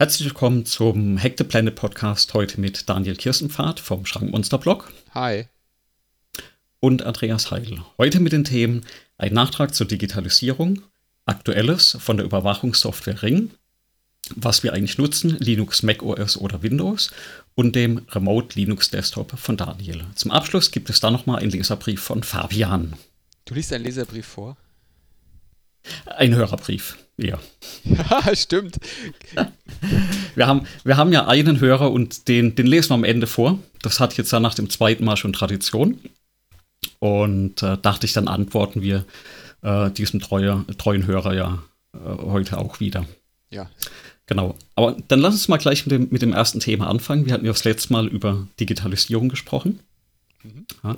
Herzlich willkommen zum Hack the Planet Podcast heute mit Daniel Kirstenpfad vom Schrankmonster Blog. Hi. Und Andreas Heil. Heute mit den Themen ein Nachtrag zur Digitalisierung, Aktuelles von der Überwachungssoftware Ring, was wir eigentlich nutzen, Linux, Mac OS oder Windows und dem Remote Linux Desktop von Daniel. Zum Abschluss gibt es dann nochmal einen Leserbrief von Fabian. Du liest einen Leserbrief vor? Ein Hörerbrief, ja. Ja, stimmt. Wir haben, wir haben ja einen Hörer und den, den lesen wir am Ende vor. Das hat jetzt ja nach dem zweiten Mal schon Tradition. Und äh, dachte ich, dann antworten wir äh, diesem treue, treuen Hörer ja äh, heute auch wieder. Ja. Genau. Aber dann lass uns mal gleich mit dem, mit dem ersten Thema anfangen. Wir hatten ja das letzte Mal über Digitalisierung gesprochen. Mhm. Ja,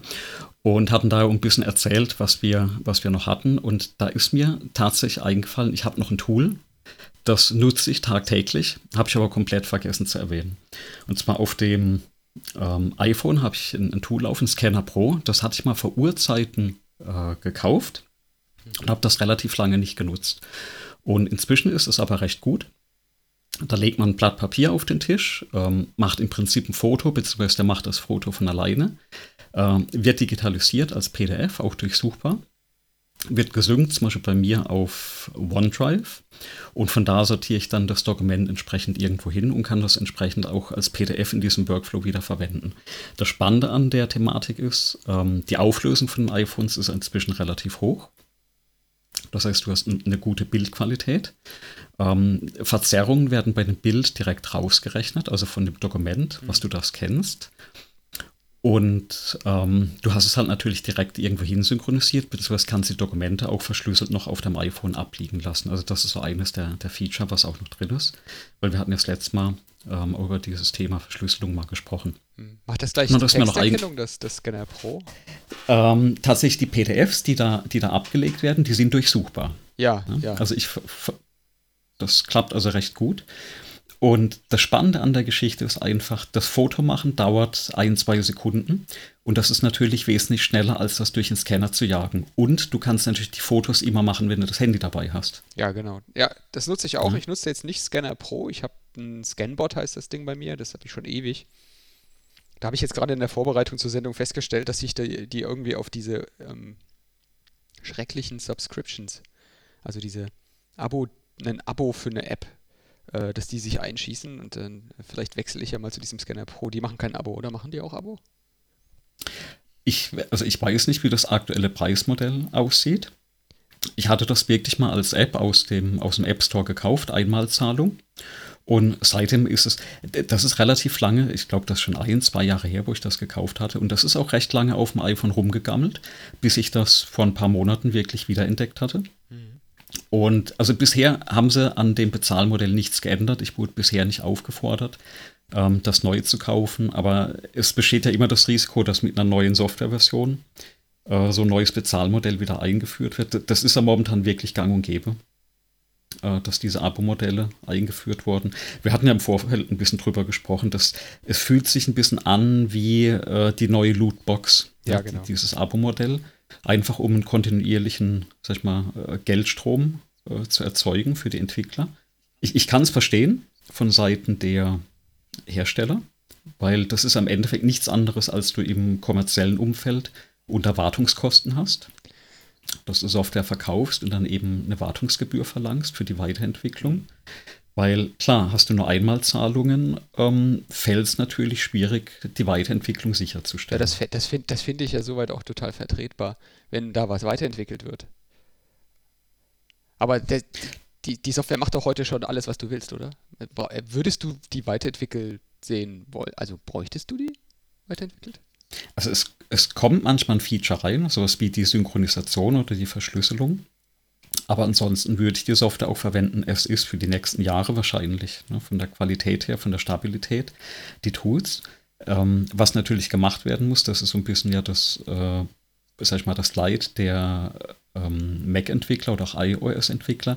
und hatten da ein bisschen erzählt, was wir, was wir noch hatten. Und da ist mir tatsächlich eingefallen, ich habe noch ein Tool, das nutze ich tagtäglich, habe ich aber komplett vergessen zu erwähnen. Und zwar auf dem ähm, iPhone habe ich ein, ein, Tool laufen, Scanner Pro. Das hatte ich mal vor Urzeiten äh, gekauft und habe das relativ lange nicht genutzt. Und inzwischen ist es aber recht gut. Da legt man ein Blatt Papier auf den Tisch, ähm, macht im Prinzip ein Foto, beziehungsweise der macht das Foto von alleine, ähm, wird digitalisiert als PDF, auch durchsuchbar, wird gesynkt, zum Beispiel bei mir auf OneDrive und von da sortiere ich dann das Dokument entsprechend irgendwo hin und kann das entsprechend auch als PDF in diesem Workflow wieder verwenden. Das Spannende an der Thematik ist, ähm, die Auflösung von iPhones ist inzwischen relativ hoch. Das heißt, du hast eine gute Bildqualität. Ähm, Verzerrungen werden bei dem Bild direkt rausgerechnet, also von dem Dokument, was du das kennst. Und ähm, du hast es halt natürlich direkt irgendwo hin synchronisiert, beziehungsweise kannst die Dokumente auch verschlüsselt noch auf deinem iPhone abliegen lassen. Also das ist so eines der, der Feature, was auch noch drin ist. Weil wir hatten ja das letzte Mal ähm, über dieses Thema Verschlüsselung mal gesprochen. Macht das gleich die Texterkennung, das, das Scanner Pro? Ähm, tatsächlich die PDFs, die da, die da abgelegt werden, die sind durchsuchbar. Ja, ja. ja. Also ich, das klappt also recht gut. Und das Spannende an der Geschichte ist einfach, das Foto machen dauert ein, zwei Sekunden. Und das ist natürlich wesentlich schneller, als das durch den Scanner zu jagen. Und du kannst natürlich die Fotos immer machen, wenn du das Handy dabei hast. Ja, genau. Ja, das nutze ich auch. Ja. Ich nutze jetzt nicht Scanner Pro. Ich habe ein Scanbot, heißt das Ding bei mir. Das habe ich schon ewig. Da habe ich jetzt gerade in der Vorbereitung zur Sendung festgestellt, dass sich die, die irgendwie auf diese ähm, schrecklichen Subscriptions, also diese Abo, ein Abo für eine App, äh, dass die sich einschießen und dann vielleicht wechsle ich ja mal zu diesem Scanner Pro. Die machen kein Abo, oder machen die auch Abo? Ich, also ich weiß nicht, wie das aktuelle Preismodell aussieht. Ich hatte das wirklich mal als App aus dem, aus dem App Store gekauft, Einmalzahlung. Und seitdem ist es, das ist relativ lange, ich glaube, das ist schon ein, zwei Jahre her, wo ich das gekauft hatte. Und das ist auch recht lange auf dem iPhone rumgegammelt, bis ich das vor ein paar Monaten wirklich wiederentdeckt hatte. Mhm. Und also bisher haben sie an dem Bezahlmodell nichts geändert. Ich wurde bisher nicht aufgefordert, ähm, das neu zu kaufen. Aber es besteht ja immer das Risiko, dass mit einer neuen Softwareversion äh, so ein neues Bezahlmodell wieder eingeführt wird. Das ist ja momentan wirklich gang und gäbe, dass diese Abo-Modelle eingeführt wurden. Wir hatten ja im Vorfeld ein bisschen drüber gesprochen, dass es fühlt sich ein bisschen an wie äh, die neue Lootbox, ja, genau. dieses Abo-Modell einfach um einen kontinuierlichen, sag ich mal, äh, Geldstrom äh, zu erzeugen für die Entwickler. Ich, ich kann es verstehen von Seiten der Hersteller, weil das ist am Endeffekt nichts anderes, als du im kommerziellen Umfeld unter Wartungskosten hast. Dass du Software verkaufst und dann eben eine Wartungsgebühr verlangst für die Weiterentwicklung. Weil klar, hast du nur Einmalzahlungen, ähm, fällt es natürlich schwierig, die Weiterentwicklung sicherzustellen. Ja, das, das finde find ich ja soweit auch total vertretbar, wenn da was weiterentwickelt wird. Aber der, die, die Software macht doch heute schon alles, was du willst, oder? Würdest du die weiterentwickelt sehen wollen? Also bräuchtest du die weiterentwickelt? Also es, es kommt manchmal ein Feature rein, sowas wie die Synchronisation oder die Verschlüsselung. Aber ansonsten würde ich die Software auch verwenden. Es ist für die nächsten Jahre wahrscheinlich, ne, von der Qualität her, von der Stabilität, die Tools. Ähm, was natürlich gemacht werden muss, das ist so ein bisschen ja das, äh, sag ich mal, das Leid der ähm, Mac-Entwickler oder auch iOS-Entwickler.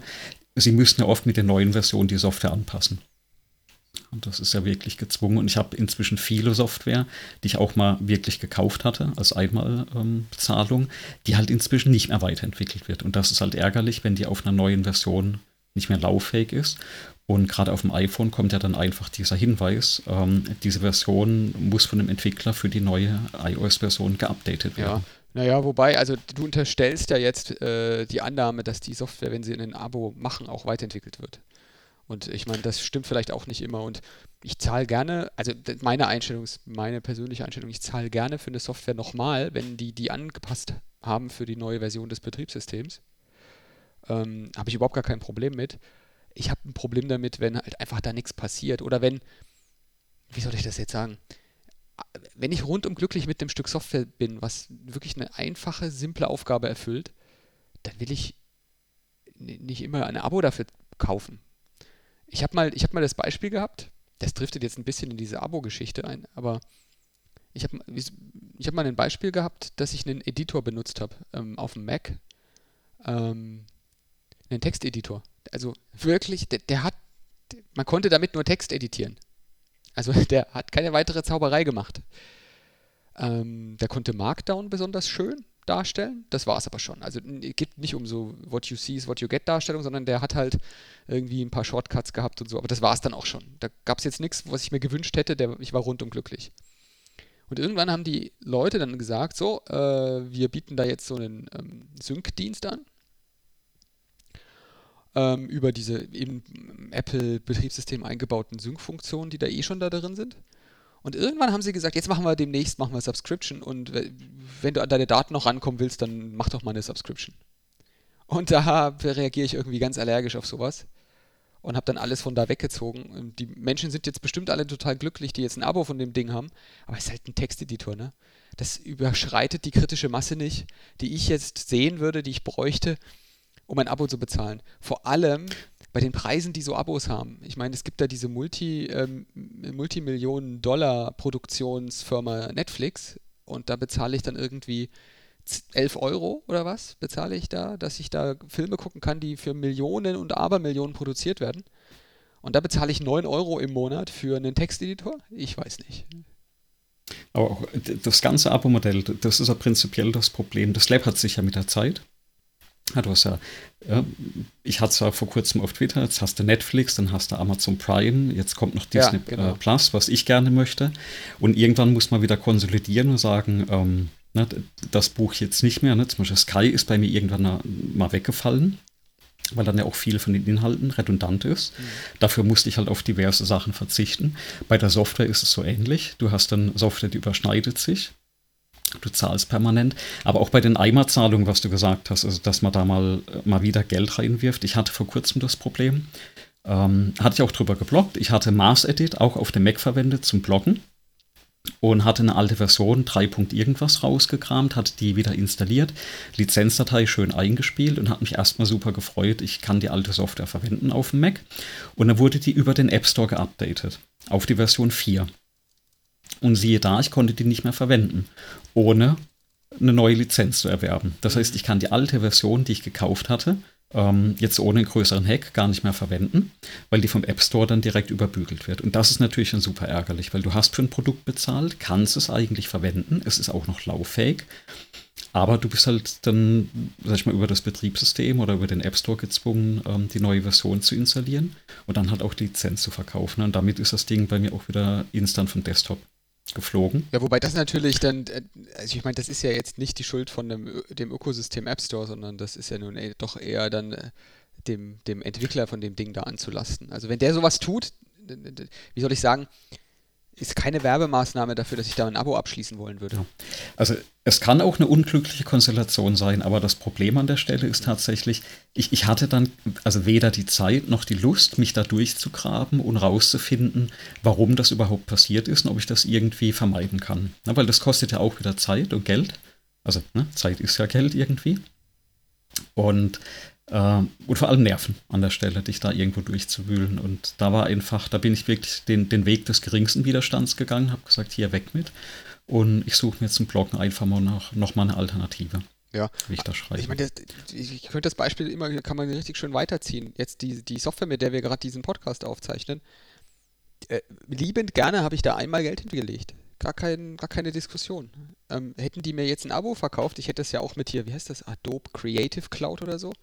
Sie müssen ja oft mit den neuen Versionen die Software anpassen. Und das ist ja wirklich gezwungen. Und ich habe inzwischen viele Software, die ich auch mal wirklich gekauft hatte, als Einmalbezahlung, ähm, die halt inzwischen nicht mehr weiterentwickelt wird. Und das ist halt ärgerlich, wenn die auf einer neuen Version nicht mehr lauffähig ist. Und gerade auf dem iPhone kommt ja dann einfach dieser Hinweis, ähm, diese Version muss von dem Entwickler für die neue iOS-Version geupdatet werden. Ja. Naja, wobei, also du unterstellst ja jetzt äh, die Annahme, dass die Software, wenn sie in ein Abo machen, auch weiterentwickelt wird. Und ich meine, das stimmt vielleicht auch nicht immer. Und ich zahle gerne, also meine Einstellung meine persönliche Einstellung, ich zahle gerne für eine Software nochmal, wenn die die angepasst haben für die neue Version des Betriebssystems. Ähm, Habe ich überhaupt gar kein Problem mit. Ich habe ein Problem damit, wenn halt einfach da nichts passiert. Oder wenn, wie soll ich das jetzt sagen? Wenn ich rundum glücklich mit einem Stück Software bin, was wirklich eine einfache, simple Aufgabe erfüllt, dann will ich nicht immer ein Abo dafür kaufen. Ich habe mal, hab mal das Beispiel gehabt, das driftet jetzt ein bisschen in diese Abo-Geschichte ein, aber ich habe ich hab mal ein Beispiel gehabt, dass ich einen Editor benutzt habe ähm, auf dem Mac. Ähm, einen Texteditor. Also wirklich, der, der, hat, man konnte damit nur Text editieren. Also der hat keine weitere Zauberei gemacht. Ähm, der konnte Markdown besonders schön darstellen. Das war es aber schon. Also es geht nicht um so What you see is what you get Darstellung, sondern der hat halt irgendwie ein paar Shortcuts gehabt und so. Aber das war es dann auch schon. Da gab es jetzt nichts, was ich mir gewünscht hätte. Der, ich war rundum glücklich. Und irgendwann haben die Leute dann gesagt, so, äh, wir bieten da jetzt so einen ähm, Sync-Dienst an. Ähm, über diese im Apple-Betriebssystem eingebauten Sync-Funktionen, die da eh schon da drin sind. Und irgendwann haben sie gesagt, jetzt machen wir demnächst machen wir Subscription und wenn du an deine Daten noch rankommen willst, dann mach doch mal eine Subscription. Und da reagiere ich irgendwie ganz allergisch auf sowas und habe dann alles von da weggezogen. Und die Menschen sind jetzt bestimmt alle total glücklich, die jetzt ein Abo von dem Ding haben, aber es ist halt ein Texteditor, ne? Das überschreitet die kritische Masse nicht, die ich jetzt sehen würde, die ich bräuchte, um ein Abo zu bezahlen. Vor allem bei den Preisen, die so Abos haben. Ich meine, es gibt da diese Multi, ähm, Multimillionen-Dollar-Produktionsfirma Netflix und da bezahle ich dann irgendwie 11 Euro oder was bezahle ich da, dass ich da Filme gucken kann, die für Millionen und Abermillionen produziert werden. Und da bezahle ich 9 Euro im Monat für einen Texteditor? Ich weiß nicht. Aber auch das ganze Abo-Modell, das ist ja prinzipiell das Problem. Das läppert sich ja mit der Zeit. Ja, du hast ja, ich hatte es ja vor kurzem auf Twitter, jetzt hast du Netflix, dann hast du Amazon Prime, jetzt kommt noch Disney ja, genau. Plus, was ich gerne möchte. Und irgendwann muss man wieder konsolidieren und sagen, ähm, ne, das Buch jetzt nicht mehr. Ne? Zum Beispiel Sky ist bei mir irgendwann mal weggefallen, weil dann ja auch viel von den Inhalten redundant ist. Mhm. Dafür musste ich halt auf diverse Sachen verzichten. Bei der Software ist es so ähnlich. Du hast dann Software, die überschneidet sich. Du zahlst permanent. Aber auch bei den Eimerzahlungen, was du gesagt hast, also dass man da mal, mal wieder Geld reinwirft. Ich hatte vor kurzem das Problem. Ähm, hatte ich auch drüber geblockt. Ich hatte Mars Edit auch auf dem Mac verwendet zum Bloggen und hatte eine alte Version 3. irgendwas rausgekramt, hatte die wieder installiert, Lizenzdatei schön eingespielt und hat mich erstmal super gefreut. Ich kann die alte Software verwenden auf dem Mac. Und dann wurde die über den App Store geupdatet auf die Version 4. Und siehe da, ich konnte die nicht mehr verwenden, ohne eine neue Lizenz zu erwerben. Das heißt, ich kann die alte Version, die ich gekauft hatte, ähm, jetzt ohne einen größeren Hack gar nicht mehr verwenden, weil die vom App Store dann direkt überbügelt wird. Und das ist natürlich dann super ärgerlich, weil du hast für ein Produkt bezahlt, kannst es eigentlich verwenden, es ist auch noch lauffähig, aber du bist halt dann, sag ich mal, über das Betriebssystem oder über den App Store gezwungen, ähm, die neue Version zu installieren und dann halt auch die Lizenz zu verkaufen. Und damit ist das Ding bei mir auch wieder instant vom Desktop geflogen. Ja, wobei das natürlich dann, äh, also ich meine, das ist ja jetzt nicht die Schuld von dem, dem Ökosystem App Store, sondern das ist ja nun ey, doch eher dann äh, dem, dem Entwickler von dem Ding da anzulasten. Also wenn der sowas tut, wie soll ich sagen, ist keine Werbemaßnahme dafür, dass ich da ein Abo abschließen wollen würde. Ja. Also es kann auch eine unglückliche Konstellation sein, aber das Problem an der Stelle ist tatsächlich, ich, ich hatte dann also weder die Zeit noch die Lust, mich da durchzugraben und rauszufinden, warum das überhaupt passiert ist und ob ich das irgendwie vermeiden kann. Na, weil das kostet ja auch wieder Zeit und Geld. Also ne, Zeit ist ja Geld irgendwie. Und und vor allem Nerven an der Stelle, dich da irgendwo durchzuwühlen. Und da war einfach, da bin ich wirklich den, den Weg des geringsten Widerstands gegangen, habe gesagt, hier weg mit. Und ich suche mir zum Bloggen einfach mal noch, noch mal eine Alternative. Ja. Wie ich das schreibe. Ich meine, ich könnte das Beispiel immer, kann man richtig schön weiterziehen. Jetzt die, die Software, mit der wir gerade diesen Podcast aufzeichnen, äh, liebend gerne habe ich da einmal Geld hingelegt. Gar, kein, gar keine Diskussion. Ähm, hätten die mir jetzt ein Abo verkauft, ich hätte das ja auch mit hier, wie heißt das, Adobe Creative Cloud oder so,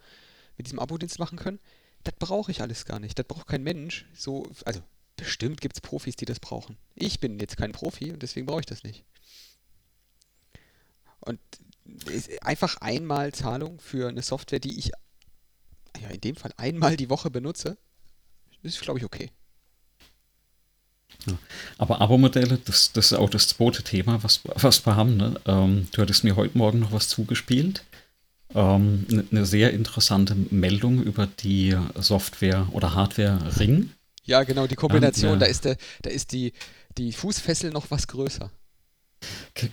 mit diesem Abo-Dienst machen können. das brauche ich alles gar nicht. Das braucht kein Mensch. So, also bestimmt gibt es Profis, die das brauchen. Ich bin jetzt kein Profi und deswegen brauche ich das nicht. Und einfach einmal Zahlung für eine Software, die ich ja in dem Fall einmal die Woche benutze, ist, glaube ich, okay. Ja. Aber Abo-Modelle, das, das ist auch das zweite Thema, was, was wir haben. Ne? Ähm, du hattest mir heute Morgen noch was zugespielt. Ähm, eine ne sehr interessante Meldung über die Software oder Hardware Ring. Ja, genau, die Kombination, ähm, da ist, der, da ist die, die Fußfessel noch was größer.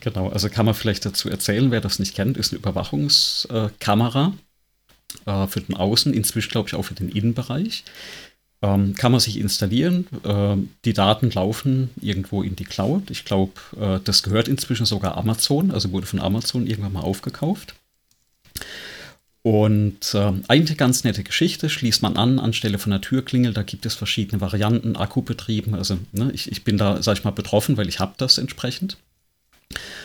Genau, also kann man vielleicht dazu erzählen, wer das nicht kennt, ist eine Überwachungskamera äh, für den Außen, inzwischen glaube ich auch für den Innenbereich. Ähm, kann man sich installieren. Äh, die Daten laufen irgendwo in die Cloud. Ich glaube, äh, das gehört inzwischen sogar Amazon, also wurde von Amazon irgendwann mal aufgekauft. Und äh, eigentlich ganz nette Geschichte, schließt man an anstelle von der Türklingel, da gibt es verschiedene Varianten, Akkubetrieben, also ne, ich, ich bin da, sag ich mal, betroffen, weil ich habe das entsprechend.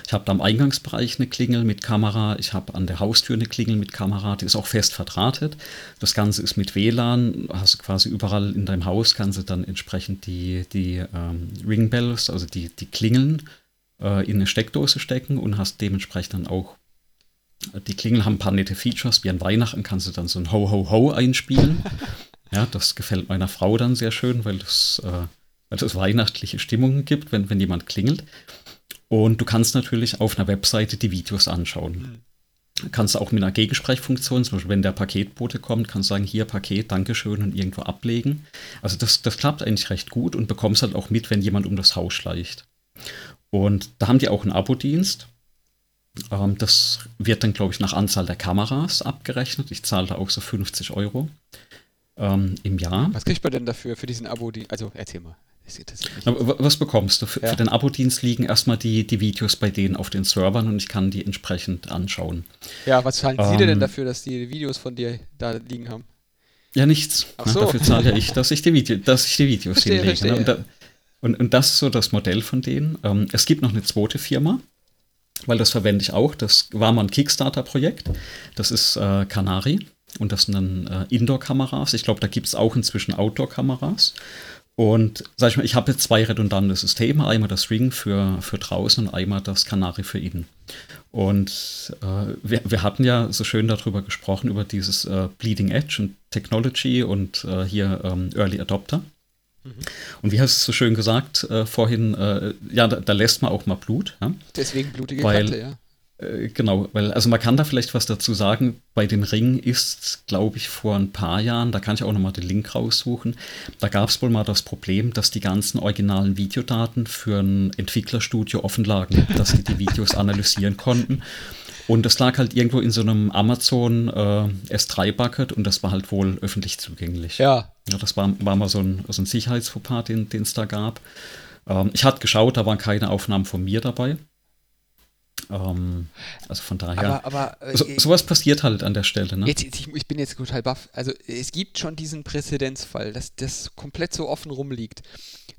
Ich habe da am Eingangsbereich eine Klingel mit Kamera, ich habe an der Haustür eine Klingel mit Kamera, die ist auch fest verdrahtet. Das Ganze ist mit WLAN, hast du quasi überall in deinem Haus, kannst du dann entsprechend die, die ähm, Ringbells, also die, die Klingeln, äh, in eine Steckdose stecken und hast dementsprechend dann auch die Klingeln haben ein paar nette Features, wie an Weihnachten kannst du dann so ein Ho Ho Ho einspielen. ja, das gefällt meiner Frau dann sehr schön, weil das, äh, weil das weihnachtliche Stimmungen gibt, wenn, wenn jemand klingelt. Und du kannst natürlich auf einer Webseite die Videos anschauen. Mhm. Kannst auch mit einer Gegensprechfunktion, zum Beispiel wenn der Paketbote kommt, kannst du sagen, hier Paket, Dankeschön und irgendwo ablegen. Also das, das klappt eigentlich recht gut und bekommst halt auch mit, wenn jemand um das Haus schleicht. Und da haben die auch einen Abo-Dienst. Ähm, das wird dann, glaube ich, nach Anzahl der Kameras abgerechnet. Ich zahle da auch so 50 Euro ähm, im Jahr. Was kriegt man denn dafür, für diesen Abo-Dienst? Also erzähl mal. Was bekommst du? Für, ja. für den Abo-Dienst liegen erstmal die, die Videos bei denen auf den Servern und ich kann die entsprechend anschauen. Ja, was zahlen ähm, Sie denn dafür, dass die Videos von dir da liegen haben? Ja, nichts. Ach so. dafür zahle ja ich, dass ich die, Video, dass ich die Videos verstehe, hinlege. Verstehe. Und, da, und, und, das ist so das Modell von denen. Ähm, es gibt noch eine zweite Firma, weil das verwende ich auch. Das war mal ein Kickstarter-Projekt. Das ist äh, Canari und das sind dann äh, Indoor-Kameras. Ich glaube, da gibt es auch inzwischen Outdoor-Kameras. Und sag ich mal, ich habe jetzt zwei redundante Systeme, einmal das Ring für, für draußen und einmal das Canary für innen. Und äh, wir, wir hatten ja so schön darüber gesprochen, über dieses äh, Bleeding Edge und Technology und äh, hier ähm, Early Adopter. Und wie hast du so schön gesagt äh, vorhin, äh, ja, da, da, lässt man auch mal Blut. Ja? Deswegen blutige Weil, Kante, ja. Äh, genau, weil, also man kann da vielleicht was dazu sagen. Bei dem Ring ist, glaube ich, vor ein paar Jahren, da kann ich auch nochmal den Link raussuchen, da gab es wohl mal das Problem, dass die ganzen originalen Videodaten für ein Entwicklerstudio offen lagen, dass sie die Videos analysieren konnten. Und das lag halt irgendwo in so einem Amazon äh, S3-Bucket und das war halt wohl öffentlich zugänglich. Ja. ja das war, war mal so ein, so ein Sicherheitsfauxpas, den es da gab. Ähm, ich hatte geschaut, da waren keine Aufnahmen von mir dabei. Ähm, also von daher. Aber, aber so, äh, sowas passiert halt an der Stelle. Ne? Jetzt, ich, ich, bin jetzt total baff. Also es gibt schon diesen Präzedenzfall, dass das komplett so offen rumliegt.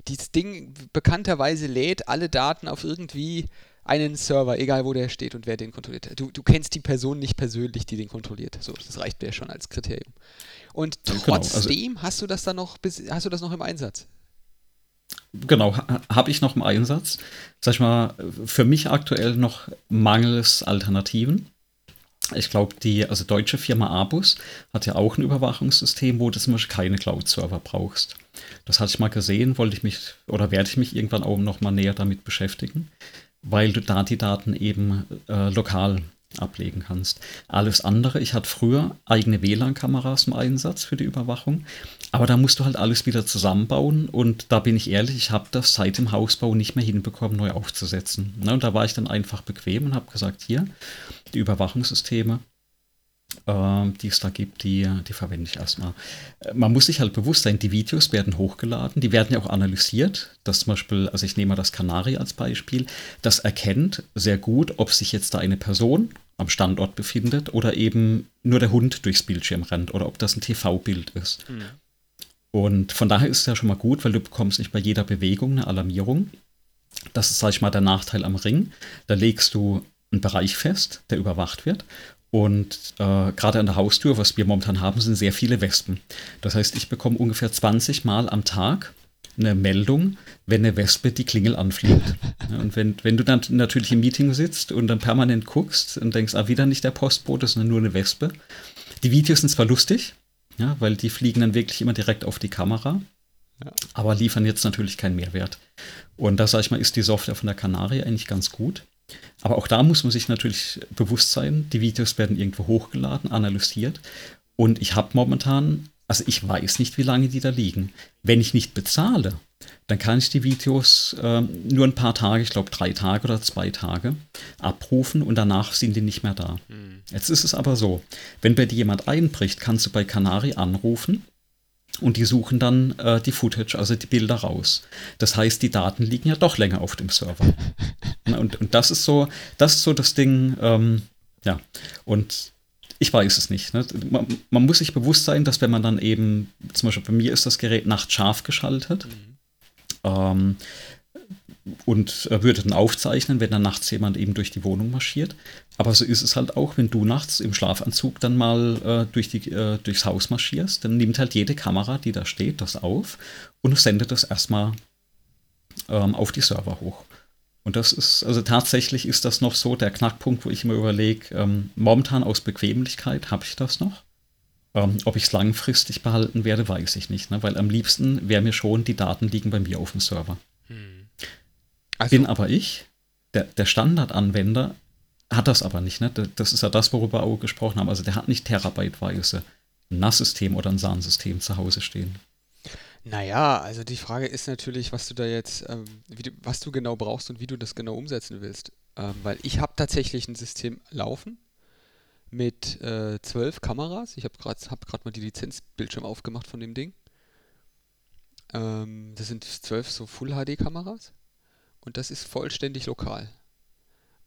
Dieses Ding bekannterweise lädt alle Daten auf irgendwie einen Server, egal wo der steht und wer den kontrolliert. Du, du kennst die Person nicht persönlich, die den kontrolliert. So, das reicht mir schon als Kriterium. Und trotzdem genau, also, hast du das dann noch, hast du das noch im Einsatz? genau, habe ich noch im Einsatz. Sag ich mal, für mich aktuell noch mangels Alternativen. Ich glaube, die also deutsche Firma Abus hat ja auch ein Überwachungssystem, wo du zum Beispiel keine Cloud-Server brauchst. Das hatte ich mal gesehen, wollte ich mich oder werde ich mich irgendwann auch noch mal näher damit beschäftigen, weil du da die Daten eben äh, lokal ablegen kannst. Alles andere, ich hatte früher eigene WLAN-Kameras im Einsatz für die Überwachung, aber da musst du halt alles wieder zusammenbauen und da bin ich ehrlich, ich habe das seit dem Hausbau nicht mehr hinbekommen, neu aufzusetzen. Ne, und da war ich dann einfach bequem und habe gesagt, hier, die Überwachungssysteme, die es da gibt, die, die verwende ich erstmal. Äh, man muss sich halt bewusst sein, die Videos werden hochgeladen, die werden ja auch analysiert. Das zum Beispiel, also ich nehme mal das Kanari als Beispiel, das erkennt sehr gut, ob sich jetzt da eine Person am Standort befindet oder eben nur der Hund durchs Bildschirm rennt oder ob das ein TV-Bild ist. Mhm. Und von daher ist es ja schon mal gut, weil du bekommst nicht bei jeder Bewegung eine Alarmierung. Das ist, sag ich mal, der Nachteil am Ring. Da legst du einen Bereich fest, der überwacht wird. Und äh, gerade an der Haustür, was wir momentan haben, sind sehr viele Wespen. Das heißt, ich bekomme ungefähr 20 Mal am Tag eine Meldung, wenn eine Wespe die Klingel anfliegt. Ja, und wenn, wenn du dann natürlich im Meeting sitzt und dann permanent guckst und denkst, ah, wieder nicht der Postbote, sondern nur eine Wespe. Die Videos sind zwar lustig, ja, weil die fliegen dann wirklich immer direkt auf die Kamera, ja. aber liefern jetzt natürlich keinen Mehrwert. Und da sage ich mal, ist die Software von der Kanarie eigentlich ganz gut. Aber auch da muss man sich natürlich bewusst sein, die Videos werden irgendwo hochgeladen, analysiert. Und ich habe momentan also ich weiß nicht, wie lange die da liegen. Wenn ich nicht bezahle, dann kann ich die Videos äh, nur ein paar Tage, ich glaube drei Tage oder zwei Tage, abrufen und danach sind die nicht mehr da. Mhm. Jetzt ist es aber so, wenn bei dir jemand einbricht, kannst du bei Canary anrufen und die suchen dann äh, die Footage, also die Bilder raus. Das heißt, die Daten liegen ja doch länger auf dem Server. und, und das ist so, das ist so das Ding, ähm, ja. Und ich weiß es nicht. Ne? Man, man, muss sich bewusst sein, dass wenn man dann eben, zum Beispiel bei mir ist das Gerät nachts scharf geschaltet mhm. ähm, und würde dann aufzeichnen, wenn dann nachts jemand eben durch die Wohnung marschiert. Aber so ist es halt auch, wenn du nachts im Schlafanzug dann mal äh, durch die, äh, durchs Haus marschierst, dann nimmt halt jede Kamera, die da steht, das auf und sendet das erstmal ähm, auf die Server hoch. Und das ist, also tatsächlich ist das noch so der Knackpunkt, wo ich immer überlege, ähm, momentan aus Bequemlichkeit habe ich das noch. Ähm, ob ich es langfristig behalten werde, weiß ich nicht, ne? weil am liebsten wäre mir schon, die Daten liegen bei mir auf dem Server. Also, Bin aber ich, der, der Standardanwender, hat das aber nicht. Ne? Das ist ja das, worüber wir auch gesprochen haben. Also der hat nicht terabyteweise ein NAS-System oder ein SAN-System zu Hause stehen. Naja, also die Frage ist natürlich, was du da jetzt, ähm, du, was du genau brauchst und wie du das genau umsetzen willst. Ähm, weil ich habe tatsächlich ein System laufen mit äh, zwölf Kameras. Ich habe gerade hab mal die Lizenzbildschirm aufgemacht von dem Ding. Ähm, das sind zwölf so Full-HD-Kameras und das ist vollständig lokal.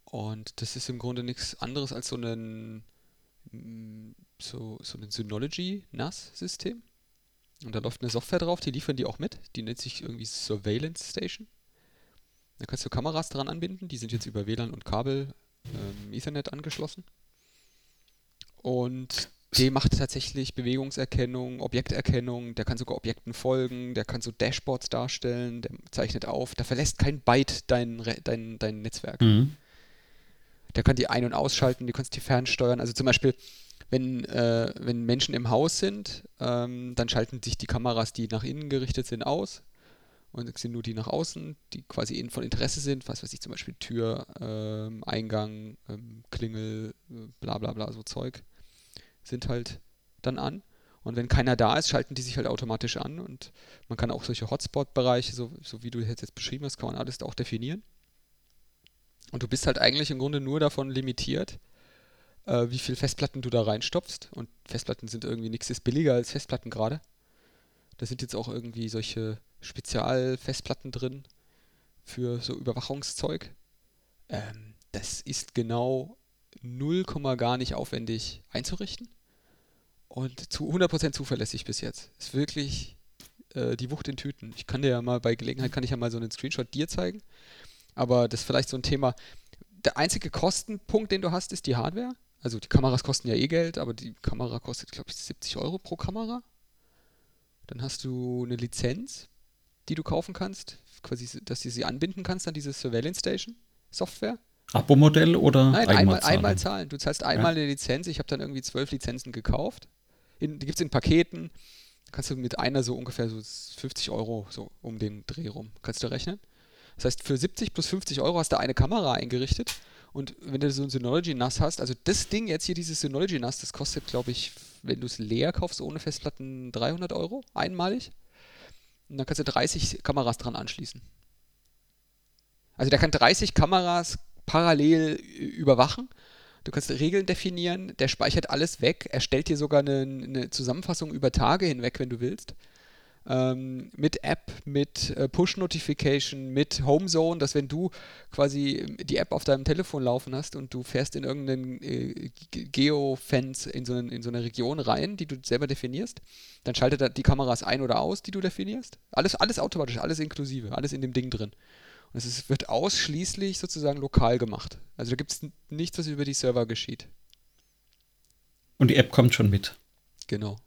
Und das ist im Grunde nichts anderes als so ein so, so ein Synology NAS-System und da läuft eine Software drauf, die liefern die auch mit. Die nennt sich irgendwie Surveillance Station. Da kannst du Kameras dran anbinden. Die sind jetzt über WLAN und Kabel ähm, Ethernet angeschlossen. Und die macht tatsächlich Bewegungserkennung, Objekterkennung, der kann sogar Objekten folgen, der kann so Dashboards darstellen, der zeichnet auf, da verlässt kein Byte dein, dein, dein Netzwerk. Mhm. Der kann die ein- und ausschalten, du kannst die fernsteuern. Also zum Beispiel, wenn, äh, wenn Menschen im Haus sind, ähm, dann schalten sich die Kameras, die nach innen gerichtet sind, aus. Und es sind nur die nach außen, die quasi von Interesse sind, was weiß ich, zum Beispiel Tür, ähm, Eingang, ähm, Klingel, äh, bla bla bla, so Zeug, sind halt dann an. Und wenn keiner da ist, schalten die sich halt automatisch an. Und man kann auch solche Hotspot-Bereiche, so, so wie du jetzt, beschrieben hast, kann man alles auch definieren. Und du bist halt eigentlich im Grunde nur davon limitiert, äh, wie viel Festplatten du da reinstopfst. Und Festplatten sind irgendwie nichts ist billiger als Festplatten gerade. Da sind jetzt auch irgendwie solche Spezialfestplatten drin für so Überwachungszeug. Ähm, das ist genau 0, gar nicht aufwendig einzurichten und zu 100% zuverlässig bis jetzt. Ist wirklich äh, die Wucht in Tüten. Ich kann dir ja mal bei Gelegenheit kann ich ja mal so einen Screenshot dir zeigen. Aber das ist vielleicht so ein Thema. Der einzige Kostenpunkt, den du hast, ist die Hardware. Also die Kameras kosten ja eh Geld, aber die Kamera kostet, glaube ich, 70 Euro pro Kamera. Dann hast du eine Lizenz, die du kaufen kannst, quasi, dass du sie anbinden kannst an diese Surveillance Station Software. Abo-Modell oder Nein, einmal, zahlen? einmal zahlen. Du zahlst einmal ja. eine Lizenz. Ich habe dann irgendwie zwölf Lizenzen gekauft. In, die gibt es in Paketen. Kannst du mit einer so ungefähr so 50 Euro so um den Dreh rum. Kannst du rechnen? Das heißt, für 70 plus 50 Euro hast du eine Kamera eingerichtet und wenn du so ein Synology NAS hast, also das Ding jetzt hier, dieses Synology NAS, das kostet, glaube ich, wenn du es leer kaufst, ohne Festplatten, 300 Euro, einmalig. Und dann kannst du 30 Kameras dran anschließen. Also der kann 30 Kameras parallel überwachen. Du kannst Regeln definieren, der speichert alles weg, er stellt dir sogar eine, eine Zusammenfassung über Tage hinweg, wenn du willst ähm, mit App, mit äh, Push-Notification, mit Homezone, dass wenn du quasi die App auf deinem Telefon laufen hast und du fährst in irgendeinen äh, Geo-Fans in, so in so eine Region rein, die du selber definierst, dann schaltet er die Kameras ein oder aus, die du definierst. Alles, alles automatisch, alles inklusive, alles in dem Ding drin. Und es ist, wird ausschließlich sozusagen lokal gemacht. Also da gibt es nichts, was über die Server geschieht. Und die App kommt schon mit. Genau.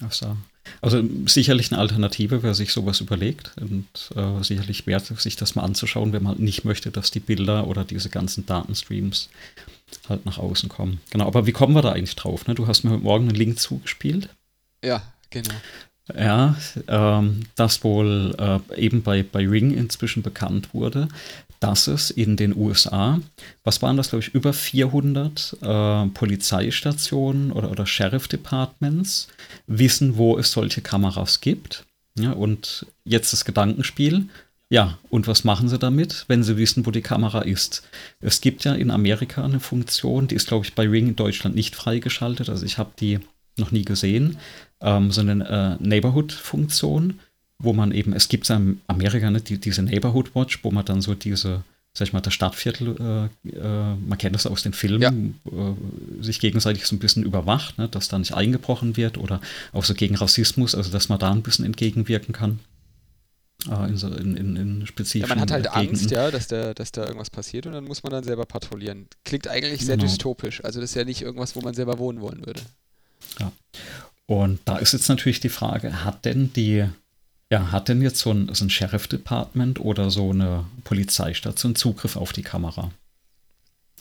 Ach so. Also sicherlich eine Alternative, wer sich sowas überlegt und äh, sicherlich wert, sich das mal anzuschauen, wenn man nicht möchte, dass die Bilder oder diese ganzen Datenstreams halt nach außen kommen. Genau, aber wie kommen wir da eigentlich drauf? Ne? Du hast mir heute Morgen einen Link zugespielt. Ja, genau. Ja, ähm, das wohl äh, eben bei, bei Ring inzwischen bekannt wurde, dass es in den USA, was waren das, glaube ich, über 400 äh, Polizeistationen oder, oder Sheriff Departments wissen, wo es solche Kameras gibt. Ja, und jetzt das Gedankenspiel. Ja, und was machen sie damit, wenn sie wissen, wo die Kamera ist? Es gibt ja in Amerika eine Funktion, die ist, glaube ich, bei Ring in Deutschland nicht freigeschaltet. Also ich habe die noch nie gesehen, ähm, so eine äh, Neighborhood-Funktion wo man eben, es gibt in Amerika ne, die, diese Neighborhood Watch, wo man dann so diese, sag ich mal, das Stadtviertel, äh, äh, man kennt das aus den Filmen, ja. äh, sich gegenseitig so ein bisschen überwacht, ne, dass da nicht eingebrochen wird oder auch so gegen Rassismus, also dass man da ein bisschen entgegenwirken kann. Äh, in, so, in, in, in spezifischen ja, man hat halt Gegenden. Angst, ja, dass da, dass da irgendwas passiert und dann muss man dann selber patrouillieren. Klingt eigentlich sehr Genau. dystopisch. Also das ist ja nicht irgendwas, wo man selber wohnen wollen würde. Ja. Und da ist jetzt natürlich die Frage, hat denn die, ja, hat denn jetzt so ein, so ein Sheriff Department oder so eine Polizeistation Zugriff auf die Kamera?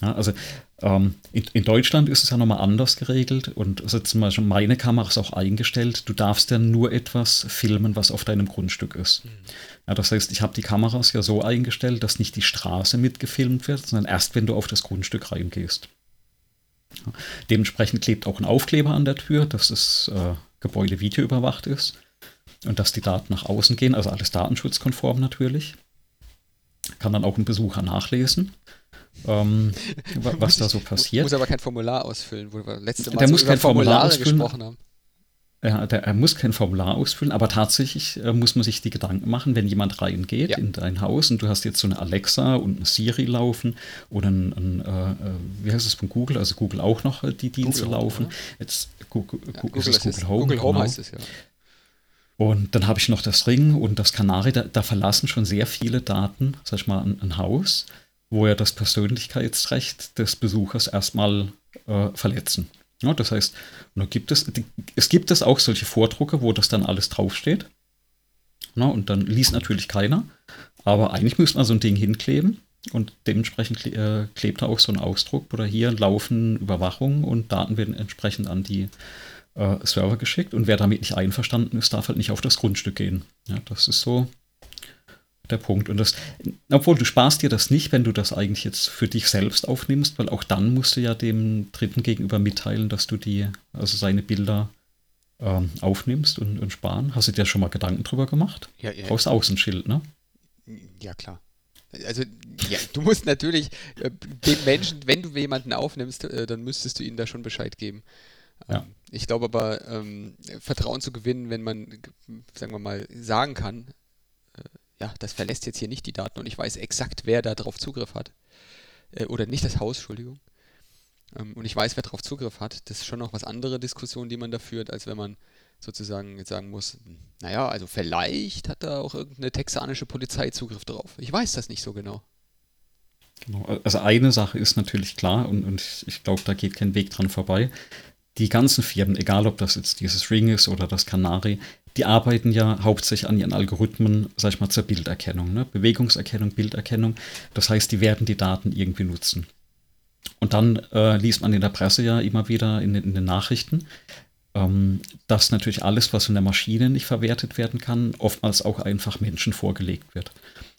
Ja, also ähm, in, in Deutschland ist es ja nochmal anders geregelt und also zum Beispiel meine Kamera ist auch eingestellt, du darfst ja nur etwas filmen, was auf deinem Grundstück ist. Ja, das heißt, ich habe die Kameras ja so eingestellt, dass nicht die Straße mitgefilmt wird, sondern erst, wenn du auf das Grundstück reingehst. Dementsprechend klebt auch ein Aufkleber an der Tür, dass das äh, Gebäude videoüberwacht ist und dass die Daten nach außen gehen, also alles datenschutzkonform natürlich. Kann dann auch ein Besucher nachlesen, ähm, wa- was da so passiert. Muss aber kein Formular ausfüllen, wo wir letzte Mal Der so muss kein Formular ausfüllen. gesprochen haben. Ja, der, er muss kein Formular ausfüllen, aber tatsächlich äh, muss man sich die Gedanken machen, wenn jemand reingeht Ja. in dein Haus und du hast jetzt so eine Alexa und eine Siri laufen oder ein, ein äh, äh, wie heißt es von Google, also Google auch noch äh, die Dienste Google laufen. oder? Jetzt Google, Ja, Google, ist es ist. Google Home. Google Home genau. heißt es ja. Und dann habe ich noch das Ring und das Kanari, da, da verlassen schon sehr viele Daten, sag ich mal, ein, ein Haus, wo ja das Persönlichkeitsrecht des Besuchers erstmal äh, verletzen. Ja, das heißt, da gibt es, es gibt es auch solche Vordrucke, wo das dann alles draufsteht. Na, und dann liest natürlich keiner. Aber eigentlich müsste man so ein Ding hinkleben und dementsprechend äh, klebt da auch so ein Ausdruck oder hier laufen Überwachung und Daten werden entsprechend an die äh, Server geschickt und wer damit nicht einverstanden ist, darf halt nicht auf das Grundstück gehen. Ja, das ist so der Punkt. Und das, obwohl du sparst dir das nicht, wenn du das eigentlich jetzt für dich selbst aufnimmst, weil auch dann musst du ja dem Dritten gegenüber mitteilen, dass du die, also seine Bilder ähm, aufnimmst und, und sparen. Hast du dir schon mal Gedanken drüber gemacht? Ja, ja. Brauchst Außenschild, ne? Ja, klar. Also, ja, du musst natürlich äh, den Menschen, wenn du jemanden aufnimmst, äh, dann müsstest du ihnen da schon Bescheid geben. Ja. Ähm, ich glaube aber, ähm, Vertrauen zu gewinnen, wenn man, sagen wir mal, sagen kann, ja, das verlässt jetzt hier nicht die Daten und ich weiß exakt, wer da drauf Zugriff hat. Äh, oder nicht das Haus, Entschuldigung. Ähm, und ich weiß, wer drauf Zugriff hat. Das ist schon noch was andere Diskussion, die man da führt, als wenn man sozusagen jetzt sagen muss, naja, also vielleicht hat da auch irgendeine texanische Polizei Zugriff drauf. Ich weiß das nicht so genau. Genau. Also eine Sache ist natürlich klar und, und ich glaube, da geht kein Weg dran vorbei. Die ganzen Firmen, egal ob das jetzt dieses Ring ist oder das Canary, die arbeiten ja hauptsächlich an ihren Algorithmen, sag ich mal, zur Bilderkennung, ne? Bewegungserkennung, Bilderkennung. Das heißt, die werden die Daten irgendwie nutzen. Und dann äh, liest man in der Presse ja immer wieder in, den- in den Nachrichten, ähm, dass natürlich alles, was von der Maschine nicht verwertet werden kann, oftmals auch einfach Menschen vorgelegt wird.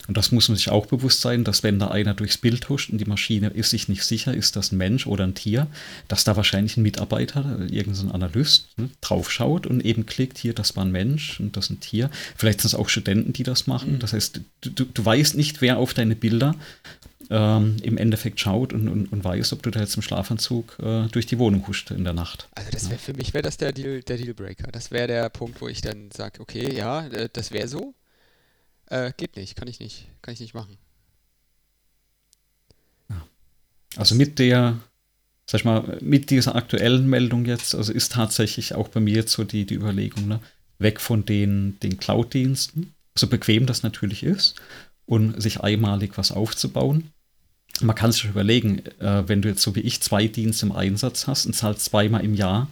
Und das muss man sich auch bewusst sein, dass wenn da einer durchs Bild huscht und die Maschine ist sich nicht sicher, ist das ein Mensch oder ein Tier, dass da wahrscheinlich ein Mitarbeiter, äh, irgendein Analyst, ne, draufschaut und eben klickt, hier, das war ein Mensch und das ein Tier. Vielleicht sind es auch Studenten, die das machen. Das heißt, du, du, du weißt nicht, wer auf deine Bilder ähm, im Endeffekt schaut und, und, und weiß, ob du da jetzt im Schlafanzug äh, durch die Wohnung huscht in der Nacht. Also das wäre für mich wäre das der Deal, der Dealbreaker. Das wäre der Punkt, wo ich dann sage, okay, ja, äh, das wäre so. Äh, geht nicht, kann ich nicht, kann ich nicht machen. Also mit der, sag ich mal, mit dieser aktuellen Meldung jetzt, also ist tatsächlich auch bei mir jetzt so die, die Überlegung, ne, weg von den, den Cloud-Diensten, so bequem das natürlich ist, und sich einmalig was aufzubauen. man kann sich überlegen, äh, wenn du jetzt so wie ich zwei Dienste im Einsatz hast und zahlst zweimal im Jahr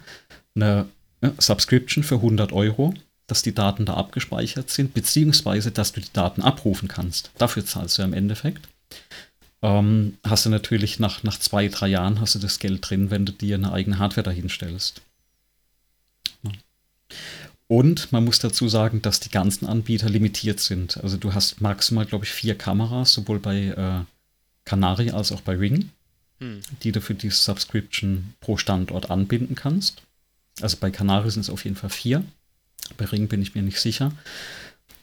eine äh, Subscription für 100 Euro, dass die Daten da abgespeichert sind, beziehungsweise dass du die Daten abrufen kannst. Dafür zahlst du im Endeffekt. Ähm, hast du natürlich nach, nach zwei, drei Jahren hast du das Geld drin, wenn du dir eine eigene Hardware dahinstellst. Ja. Und man muss dazu sagen, dass die ganzen Anbieter limitiert sind. Also du hast maximal, glaube ich, vier Kameras, sowohl bei äh, Canary als auch bei Ring, hm. die du für die Subscription pro Standort anbinden kannst. Also bei Canary sind es auf jeden Fall vier. Bei Ring bin ich mir nicht sicher.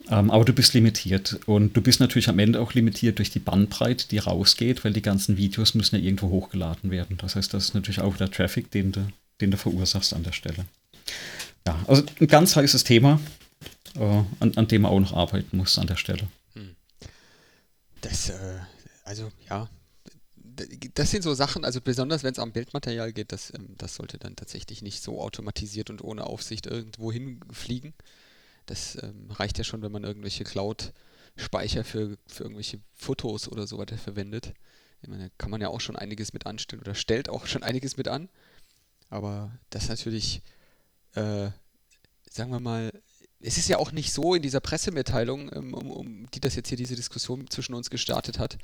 Ähm, aber du bist limitiert. Und du bist natürlich am Ende auch limitiert durch die Bandbreite, die rausgeht, weil die ganzen Videos müssen ja irgendwo hochgeladen werden. Das heißt, das ist natürlich auch der Traffic, den du, den du verursachst an der Stelle. Ja, also ein ganz heißes Thema, äh, an, an, dem man auch noch arbeiten muss an der Stelle. Hm. Das, äh, also ja, das sind so Sachen, also besonders wenn es am Bildmaterial geht, das, ähm, das sollte dann tatsächlich nicht so automatisiert und ohne Aufsicht irgendwo hinfliegen. Das ähm, reicht ja schon, wenn man irgendwelche Cloud-Speicher für, für irgendwelche Fotos oder so weiter verwendet. Meine, da kann man ja auch schon einiges mit anstellen oder stellt auch schon einiges mit an. Aber das natürlich, äh, sagen wir mal, es ist ja auch nicht so in dieser Pressemitteilung, um, um, um, die das jetzt hier diese Diskussion zwischen uns gestartet hat,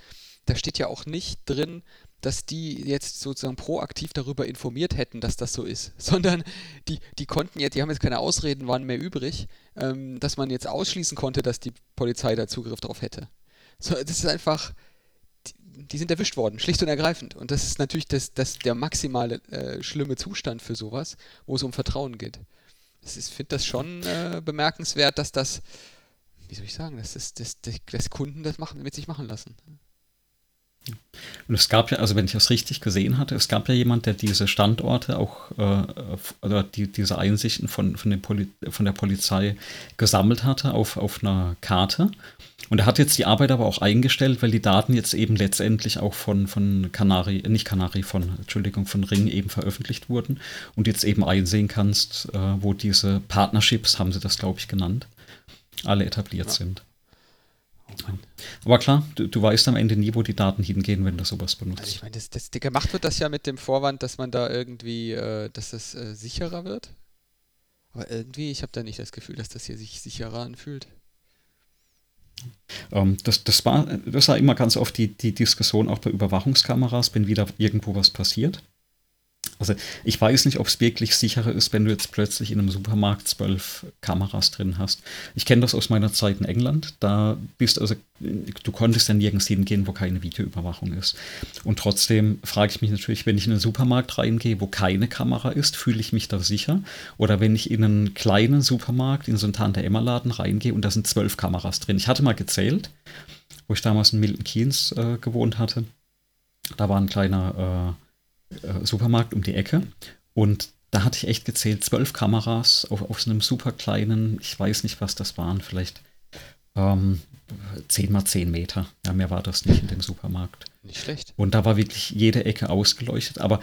da steht ja auch nicht drin, dass die jetzt sozusagen proaktiv darüber informiert hätten, dass das so ist, sondern die, die konnten jetzt, die haben jetzt keine Ausreden, waren mehr übrig, ähm, dass man jetzt ausschließen konnte, dass die Polizei da Zugriff drauf hätte. So, das ist einfach, die, die sind erwischt worden, schlicht und ergreifend. Und das ist natürlich das, das, der maximale äh, schlimme Zustand für sowas, wo es um Vertrauen geht. Ich finde das schon äh, bemerkenswert, dass das, wie soll ich sagen, dass, das, dass, dass Kunden das machen, mit sich machen lassen. Und es gab ja, also wenn ich das richtig gesehen hatte, es gab ja jemand, der diese Standorte auch, äh, oder die, diese Einsichten von, von, von der Polizei gesammelt hatte auf, auf einer Karte. Und er hat jetzt die Arbeit aber auch eingestellt, weil die Daten jetzt eben letztendlich auch von, von Canary, nicht Canary, von, Entschuldigung, von Ring eben veröffentlicht wurden und jetzt eben einsehen kannst, äh, wo diese Partnerships, haben sie das, glaube ich, genannt, alle etabliert ja. sind. Aber klar, du, du, weißt am Ende nie, wo die Daten hingehen, wenn du sowas benutzt. Also ich meine, das, das, gemacht wird das ja mit dem Vorwand, dass man da irgendwie, äh, dass das äh, sicherer wird. Aber irgendwie, ich habe da nicht das Gefühl, dass das hier sich sicherer anfühlt. Ähm, das, das, war, das war immer ganz oft die, die Diskussion auch bei Überwachungskameras, wenn wieder irgendwo was passiert. Also ich weiß nicht, ob es wirklich sicherer ist, wenn du jetzt plötzlich in einem Supermarkt zwölf Kameras drin hast. Ich kenne das aus meiner Zeit in England. Da bist also, du konntest ja nirgends hingehen, wo keine Videoüberwachung ist. Und trotzdem frage ich mich natürlich, wenn ich in einen Supermarkt reingehe, wo keine Kamera ist, fühle ich mich da sicher? Oder wenn ich in einen kleinen Supermarkt, in so einen Tante-Emma-Laden reingehe und da sind zwölf Kameras drin. Ich hatte mal gezählt, wo ich damals in Milton Keynes äh, gewohnt hatte. Da war ein kleiner äh, äh, Supermarkt um die Ecke und da hatte ich echt gezählt, zwölf Kameras auf, auf so einem super kleinen, ich weiß nicht, was das waren, vielleicht ähm, 10 mal 10 Meter. Ja, mehr war das nicht in dem Supermarkt. Nicht schlecht. Und da war wirklich jede Ecke ausgeleuchtet. Aber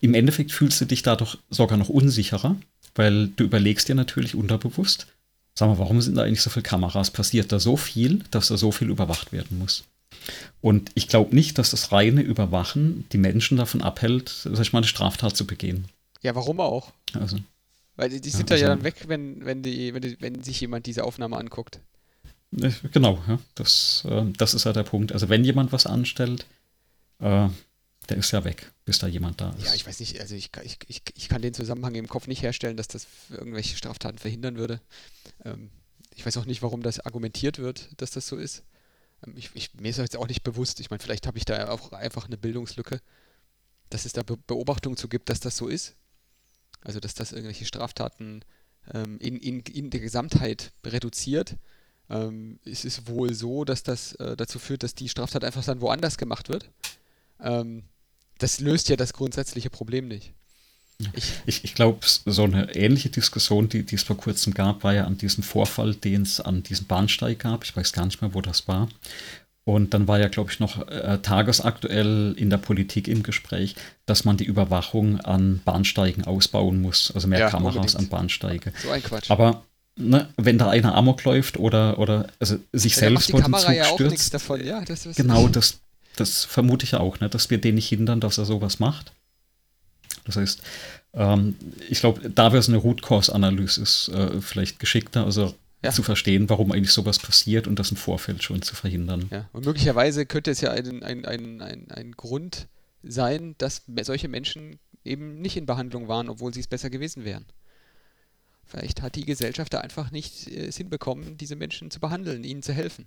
im Endeffekt fühlst du dich dadurch sogar noch unsicherer, weil du überlegst dir natürlich unterbewusst, sag mal, warum sind da eigentlich so viele Kameras? Passiert da so viel, dass da so viel überwacht werden muss? Und ich glaube nicht, dass das reine Überwachen die Menschen davon abhält, sag ich mal, eine Straftat zu begehen. Ja, warum auch? Also, Weil die, die sind ja, also, ja dann weg, wenn, wenn, die, wenn, die, wenn sich jemand diese Aufnahme anguckt. Äh, genau, ja. Das, äh, das ist ja der Punkt. Also wenn jemand was anstellt, äh, der ist ja weg, bis da jemand da ist. Ja, ich weiß nicht, also ich, ich, ich, ich kann den Zusammenhang im Kopf nicht herstellen, dass das irgendwelche Straftaten verhindern würde. Ähm, ich weiß auch nicht, warum das argumentiert wird, dass das so ist. Ähm, ich, ich, mir ist jetzt auch nicht bewusst, ich meine, vielleicht habe ich da auch einfach eine Bildungslücke, dass es da Be Beobachtungen zu gibt, dass das so ist. Also, dass das irgendwelche Straftaten ähm, in, in, in der Gesamtheit reduziert. Ähm, es ist wohl so, dass das äh, dazu führt, dass die Straftat einfach dann woanders gemacht wird. Ähm, das löst ja das grundsätzliche Problem nicht. Ich, ich, ich glaube, so eine ähnliche Diskussion, die, die es vor kurzem gab, war ja an diesem Vorfall, den es an diesem Bahnsteig gab. Ich weiß gar nicht mehr, wo das war. Und dann war ja, glaube ich, noch äh, tagesaktuell in der Politik im Gespräch, dass man die Überwachung an Bahnsteigen ausbauen muss. Also mehr ja, Kameras unbedingt. an Bahnsteige. So ein Quatsch. Aber ne, wenn da einer Amok läuft oder, oder also sich ja, selbst vor den Zug ja stürzt. Davon. Ja, das genau, das, das vermute ich ja auch, ne, dass wir den nicht hindern, dass er sowas macht. Das heißt, ähm, ich glaube, da wäre es eine Root Cause Analyse ist äh, vielleicht geschickter, also ja. zu verstehen, warum eigentlich sowas passiert und das im Vorfeld schon zu verhindern. Ja, und möglicherweise könnte es ja ein, ein, ein, ein, ein Grund sein, dass solche Menschen eben nicht in Behandlung waren, obwohl sie es besser gewesen wären. Vielleicht hat die Gesellschaft da einfach nicht äh, es hinbekommen, diese Menschen zu behandeln, ihnen zu helfen.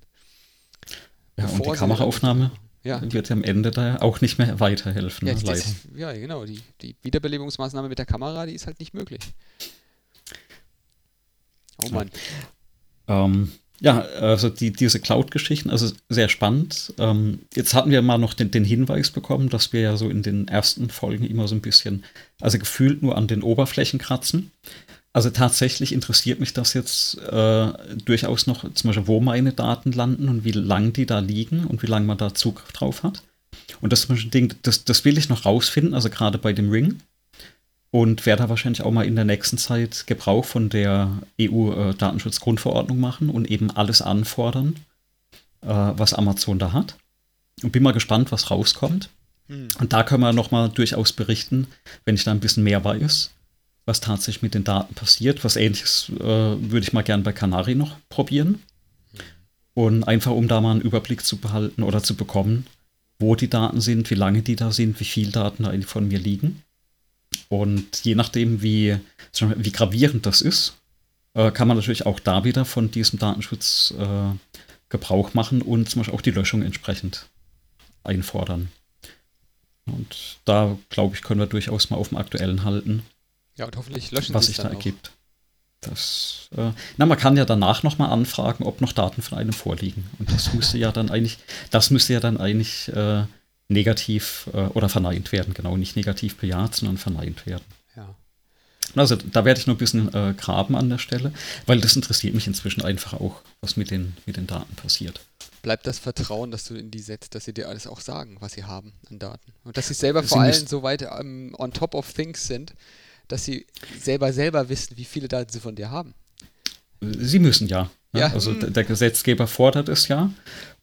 Ja, und die Kameraaufnahme ja, wird am Ende da auch nicht mehr weiterhelfen. Ja, ist, ja genau. Die, die Wiederbelebungsmaßnahme mit der Kamera, die ist halt nicht möglich. Oh Mann. Ähm, ja, also die, diese Cloud-Geschichten, also sehr spannend. Ähm, jetzt hatten wir mal noch den, den, Hinweis bekommen, dass wir ja so in den ersten Folgen immer so ein bisschen, also gefühlt nur an den Oberflächen kratzen. Also tatsächlich interessiert mich das jetzt äh, durchaus noch, zum Beispiel, wo meine Daten landen und wie lang die da liegen und wie lange man da Zugriff drauf hat. Und das ist ein Ding, das, das will ich noch rausfinden, also gerade bei dem Ring. Und werde da wahrscheinlich auch mal in der nächsten Zeit Gebrauch von der EU-Datenschutzgrundverordnung äh, machen und eben alles anfordern, äh, was Amazon da hat. Und bin mal gespannt, was rauskommt. Hm. Und da können wir noch mal durchaus berichten, wenn ich da ein bisschen mehr weiß was tatsächlich mit den Daten passiert. Was ähnliches äh, würde ich mal gern bei Canary noch probieren. Und einfach, um da mal einen Überblick zu behalten oder zu bekommen, wo die Daten sind, wie lange die da sind, wie viele Daten da von mir liegen. Und je nachdem, wie, wie gravierend das ist, äh, kann man natürlich auch da wieder von diesem Datenschutz äh, Gebrauch machen und zum Beispiel auch die Löschung entsprechend einfordern. Und da, glaube ich, können wir durchaus mal auf dem Aktuellen halten. Ja, und hoffentlich löschen was sich da ergibt. Das, äh, na, man kann ja danach nochmal anfragen, ob noch Daten von einem vorliegen. Und das müsste ja dann eigentlich, das müsste ja dann eigentlich äh, negativ äh, oder verneint werden, genau, nicht negativ bejaht, sondern verneint werden. Ja. Also da werde ich noch ein bisschen äh, graben an der Stelle, weil das interessiert mich inzwischen einfach auch, was mit den, mit den Daten passiert. Bleibt das Vertrauen, dass du in die setzt, dass sie dir alles auch sagen, was sie haben an Daten. Und dass sie selber sie vor allem so weit um, ähm, on top of things sind, dass sie selber selber wissen, wie viele Daten sie von dir haben. Sie müssen ja. Ne? ja. Also hm. der Gesetzgeber fordert es ja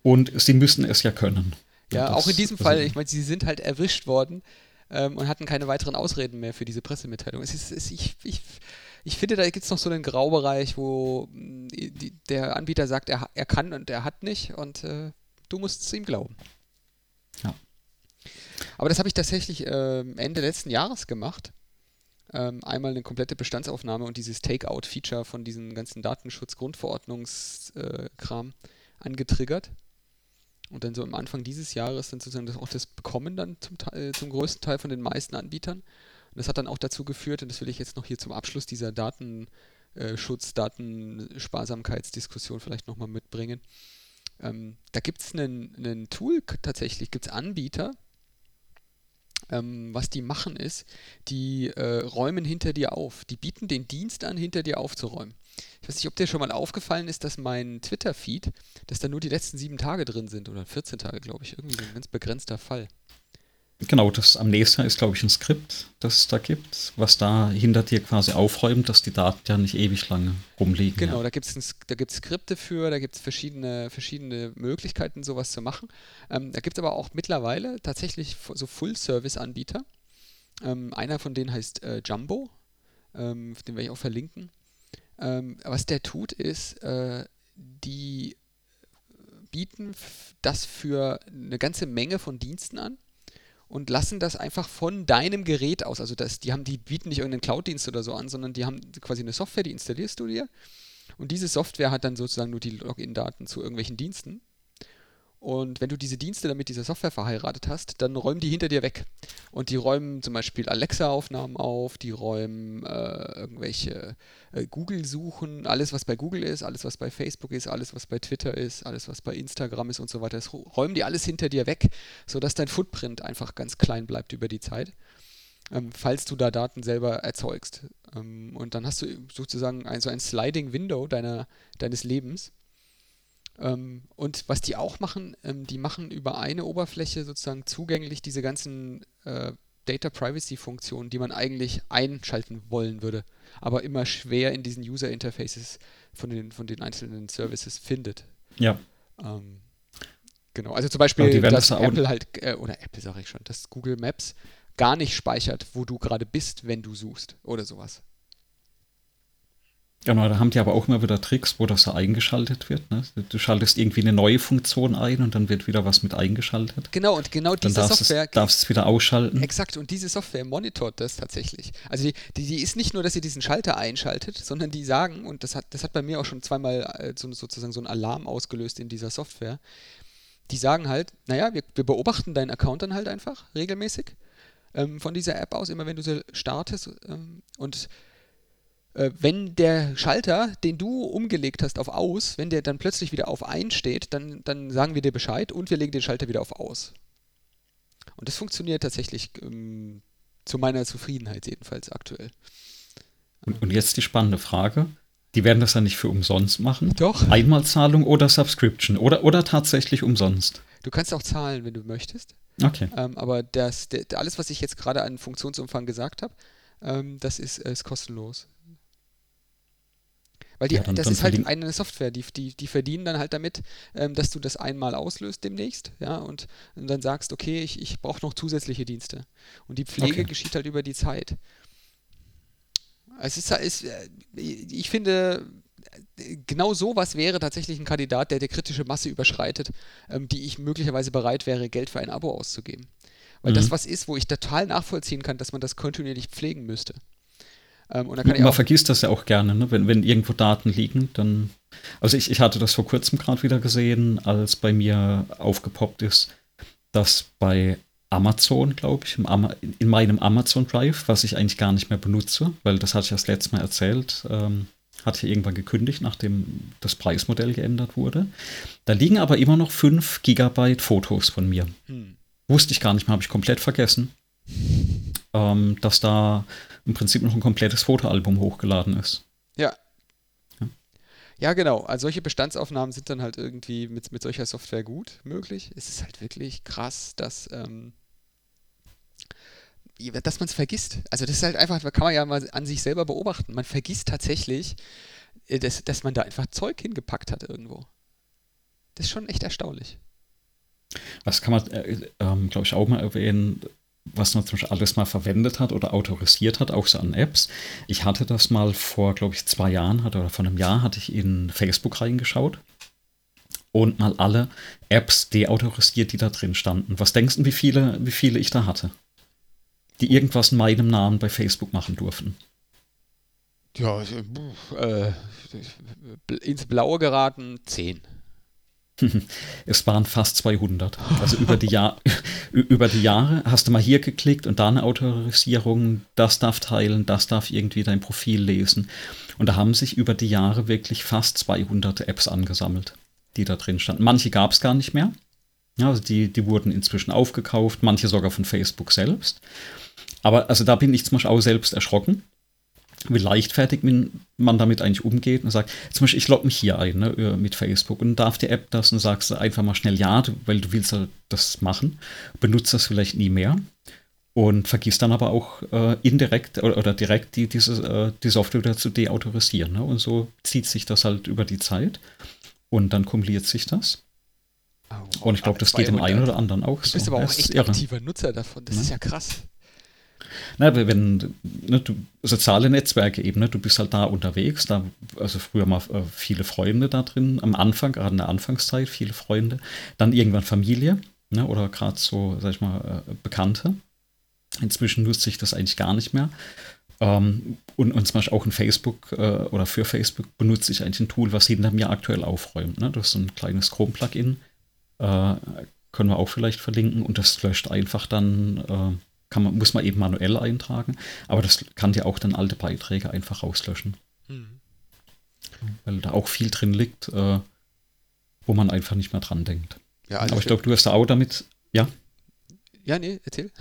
und sie müssen es ja können. Ja, das, auch in diesem Fall, ich meine, sie sind halt erwischt worden ähm, und hatten keine weiteren Ausreden mehr für diese Pressemitteilung. Es ist, es, ich, ich, ich finde, da gibt es noch so einen Graubereich, wo mm, die, der Anbieter sagt, er, er kann und er hat nicht und äh, du musst es ihm glauben. Ja. Aber das habe ich tatsächlich äh, Ende letzten Jahres gemacht ähm, einmal eine komplette Bestandsaufnahme und dieses Takeout-Feature von diesem ganzen Datenschutz-Grundverordnungskram angetriggert. Und dann so am Anfang dieses Jahres dann sozusagen auch das Bekommen dann zum, Teil, zum größten Teil von den meisten Anbietern. Und das hat dann auch dazu geführt, und das will ich jetzt noch hier zum Abschluss dieser Datenschutz, Datensparsamkeitsdiskussion vielleicht nochmal mitbringen. Ähm, da gibt es ein Tool tatsächlich, gibt es Anbieter, ähm, was die machen ist, die äh, räumen hinter dir auf. Die bieten den Dienst an, hinter dir aufzuräumen. Ich weiß nicht, ob dir schon mal aufgefallen ist, dass mein Twitter-Feed, dass da nur die letzten sieben Tage drin sind oder 14 Tage, glaube ich. Irgendwie so ein ganz begrenzter Fall. Genau, das am nächsten ist, glaube ich, ein Skript, das es da gibt, was da hinter dir quasi aufräumt, dass die Daten ja nicht ewig lange rumliegen. Genau, ja. da gibt es Skripte für, da gibt es verschiedene, verschiedene Möglichkeiten, sowas zu machen. Ähm, da gibt es aber auch mittlerweile tatsächlich so Full-Service-Anbieter. Ähm, einer von denen heißt äh, Jumbo, ähm, den werde ich auch verlinken. Ähm, was der tut, ist, äh, die bieten das für eine ganze Menge von Diensten an und lassen das einfach von deinem Gerät aus. Also das, die haben, die bieten nicht irgendeinen Cloud-Dienst oder so an, sondern die haben quasi eine Software, die installierst du dir. Und diese Software hat dann sozusagen nur die Login-Daten zu irgendwelchen Diensten. Und wenn du diese Dienste dann mit dieser Software verheiratet hast, dann räumen die hinter dir weg. Und die räumen zum Beispiel Alexa-Aufnahmen auf, die räumen äh, irgendwelche äh, Google-Suchen, alles was bei Google ist, alles was bei Facebook ist, alles was bei Twitter ist, alles was bei Instagram ist und so weiter. Das räumen die alles hinter dir weg, sodass dein Footprint einfach ganz klein bleibt über die Zeit, ähm, falls du da Daten selber erzeugst. Ähm, und dann hast du sozusagen ein, so ein Sliding Window deiner, deines Lebens und was die auch machen, ähm, die machen über eine Oberfläche sozusagen zugänglich diese ganzen äh, Data Privacy Funktionen, die man eigentlich einschalten wollen würde, aber immer schwer in diesen User Interfaces von den, von den einzelnen Services findet. Ja. Ähm, Genau, also zum Beispiel, dass Apple halt, äh, oder Apple sage ich schon, dass Google Maps gar nicht speichert, wo du gerade bist, wenn du suchst oder sowas. Genau, da haben die aber auch immer wieder Tricks, wo das so eingeschaltet wird. Ne? Du schaltest irgendwie eine neue Funktion ein und dann wird wieder was mit eingeschaltet. Genau, und genau diese dann darfst Software. Es, darfst es wieder ausschalten. Exakt, und diese Software monitort das tatsächlich. Also die, die, die, ist nicht nur, dass sie diesen Schalter einschaltet, sondern die sagen, und das hat, das hat bei mir auch schon zweimal äh, so, sozusagen so ein Alarm ausgelöst in dieser Software, die sagen halt, naja, wir, wir beobachten deinen Account dann halt einfach regelmäßig ähm, von dieser App aus, immer wenn du sie startest ähm, und äh, wenn der Schalter, den du umgelegt hast auf aus, wenn der dann plötzlich wieder auf ein steht, dann, dann sagen wir dir Bescheid und wir legen den Schalter wieder auf aus. Und das funktioniert tatsächlich ähm, zu meiner Zufriedenheit jedenfalls aktuell. Und, und, jetzt die spannende Frage. Die werden das dann nicht für umsonst machen? Doch. Einmalzahlung oder Subscription oder, oder tatsächlich umsonst? Du kannst auch zahlen, wenn du möchtest. Okay. Ähm, aber das, der, alles, was ich jetzt gerade an Funktionsumfang gesagt habe, ähm, das ist, ist kostenlos. Weil die, ja, dann, das dann ist halt eine Software, die, die, die verdienen dann halt damit, ähm, dass du das einmal auslöst demnächst, ja, und, und dann sagst, okay, ich, ich brauche noch zusätzliche Dienste. Und die Pflege okay. geschieht halt über die Zeit. Es ist, ist, äh, ich finde, genau sowas wäre tatsächlich ein Kandidat, der die kritische Masse überschreitet, ähm, die ich möglicherweise bereit wäre, Geld für ein Abo auszugeben. Weil mhm. das was ist, wo ich total nachvollziehen kann, dass man das kontinuierlich pflegen müsste. Ähm, man vergisst das ja auch gerne, ne? wenn, wenn irgendwo Daten liegen, dann. Also ich, ich hatte das vor kurzem gerade wieder gesehen, als bei mir aufgepoppt ist, dass bei Amazon, glaube ich, in meinem Amazon Drive, was ich eigentlich gar nicht mehr benutze, weil das hatte ich das letzte Mal erzählt, ähm, hatte ich irgendwann gekündigt, nachdem das Preismodell geändert wurde. Da liegen aber immer noch 5 Gigabyte Fotos von mir. Hm. Wusste ich gar nicht mehr, habe ich komplett vergessen, ähm, dass da im Prinzip noch ein komplettes Fotoalbum hochgeladen ist. Ja. ja. Ja, genau. Also solche Bestandsaufnahmen sind dann halt irgendwie mit, mit solcher Software gut möglich. Es ist halt wirklich krass, dass, ähm, dass man es vergisst. Also das ist halt einfach, kann man ja mal an sich selber beobachten. Man vergisst tatsächlich, äh, dass, dass man da einfach Zeug hingepackt hat irgendwo. Das ist schon echt erstaunlich. Was kann man, äh, äh, glaube ich, auch mal erwähnen, was man zum Beispiel alles mal verwendet hat oder autorisiert hat, auch so an Apps. Ich hatte das mal vor, glaube ich, zwei Jahren hatte, oder vor einem Jahr hatte ich in Facebook reingeschaut und mal alle Apps deautorisiert, die da drin standen. Was denkst du, wie viele, wie viele ich da hatte? Die irgendwas in meinem Namen bei Facebook machen durften. Ja, äh, ins Blaue geraten, zehn. Es waren fast 200. Also über die, Jahr, über die Jahre hast du mal hier geklickt und da eine Autorisierung, das darf teilen, das darf irgendwie dein Profil lesen. Und da haben sich über die Jahre wirklich fast 200 Apps angesammelt, die da drin standen. Manche gab es gar nicht mehr. Ja, also die, die wurden inzwischen aufgekauft, manche sogar von Facebook selbst. Aber also da bin ich zum Beispiel auch selbst erschrocken wie leichtfertig man damit eigentlich umgeht und sagt, zum Beispiel, ich logge mich hier ein ne, mit Facebook und darf die App das und sagst einfach mal schnell ja, weil du willst halt das machen, benutzt das vielleicht nie mehr und vergisst dann aber auch äh, indirekt oder, oder, direkt die, diese, äh, die Software wieder zu deautorisieren. Ne? Und so zieht sich das halt über die Zeit und dann kumuliert sich das. Oh, und ich glaube, das geht dem einen oder anderen auch so. Du bist so. aber auch echt aktiver Nutzer davon. Das ja. ist ja krass. Na, wenn ne, du, soziale Netzwerke eben, ne, du bist halt da unterwegs, da, also früher mal äh, viele Freunde da drin, am Anfang, gerade in der Anfangszeit, viele Freunde, dann irgendwann Familie, ne, oder gerade so, sag ich mal, äh, Bekannte. Inzwischen nutze ich das eigentlich gar nicht mehr. Ähm, und, und zum Beispiel auch in Facebook äh, oder für Facebook benutze ich eigentlich ein Tool, was hinter mir aktuell aufräumt. Ne? Das ist ein kleines Chrome-Plugin. Äh, können wir auch vielleicht verlinken und das löscht einfach dann äh, kann man, muss man eben manuell eintragen, aber das kann ja auch dann alte Beiträge einfach rauslöschen. Mhm. Weil da auch viel drin liegt, äh, wo man einfach nicht mehr dran denkt. Ja, also aber ich glaube, du hast da auch damit, ja? Ja, nee, erzähl.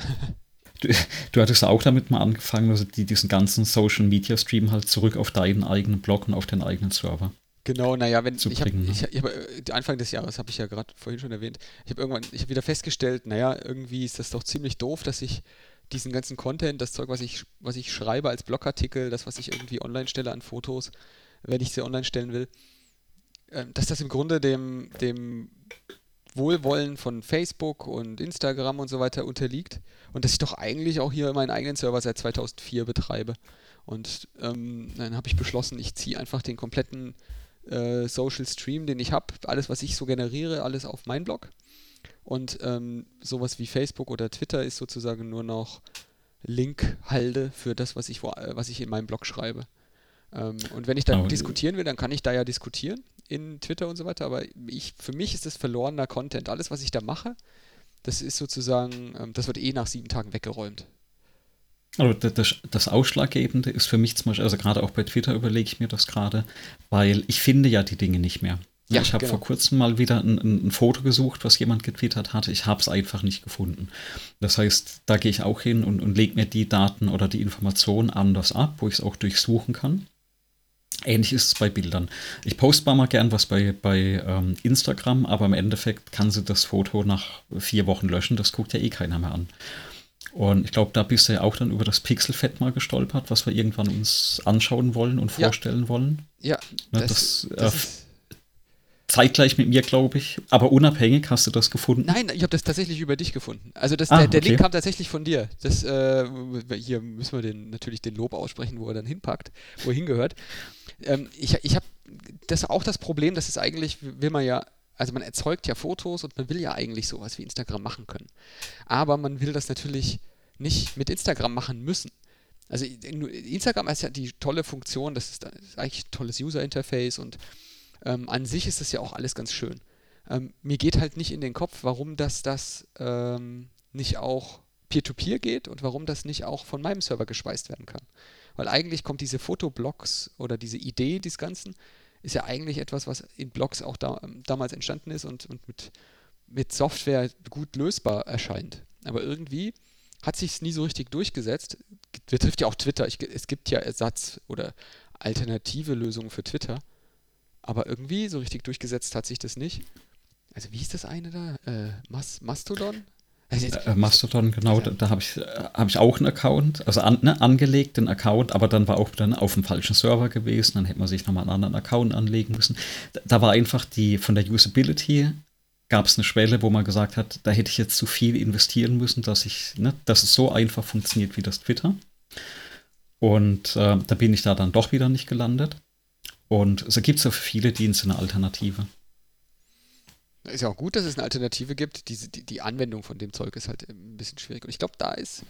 Du, du, hattest auch damit mal angefangen, also die, diesen ganzen Social Media Stream halt zurück auf deinen eigenen Blog und auf den eigenen Server. Genau, naja, wenn ich habe ne? hab, äh, Anfang des Jahres habe ich ja gerade vorhin schon erwähnt, ich habe irgendwann, ich habe wieder festgestellt, naja, irgendwie ist das doch ziemlich doof, dass ich diesen ganzen Content, das Zeug, was ich, was ich schreibe als Blogartikel, das, was ich irgendwie online stelle an Fotos, wenn ich sie online stellen will, äh, dass das im Grunde dem, dem Wohlwollen von Facebook und Instagram und so weiter unterliegt und dass ich doch eigentlich auch hier meinen eigenen Server seit 2004 betreibe. Und ähm, dann habe ich beschlossen, ich ziehe einfach den kompletten äh, Social Stream, den ich habe, alles, was ich so generiere, alles auf meinen Blog. Und ähm, sowas wie Facebook oder Twitter ist sozusagen nur noch Linkhalde für das, was ich, äh, was ich in meinem Blog schreibe. Ähm, und wenn ich dann aber diskutieren will, dann kann ich da ja diskutieren in Twitter und so weiter, aber ich, für mich ist das verlorener Content. Alles, was ich da mache, das ist sozusagen, ähm, das wird eh nach sieben Tagen weggeräumt. Also das, das, Ausschlaggebende ist für mich zum Beispiel, also gerade auch bei Twitter überlege ich mir das gerade, weil ich finde ja die Dinge nicht mehr. Ja, ich habe genau. vor kurzem mal wieder ein, ein, Foto gesucht, was jemand getwittert hatte. Ich habe es einfach nicht gefunden. Das heißt, da gehe ich auch hin und, und lege mir die Daten oder die Informationen anders ab, wo ich es auch durchsuchen kann. Ähnlich ist es bei Bildern. Ich poste mal gern was bei, bei ähm, Instagram, aber im Endeffekt kann sie das Foto nach vier Wochen löschen. Das guckt ja eh keiner mehr an. Und ich glaube, da bist du ja auch dann über das Pixelfett mal gestolpert, was wir irgendwann uns anschauen wollen und vorstellen ja. wollen. Ja, ne, das, das, das äh, zeitgleich mit mir, glaube ich. Aber unabhängig hast du das gefunden? Nein, ich habe das tatsächlich über dich gefunden. Also das, ah, der, der okay. Link kam tatsächlich von dir. Das, äh, hier müssen wir den, natürlich den Lob aussprechen, wo er dann hinpackt, wo er hingehört. Ähm, ich ich habe das auch das Problem, dass es eigentlich, will man ja, also man erzeugt ja Fotos und man will ja eigentlich sowas wie Instagram machen können. Aber man will das natürlich nicht mit Instagram machen müssen. Also Instagram ist ja die tolle Funktion, das ist, eigentlich ein tolles User-Interface und ähm, an sich ist das ja auch alles ganz schön. Ähm, mir geht halt nicht in den Kopf, warum das, das ähm, nicht auch Peer-to-Peer -Peer geht und warum das nicht auch von meinem Server gespeist werden kann. Weil eigentlich kommt diese Fotoblocks oder diese Idee des Ganzen, ist ja eigentlich etwas, was in Blogs auch da, damals entstanden ist und, und mit, mit Software gut lösbar erscheint. Aber irgendwie hat sich es nie so richtig durchgesetzt. Betrifft ja auch Twitter. Ich, es gibt ja Ersatz oder alternative Lösungen für Twitter. Aber irgendwie so richtig durchgesetzt hat sich das nicht. Also wie ist das eine da? Äh, Mas Mastodon? Also äh, Mastodon, genau, da, da habe ich, äh, hab ich auch einen Account, also an, ne, angelegt den Account, aber dann war auch dann auf dem falschen Server gewesen, dann hätte man sich nochmal einen anderen Account anlegen müssen. Da, da war einfach die, von der Usability gab es eine Schwelle, wo man gesagt hat, da hätte ich jetzt zu viel investieren müssen, dass ich, ne, dass es so einfach funktioniert wie das Twitter. Und äh, da bin ich da dann doch wieder nicht gelandet. Und so gibt es ja für viele Dienste eine Alternative. Ist ja auch gut, dass es eine Alternative gibt. Die, die, die Anwendung von dem Zeug ist halt ein bisschen schwierig. Und ich glaube, da ist.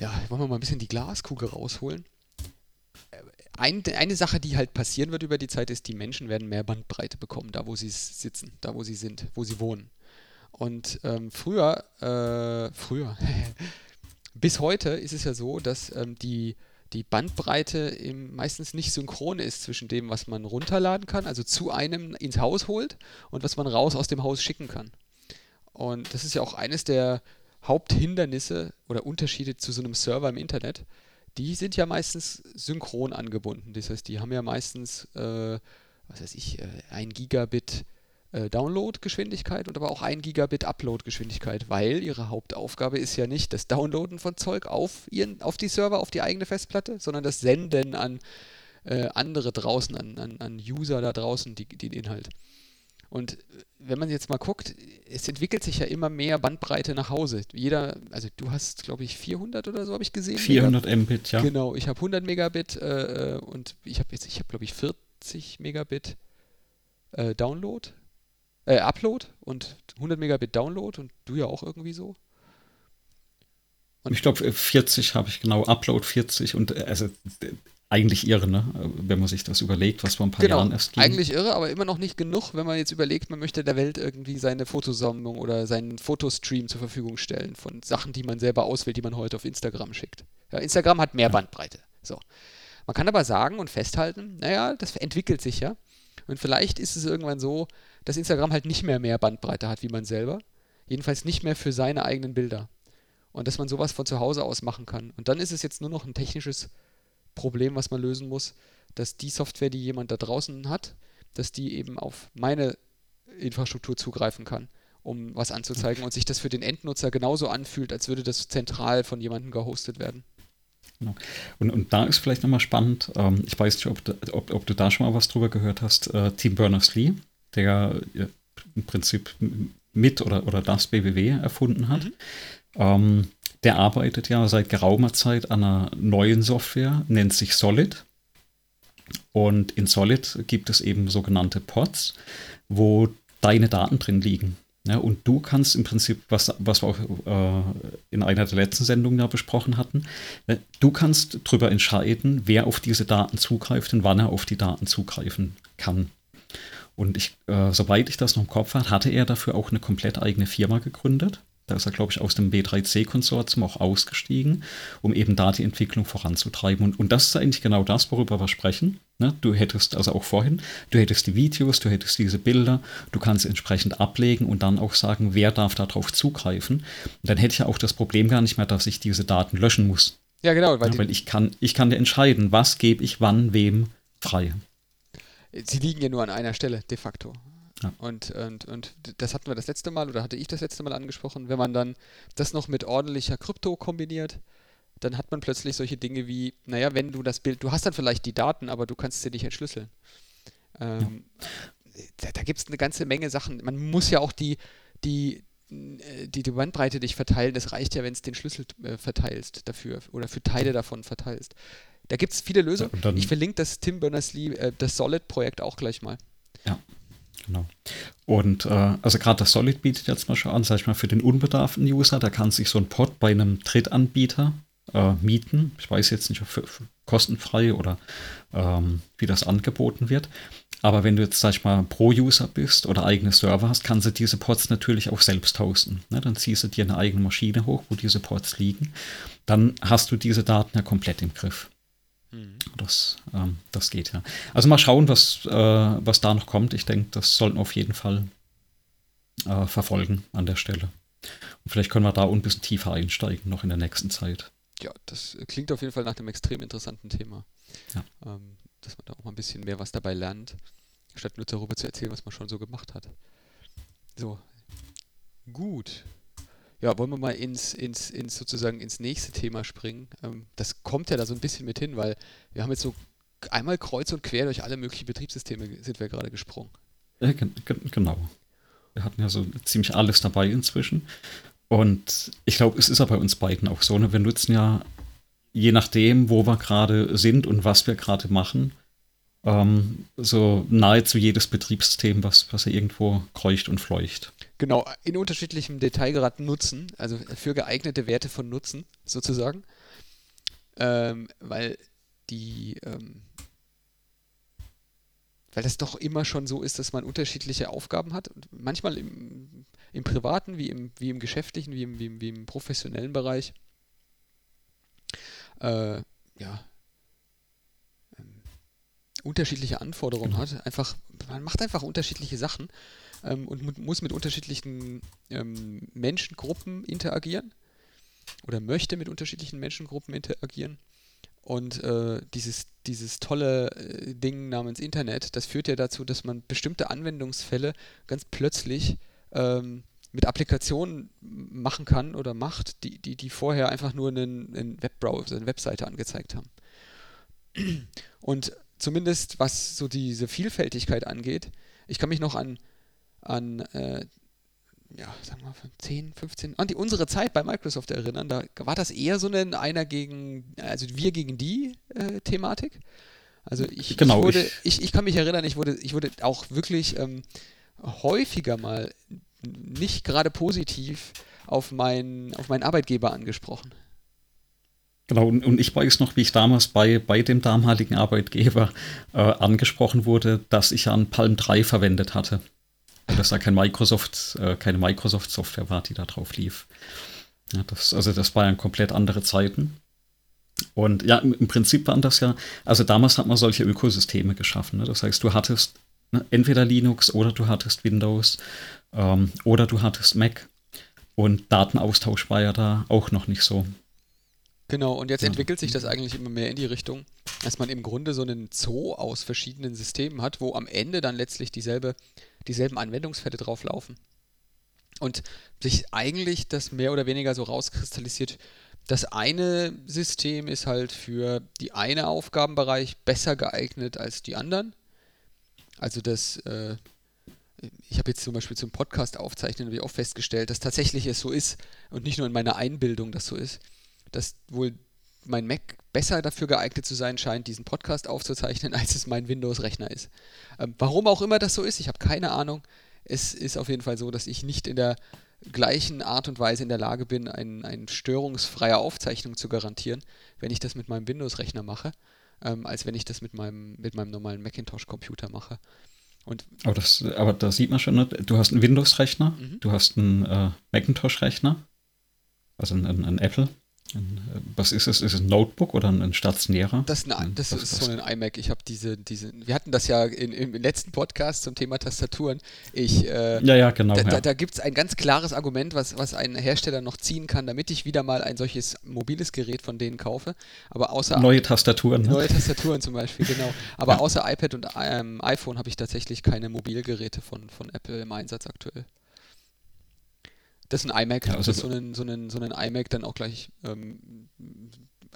Ja, wollen wir mal ein bisschen die Glaskugel rausholen. Ein, eine Sache, die halt passieren wird über die Zeit, ist, die Menschen werden mehr Bandbreite bekommen, da wo sie sitzen, da wo sie sind, wo sie wohnen. Und ähm, früher, äh, früher, bis heute ist es ja so, dass ähm, die die Bandbreite im, meistens nicht synchron ist zwischen dem, was man runterladen kann, also zu einem ins Haus holt und was man raus aus dem Haus schicken kann. Und das ist ja auch eines der Haupthindernisse oder Unterschiede zu so einem Server im Internet. Die sind ja meistens synchron angebunden. Das heißt, die haben ja meistens, äh, was weiß ich, äh, ein Gigabit äh, Download-Geschwindigkeit und aber auch 1 Gigabit Upload-Geschwindigkeit, weil ihre Hauptaufgabe ist ja nicht das Downloaden von Zeug auf, ihren, auf die Server, auf die eigene Festplatte, sondern das Senden an äh, andere draußen, an, an, an User da draußen, die, den Inhalt. Und wenn man jetzt mal guckt, es entwickelt sich ja immer mehr Bandbreite nach Hause. Jeder, also du hast, glaube ich, 400 oder so habe ich gesehen. 400 Mbit, ja. Genau, ich habe 100 Megabit äh, und ich habe jetzt, ich habe, glaube ich, 40 Megabit äh, Download äh, Upload und 100 Megabit Download und du ja auch irgendwie so. Und ich glaube, 40 habe ich genau, Upload 40 und äh, also eigentlich irre, ne? wenn man sich das überlegt, was vor ein paar genau, Jahren erst ging. Eigentlich irre, aber immer noch nicht genug, wenn man jetzt überlegt, man möchte der Welt irgendwie seine Fotosammlung oder seinen Fotostream zur Verfügung stellen von Sachen, die man selber auswählt, die man heute auf Instagram schickt. Ja, Instagram hat mehr Bandbreite. So. Man kann aber sagen und festhalten, naja, das entwickelt sich ja. Und vielleicht ist es irgendwann so, dass Instagram halt nicht mehr mehr Bandbreite hat wie man selber. Jedenfalls nicht mehr für seine eigenen Bilder. Und dass man sowas von zu Hause aus machen kann. Und dann ist es jetzt nur noch ein technisches Problem, was man lösen muss, dass die Software, die jemand da draußen hat, dass die eben auf meine Infrastruktur zugreifen kann, um was anzuzeigen und sich das für den Endnutzer genauso anfühlt, als würde das zentral von jemandem gehostet werden. Genau. Und, und da ist vielleicht nochmal spannend, ähm, ich weiß nicht, ob du, ob, ob du da schon mal was drüber gehört hast, äh, Tim Berners-Lee, der im Prinzip mit oder, oder das BBW erfunden hat. Mhm. Ähm, der arbeitet ja seit geraumer Zeit an einer neuen Software, nennt sich Solid. Und in Solid gibt es eben sogenannte Pods, wo deine Daten drin liegen. Ja, und du kannst im Prinzip, was, was wir auch äh, in einer der letzten Sendungen ja besprochen hatten, äh, du kannst darüber entscheiden, wer auf diese Daten zugreift und wann er auf die Daten zugreifen kann. Und ich, äh, soweit ich das noch im Kopf habe, hatte er dafür auch eine komplett eigene Firma gegründet. Da ist er, glaube ich, aus dem B3C-Konsortium auch ausgestiegen, um eben da die Entwicklung voranzutreiben. Und, und das ist eigentlich genau das, worüber wir sprechen. Ne? Du hättest, also auch vorhin, du hättest die Videos, du hättest diese Bilder, du kannst entsprechend ablegen und dann auch sagen, wer darf darauf zugreifen. Und dann hätte ich ja auch das Problem gar nicht mehr, dass ich diese Daten löschen muss. Ja, genau. Weil, ja, weil ich kann, ich kann entscheiden, was gebe ich wann wem frei. Sie liegen ja nur an einer Stelle, de facto. Ja. Und, und, und das hatten wir das letzte Mal oder hatte ich das letzte Mal angesprochen, wenn man dann das noch mit ordentlicher Krypto kombiniert, dann hat man plötzlich solche Dinge wie, naja, wenn du das Bild, du hast dann vielleicht die Daten, aber du kannst sie nicht entschlüsseln. Ähm, ja. Da, da gibt es eine ganze Menge Sachen. Man muss ja auch die, die, äh, die, die Bandbreite dich verteilen. Das reicht ja, wenn es den Schlüssel äh, verteilst dafür oder für Teile davon verteilst. Da gibt es viele Lösungen. Ja, ich verlinke das Tim Berners-Lee, äh, das Solid-Projekt auch gleich mal. Ja. Genau. Und äh, also gerade das Solid bietet jetzt mal schon an, sag ich mal, für den unbedarften User, da kann sich so ein Pod bei einem Drittanbieter äh, mieten. Ich weiß jetzt nicht, ob für, für kostenfrei oder ähm, wie das angeboten wird. Aber wenn du jetzt, sag ich mal, Pro-User bist oder eigene Server hast, kannst du diese Pods natürlich auch selbst hosten. Ne? Dann ziehst du dir eine eigene Maschine hoch, wo diese Pods liegen. Dann hast du diese Daten ja komplett im Griff. Mhm. Das, ähm, das geht ja. Also mal schauen, was, äh, was da noch kommt. Ich denke, das sollten wir auf jeden Fall äh, verfolgen an der Stelle. Und vielleicht können wir da ein bisschen tiefer einsteigen, noch in der nächsten Zeit. Ja, das klingt auf jeden Fall nach einem extrem interessanten Thema. Ja. Ähm, dass man da auch mal ein bisschen mehr was dabei lernt, statt nur darüber zu erzählen, was man schon so gemacht hat. So. Gut. Ja, wollen wir mal ins, ins, ins sozusagen ins nächste Thema springen. Ähm, das kommt ja da so ein bisschen mit hin, weil wir haben jetzt so einmal kreuz und quer durch alle möglichen Betriebssysteme sind wir gerade gesprungen. Ja, genau. Wir hatten ja so ziemlich alles dabei inzwischen. Und ich glaube, es ist ja bei uns beiden auch so. Ne? Wir nutzen ja, je nachdem, wo wir gerade sind und was wir gerade machen, ähm, so nahezu jedes Betriebssystem, was, was er irgendwo kreucht und fleucht. Genau, in unterschiedlichem Detailgrad nutzen, also für geeignete Werte von Nutzen sozusagen. Ähm, weil die, ähm, weil das doch immer schon so ist, dass man unterschiedliche Aufgaben hat. Und manchmal im, im privaten, wie im, wie im geschäftlichen, wie im, wie im, wie im professionellen Bereich. Äh, ja, unterschiedliche Anforderungen genau. hat. Einfach, man macht einfach unterschiedliche Sachen ähm, und muss mit unterschiedlichen ähm, Menschengruppen interagieren oder möchte mit unterschiedlichen Menschengruppen interagieren. Und äh, dieses, dieses tolle äh, Ding namens Internet, das führt ja dazu, dass man bestimmte Anwendungsfälle ganz plötzlich ähm, mit Applikationen machen kann oder macht, die, die, die vorher einfach nur einen, einen Webbrowser, eine Webseite angezeigt haben. Und zumindest was so diese Vielfältigkeit angeht, ich kann mich noch an, an äh, ja, sagen wir mal, 10, 15, an die, unsere Zeit bei Microsoft erinnern. Da war das eher so eine einer gegen, also wir gegen die äh, Thematik. Also ich, genau, ich wurde, ich, ich, kann mich erinnern, ich wurde, ich wurde auch wirklich ähm, häufiger mal nicht gerade positiv auf, mein, auf meinen Arbeitgeber angesprochen. Genau, und, und ich weiß noch, wie ich damals bei, bei dem damaligen Arbeitgeber äh, angesprochen wurde, dass ich an Palm 3 verwendet hatte. Dass da kein Microsoft, äh, keine Microsoft-Software war, die da drauf lief. Ja, das, also das waren komplett andere Zeiten. Und ja, im, im, Prinzip waren das ja, also damals hat man solche Ökosysteme geschaffen. Ne? Das heißt, du hattest ne, entweder Linux oder du hattest Windows ähm, oder du hattest Mac. Und Datenaustausch war ja da auch noch nicht so. Genau, und jetzt entwickelt sich das eigentlich immer mehr in die Richtung, dass man im Grunde so einen Zoo aus verschiedenen Systemen hat, wo am Ende dann letztlich dieselbe, dieselben Anwendungsfälle drauflaufen. Und sich eigentlich das mehr oder weniger so rauskristallisiert, das eine System ist halt für die eine Aufgabenbereich besser geeignet als die anderen. Also das, äh, ich habe jetzt zum Beispiel zum Podcast aufzeichnen, habe ich auch festgestellt, dass tatsächlich es so ist und nicht nur in meiner Einbildung das so ist, dass wohl mein Mac besser dafür geeignet zu sein scheint, diesen Podcast aufzuzeichnen, als es mein Windows-Rechner ist. Ähm, warum auch immer das so ist, ich habe keine Ahnung. Es ist auf jeden Fall so, dass ich nicht in der gleichen Art und Weise in der Lage bin, eine ein störungsfreie Aufzeichnung zu garantieren, wenn ich das mit meinem Windows-Rechner mache, ähm, als wenn ich das mit meinem, mit meinem normalen Macintosh-Computer mache. Und aber, das, aber da sieht man schon, ne, du hast einen Windows-Rechner, mhm. du hast einen äh, Macintosh-Rechner, also einen, einen Apple was ist es? Ist es ein Notebook oder ein stationärer? Das, nein, das was, ist so ein iMac. Ich habe diese, diese, wir hatten das ja in, im letzten Podcast zum Thema Tastaturen. Ich, äh, ja, ja, genau. Da, ja. da, da gibt es ein ganz klares Argument, was, was ein Hersteller noch ziehen kann, damit ich wieder mal ein solches mobiles Gerät von denen kaufe. Aber außer. Neue Tastaturen. Ne? Neue Tastaturen zum Beispiel, genau. Aber ja. außer iPad und ähm, iPhone habe ich tatsächlich keine Mobilgeräte von, von Apple im Einsatz aktuell. Das ist ein iMac, ja, also das ist so ein, so, ein, so ein iMac dann auch gleich ähm,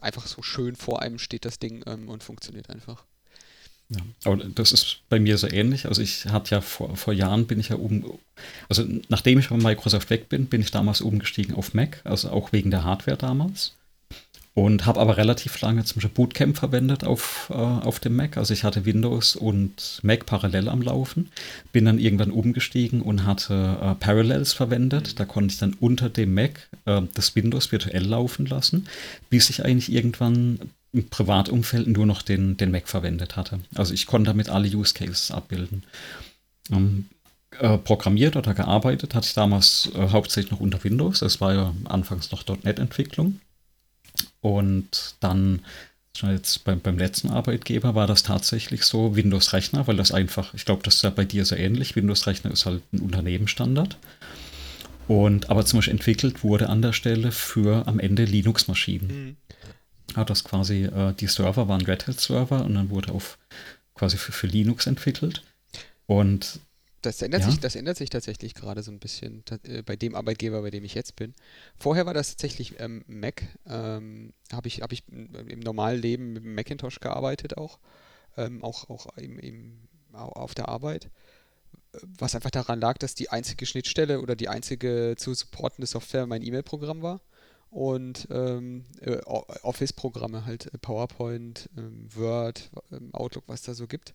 einfach so schön vor einem steht das Ding ähm, und funktioniert einfach. Ja, aber das ist bei mir so ähnlich. Also ich hatte ja vor, vor Jahren bin ich ja oben, also nachdem ich von Microsoft weg bin, bin ich damals umgestiegen auf Mac, also auch wegen der Hardware damals. Und habe aber relativ lange zum Beispiel Bootcamp verwendet auf, äh, auf dem Mac. Also ich hatte Windows und Mac parallel am Laufen. Bin dann irgendwann umgestiegen und hatte äh, Parallels verwendet. Da konnte ich dann unter dem Mac äh, das Windows virtuell laufen lassen, bis ich eigentlich irgendwann im Privatumfeld nur noch den, den Mac verwendet hatte. Also ich konnte damit alle Use Cases abbilden. Ähm, äh, programmiert oder gearbeitet hatte ich damals äh, hauptsächlich noch unter Windows. Das war ja anfangs noch .NET-Entwicklung. Und dann jetzt beim, beim letzten Arbeitgeber war das tatsächlich so Windows-Rechner, weil das einfach, ich glaube, das ist ja bei dir so ähnlich. Windows-Rechner ist halt ein Unternehmensstandard. Und aber zum Beispiel entwickelt wurde an der Stelle für am Ende Linux-Maschinen. Mhm. Hat das quasi, äh, die Server waren Red Hat-Server und dann wurde auf quasi für, für Linux entwickelt. Und das ändert, ja. sich, das ändert sich tatsächlich gerade so ein bisschen äh, bei dem Arbeitgeber, bei dem ich jetzt bin. Vorher war das tatsächlich ähm, Mac. Ähm, Habe ich, hab ich im normalen Leben mit Macintosh gearbeitet auch. Ähm, auch auch im, im, auf der Arbeit. Was einfach daran lag, dass die einzige Schnittstelle oder die einzige zu supportende Software mein E-Mail-Programm war. Und ähm, äh, Office-Programme, halt PowerPoint, ähm, Word, ähm, Outlook, was da so gibt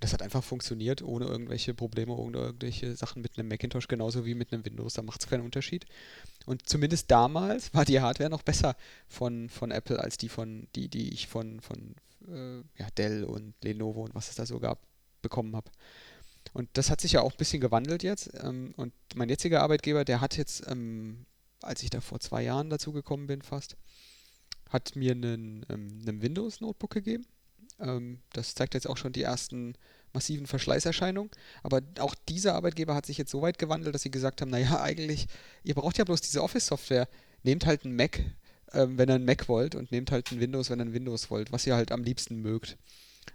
das hat einfach funktioniert, ohne irgendwelche Probleme, ohne irgendwelche Sachen mit einem Macintosh, genauso wie mit einem Windows. Da macht es keinen Unterschied. Und zumindest damals war die Hardware noch besser von, von Apple als die von, die, die ich von, von äh, ja, Dell und Lenovo und was es da so gab, bekommen habe. Und das hat sich ja auch ein bisschen gewandelt jetzt. Ähm, und mein jetziger Arbeitgeber, der hat jetzt, ähm, als ich da vor zwei Jahren dazu gekommen bin, fast, hat mir einen, ähm, einen Windows-Notebook gegeben ähm, das zeigt jetzt auch schon die ersten massiven Verschleißerscheinungen. Aber auch dieser Arbeitgeber hat sich jetzt so weit gewandelt, dass sie gesagt haben, naja, eigentlich, ihr braucht ja bloß diese Office-Software. Nehmt halt einen Mac, ähm, wenn ihr einen Mac wollt und nehmt halt ein Windows, wenn ihr ein Windows wollt, was ihr halt am liebsten mögt.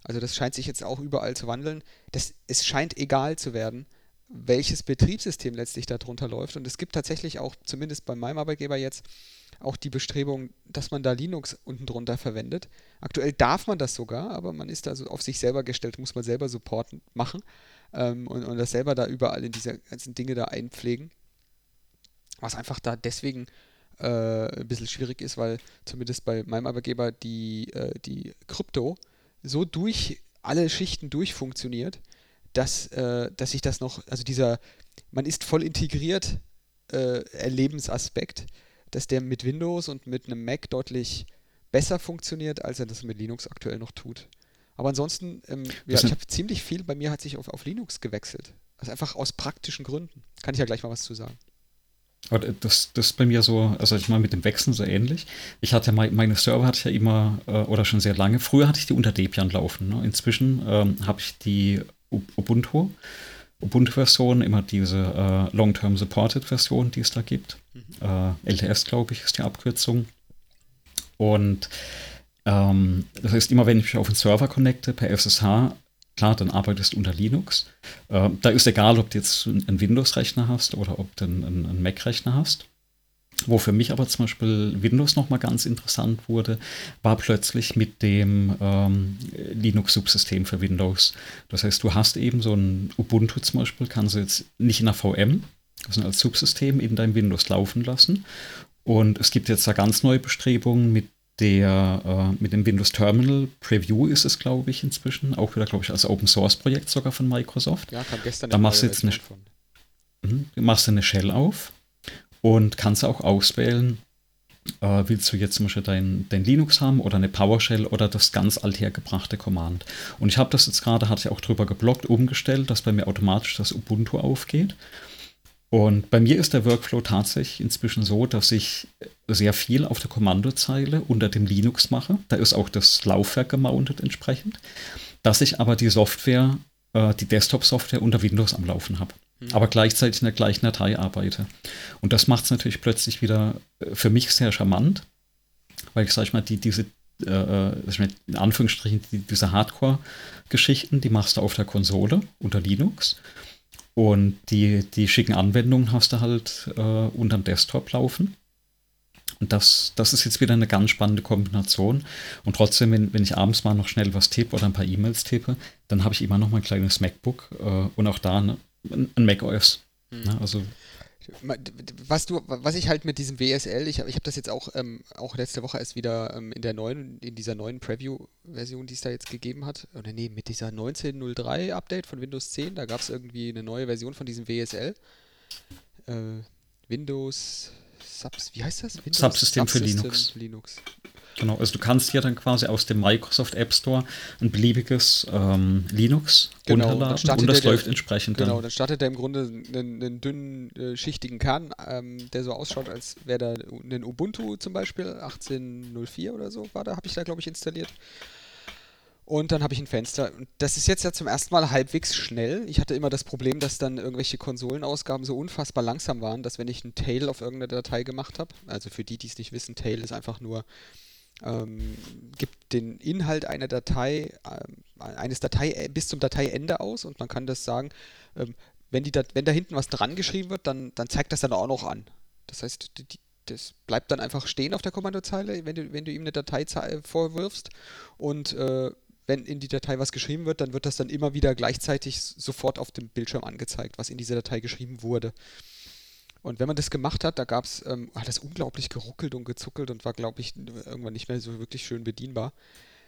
Also das scheint sich jetzt auch überall zu wandeln. Das, es scheint egal zu werden, welches Betriebssystem letztlich darunter läuft. Und es gibt tatsächlich auch, zumindest bei meinem Arbeitgeber jetzt, auch die Bestrebung, dass man da Linux unten drunter verwendet. Aktuell darf man das sogar, aber man ist da so auf sich selber gestellt, muss man selber Support machen ähm, und, und das selber da überall in diese ganzen Dinge da einpflegen. Was einfach da deswegen äh, ein bisschen schwierig ist, weil zumindest bei meinem Arbeitgeber die, äh, die Krypto so durch alle Schichten durchfunktioniert, dass, äh, dass sich das noch, also dieser, man ist voll integriert äh, Erlebensaspekt, dass der mit Windows und mit einem Mac deutlich besser funktioniert, als er das mit Linux aktuell noch tut. Aber ansonsten, ähm, ja, ich habe ziemlich viel, bei mir hat sich auf, auf Linux gewechselt. Also einfach aus praktischen Gründen. Kann ich ja gleich mal was zu sagen. Das, das ist bei mir so, also ich meine mit dem Wechseln so ähnlich. Ich hatte meine Server hatte ich ja immer äh, oder schon sehr lange. Früher hatte ich die unter Debian laufen. Ne? Inzwischen ähm, habe ich die Ubuntu Ubuntu-Version, immer diese äh, Long-Term Supported-Version, die es da gibt. Mhm. Äh, LTS, glaube ich, ist die Abkürzung. Und ähm, das heißt, immer wenn ich mich auf den Server connecte per SSH, klar, dann arbeitest du unter Linux. Äh, da ist egal, ob du jetzt einen Windows-Rechner hast oder ob du einen, einen Mac-Rechner hast. Wo für mich aber zum Beispiel Windows nochmal ganz interessant wurde, war plötzlich mit dem ähm, Linux-Subsystem für Windows. Das heißt, du hast eben so ein Ubuntu zum Beispiel, kannst du jetzt nicht in der VM, also als Subsystem in deinem Windows laufen lassen. Und es gibt jetzt da ganz neue Bestrebungen mit der, äh, mit dem Windows Terminal Preview ist es, glaube ich, inzwischen. Auch wieder, glaube ich, als Open Source Projekt sogar von Microsoft. Ja, kam gestern Da machst du jetzt eine, mh, machst du eine Shell auf und kannst auch auswählen, äh, willst du jetzt zum Beispiel dein, dein Linux haben oder eine PowerShell oder das ganz althergebrachte Command. Und ich habe das jetzt gerade, hatte ich auch drüber geblockt, umgestellt, dass bei mir automatisch das Ubuntu aufgeht. Und bei mir ist der Workflow tatsächlich inzwischen so, dass ich sehr viel auf der Kommandozeile unter dem Linux mache. Da ist auch das Laufwerk gemountet entsprechend. Dass ich aber die Software, äh, die Desktop-Software unter Windows am Laufen habe. Mhm. Aber gleichzeitig in der gleichen Datei arbeite. Und das macht es natürlich plötzlich wieder äh, für mich sehr charmant, weil ich, sag ich mal, die, diese äh, äh in Anführungsstrichen die, diese Hardcore-Geschichten, die machst du auf der Konsole unter Linux. Und die, die schicken Anwendungen hast du halt äh, unterm Desktop laufen. Und das, das ist jetzt wieder eine ganz spannende Kombination. Und trotzdem, wenn, wenn ich abends mal noch schnell was tippe oder ein paar E-Mails tippe, dann habe ich immer noch mein kleines MacBook äh, und auch da ne, ein macOS. Mhm. Ne? Also was du, was ich halt mit diesem WSL, ich habe ich hab das jetzt auch, ähm, auch letzte Woche erst wieder ähm, in der neuen, in dieser neuen Preview-Version, die es da jetzt gegeben hat, oder nee, mit dieser 19.03 Update von Windows 10, da gab es irgendwie eine neue Version von diesem WSL. Äh, Windows Subs, wie heißt das? Windows Subsystem, Subsystem für Linux. Linux. Genau, also du kannst hier dann quasi aus dem Microsoft App Store ein beliebiges ähm, Linux genau, runterladen und das der, läuft entsprechend Genau, dann. dann startet er im Grunde einen, einen dünnen, äh, schichtigen Kern, ähm, der so ausschaut, als wäre da ein Ubuntu zum Beispiel, 18.04 oder so war da, habe ich da glaube ich installiert. Und dann habe ich ein Fenster. Das ist jetzt ja zum ersten Mal halbwegs schnell. Ich hatte immer das Problem, dass dann irgendwelche Konsolenausgaben so unfassbar langsam waren, dass wenn ich einen Tail auf irgendeine Datei gemacht habe, also für die, die es nicht wissen, Tail ist einfach nur ähm, gibt den Inhalt einer Datei, äh, eines Datei äh, bis zum Dateiende aus und man kann das sagen, ähm, wenn, die wenn da hinten was dran geschrieben wird, dann, dann zeigt das dann auch noch an. Das heißt, die, das bleibt dann einfach stehen auf der Kommandozeile, wenn du, wenn du ihm eine Datei vorwirfst und äh, wenn in die Datei was geschrieben wird, dann wird das dann immer wieder gleichzeitig sofort auf dem Bildschirm angezeigt, was in dieser Datei geschrieben wurde. Und wenn man das gemacht hat, da gab es, ähm, hat das unglaublich geruckelt und gezuckelt und war, glaube ich, irgendwann nicht mehr so wirklich schön bedienbar.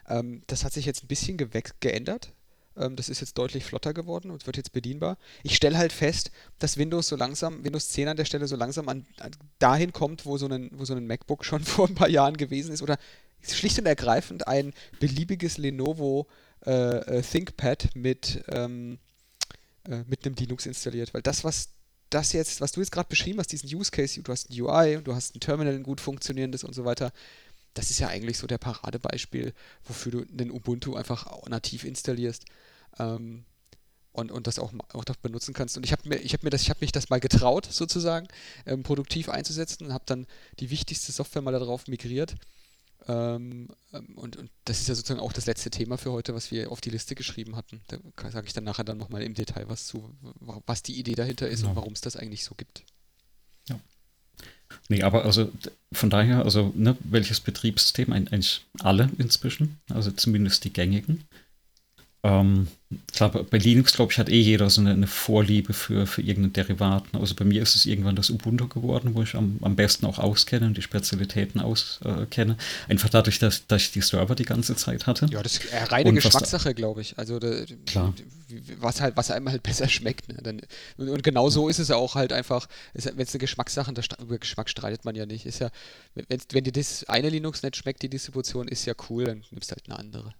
Ähm, das hat sich jetzt ein bisschen geändert. Ähm, das ist jetzt deutlich flotter geworden und wird jetzt bedienbar. Ich stelle halt fest, dass Windows so langsam, Windows 10 an der Stelle so langsam an, an, dahin kommt, wo so, ein, wo so ein MacBook schon vor ein paar Jahren gewesen ist oder schlicht und ergreifend ein beliebiges Lenovo äh, äh ThinkPad mit, ähm, äh, mit einem Linux installiert. Weil das, was das jetzt, was du jetzt gerade beschrieben hast, diesen Use Case, du hast ein UI und du hast ein Terminal, ein gut funktionierendes und so weiter, das ist ja eigentlich so der Paradebeispiel, wofür du einen Ubuntu einfach nativ installierst ähm, und, und das auch, auch noch benutzen kannst. Und ich habe mir, ich hab mir das, ich habe mich das mal getraut, sozusagen, ähm, produktiv einzusetzen und habe dann die wichtigste Software mal darauf migriert ähm, ähm, und, und, das ist ja sozusagen auch das letzte Thema für heute, was wir auf die Liste geschrieben hatten. Da sage ich dann nachher dann nochmal im Detail was zu, was die Idee dahinter ist ja. und warum es das eigentlich so gibt. Ja. Nee, aber also von daher, also ne, welches Betriebssystem? Eigentlich alle inzwischen, also zumindest die gängigen. Ähm, klar, bei Linux, glaube ich, hat eh jeder so eine, eine, Vorliebe für, für irgendeinen Derivat. Also bei mir ist es irgendwann das Ubuntu geworden, wo ich am, am besten auch auskenne und die Spezialitäten auskenne. Äh, Einfach dadurch, dass, dass ich die Server die ganze Zeit hatte. Ja, das ist reine und Geschmackssache, glaube ich. Also da, klar. Was halt, was einem halt besser schmeckt. Ne? Dann, und, und, genau so ist es auch halt einfach, wenn es eine Geschmackssache, ist, über Geschmack streitet man ja nicht. Ist ja, wenn, wenn dir das eine Linux nicht schmeckt, die Distribution, ist ja cool, dann nimmst du halt eine andere.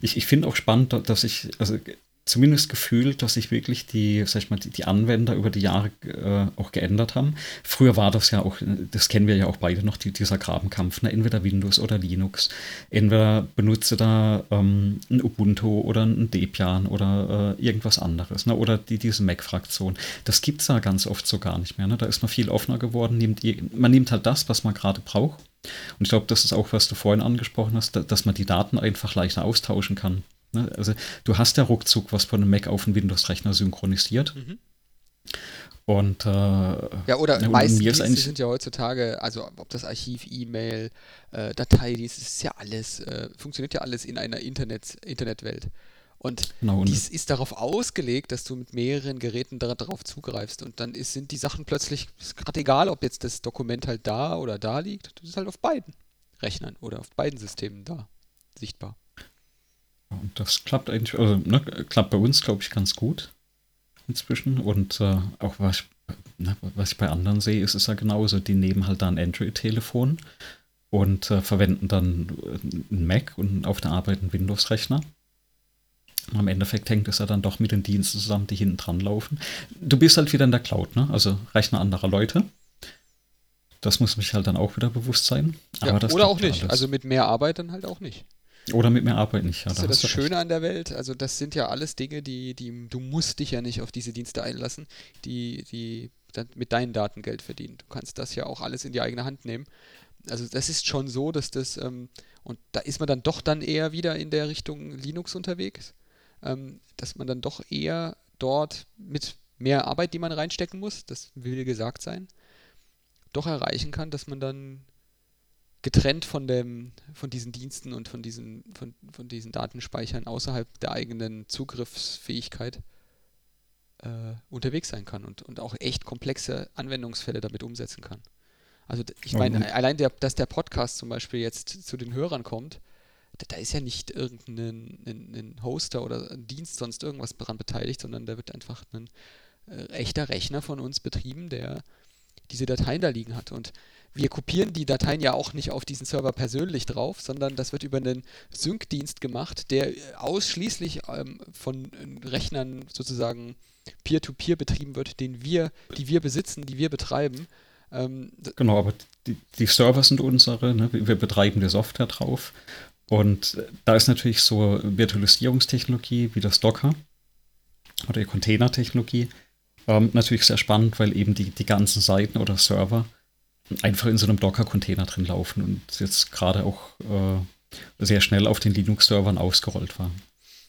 Ich, ich finde auch spannend, dass ich, also zumindest gefühlt, dass sich wirklich die, sag ich mal, die, die Anwender über die Jahre äh, auch geändert haben. Früher war das ja auch, das kennen wir ja auch beide noch, die, dieser Grabenkampf, ne? entweder Windows oder Linux. Entweder benutze da ähm, ein Ubuntu oder ein Debian oder äh, irgendwas anderes, ne? oder die, diese Mac-Fraktion. Das gibt es da ganz oft so gar nicht mehr. Ne? Da ist man viel offener geworden. Nimmt, man nimmt halt das, was man gerade braucht und ich glaube, das ist auch, was du vorhin angesprochen hast, dass man die Daten einfach leichter austauschen kann. Ne? Also du hast ja ruckzuck was von einem Mac auf einen Windows-Rechner synchronisiert. Mhm. Und äh, ja, oder ja, meisten Dienste sind ja heutzutage, also ob das Archiv, E-Mail, äh, Dateidienst, das ist ja alles, äh, funktioniert ja alles in einer Internet, Internetwelt. Und genau, dies ist darauf ausgelegt, dass du mit mehreren Geräten darauf zugreifst. Und dann ist, sind die Sachen plötzlich, ist gerade egal, ob jetzt das Dokument halt da oder da liegt, das ist halt auf beiden Rechnern oder auf beiden Systemen da sichtbar. Und das klappt eigentlich, also ne, klappt bei uns, glaube ich, ganz gut inzwischen. Und äh, auch was ich, ne, was ich bei anderen sehe, ist es ja genauso. Die nehmen halt da ein Android-Telefon und äh, verwenden dann ein Mac und auf der Arbeit einen Windows-Rechner. Am Endeffekt hängt es ja dann doch mit den Diensten zusammen, die hinten dran laufen. Du bist halt wieder in der Cloud, ne? Also Rechner anderer Leute. Das muss mich halt dann auch wieder bewusst sein. Ja, oder auch nicht. Alles. Also mit mehr Arbeit dann halt auch nicht. Oder mit mehr Arbeit nicht. Ja, das ist ja das Schöne recht. an der Welt. Also das sind ja alles Dinge, die, die du musst dich ja nicht auf diese Dienste einlassen, die, die dann mit deinen Daten Geld verdienen. Du kannst das ja auch alles in die eigene Hand nehmen. Also das ist schon so, dass das, ähm, und da ist man dann doch dann eher wieder in der Richtung Linux unterwegs ähm, dass man dann doch eher dort mit mehr Arbeit, die man reinstecken muss, das will gesagt sein, doch erreichen kann, dass man dann getrennt von dem, von diesen Diensten und von diesen, von, von diesen Datenspeichern außerhalb der eigenen Zugriffsfähigkeit äh, unterwegs sein kann und, und auch echt komplexe Anwendungsfälle damit umsetzen kann. Also ich meine, mhm. allein der, dass der Podcast zum Beispiel jetzt zu den Hörern kommt, da ist ja nicht irgendein ein, ein Hoster oder ein Dienst sonst irgendwas daran beteiligt, sondern da wird einfach ein äh, echter Rechner von uns betrieben, der diese Dateien da liegen hat. Und wir kopieren die Dateien ja auch nicht auf diesen Server persönlich drauf, sondern das wird über einen Sync-Dienst gemacht, der ausschließlich ähm, von äh, Rechnern sozusagen peer-to-peer -peer betrieben wird, den wir, die wir besitzen, die wir betreiben. Ähm, genau, aber die, die, Server sind unsere, ne? wir betreiben die Software drauf und da ist natürlich so Virtualisierungstechnologie wie das Docker oder die Containertechnologie ähm, natürlich sehr spannend, weil eben die, die ganzen Seiten oder Server einfach in so einem Docker-Container drin laufen und jetzt gerade auch äh, sehr schnell auf den Linux-Servern ausgerollt war.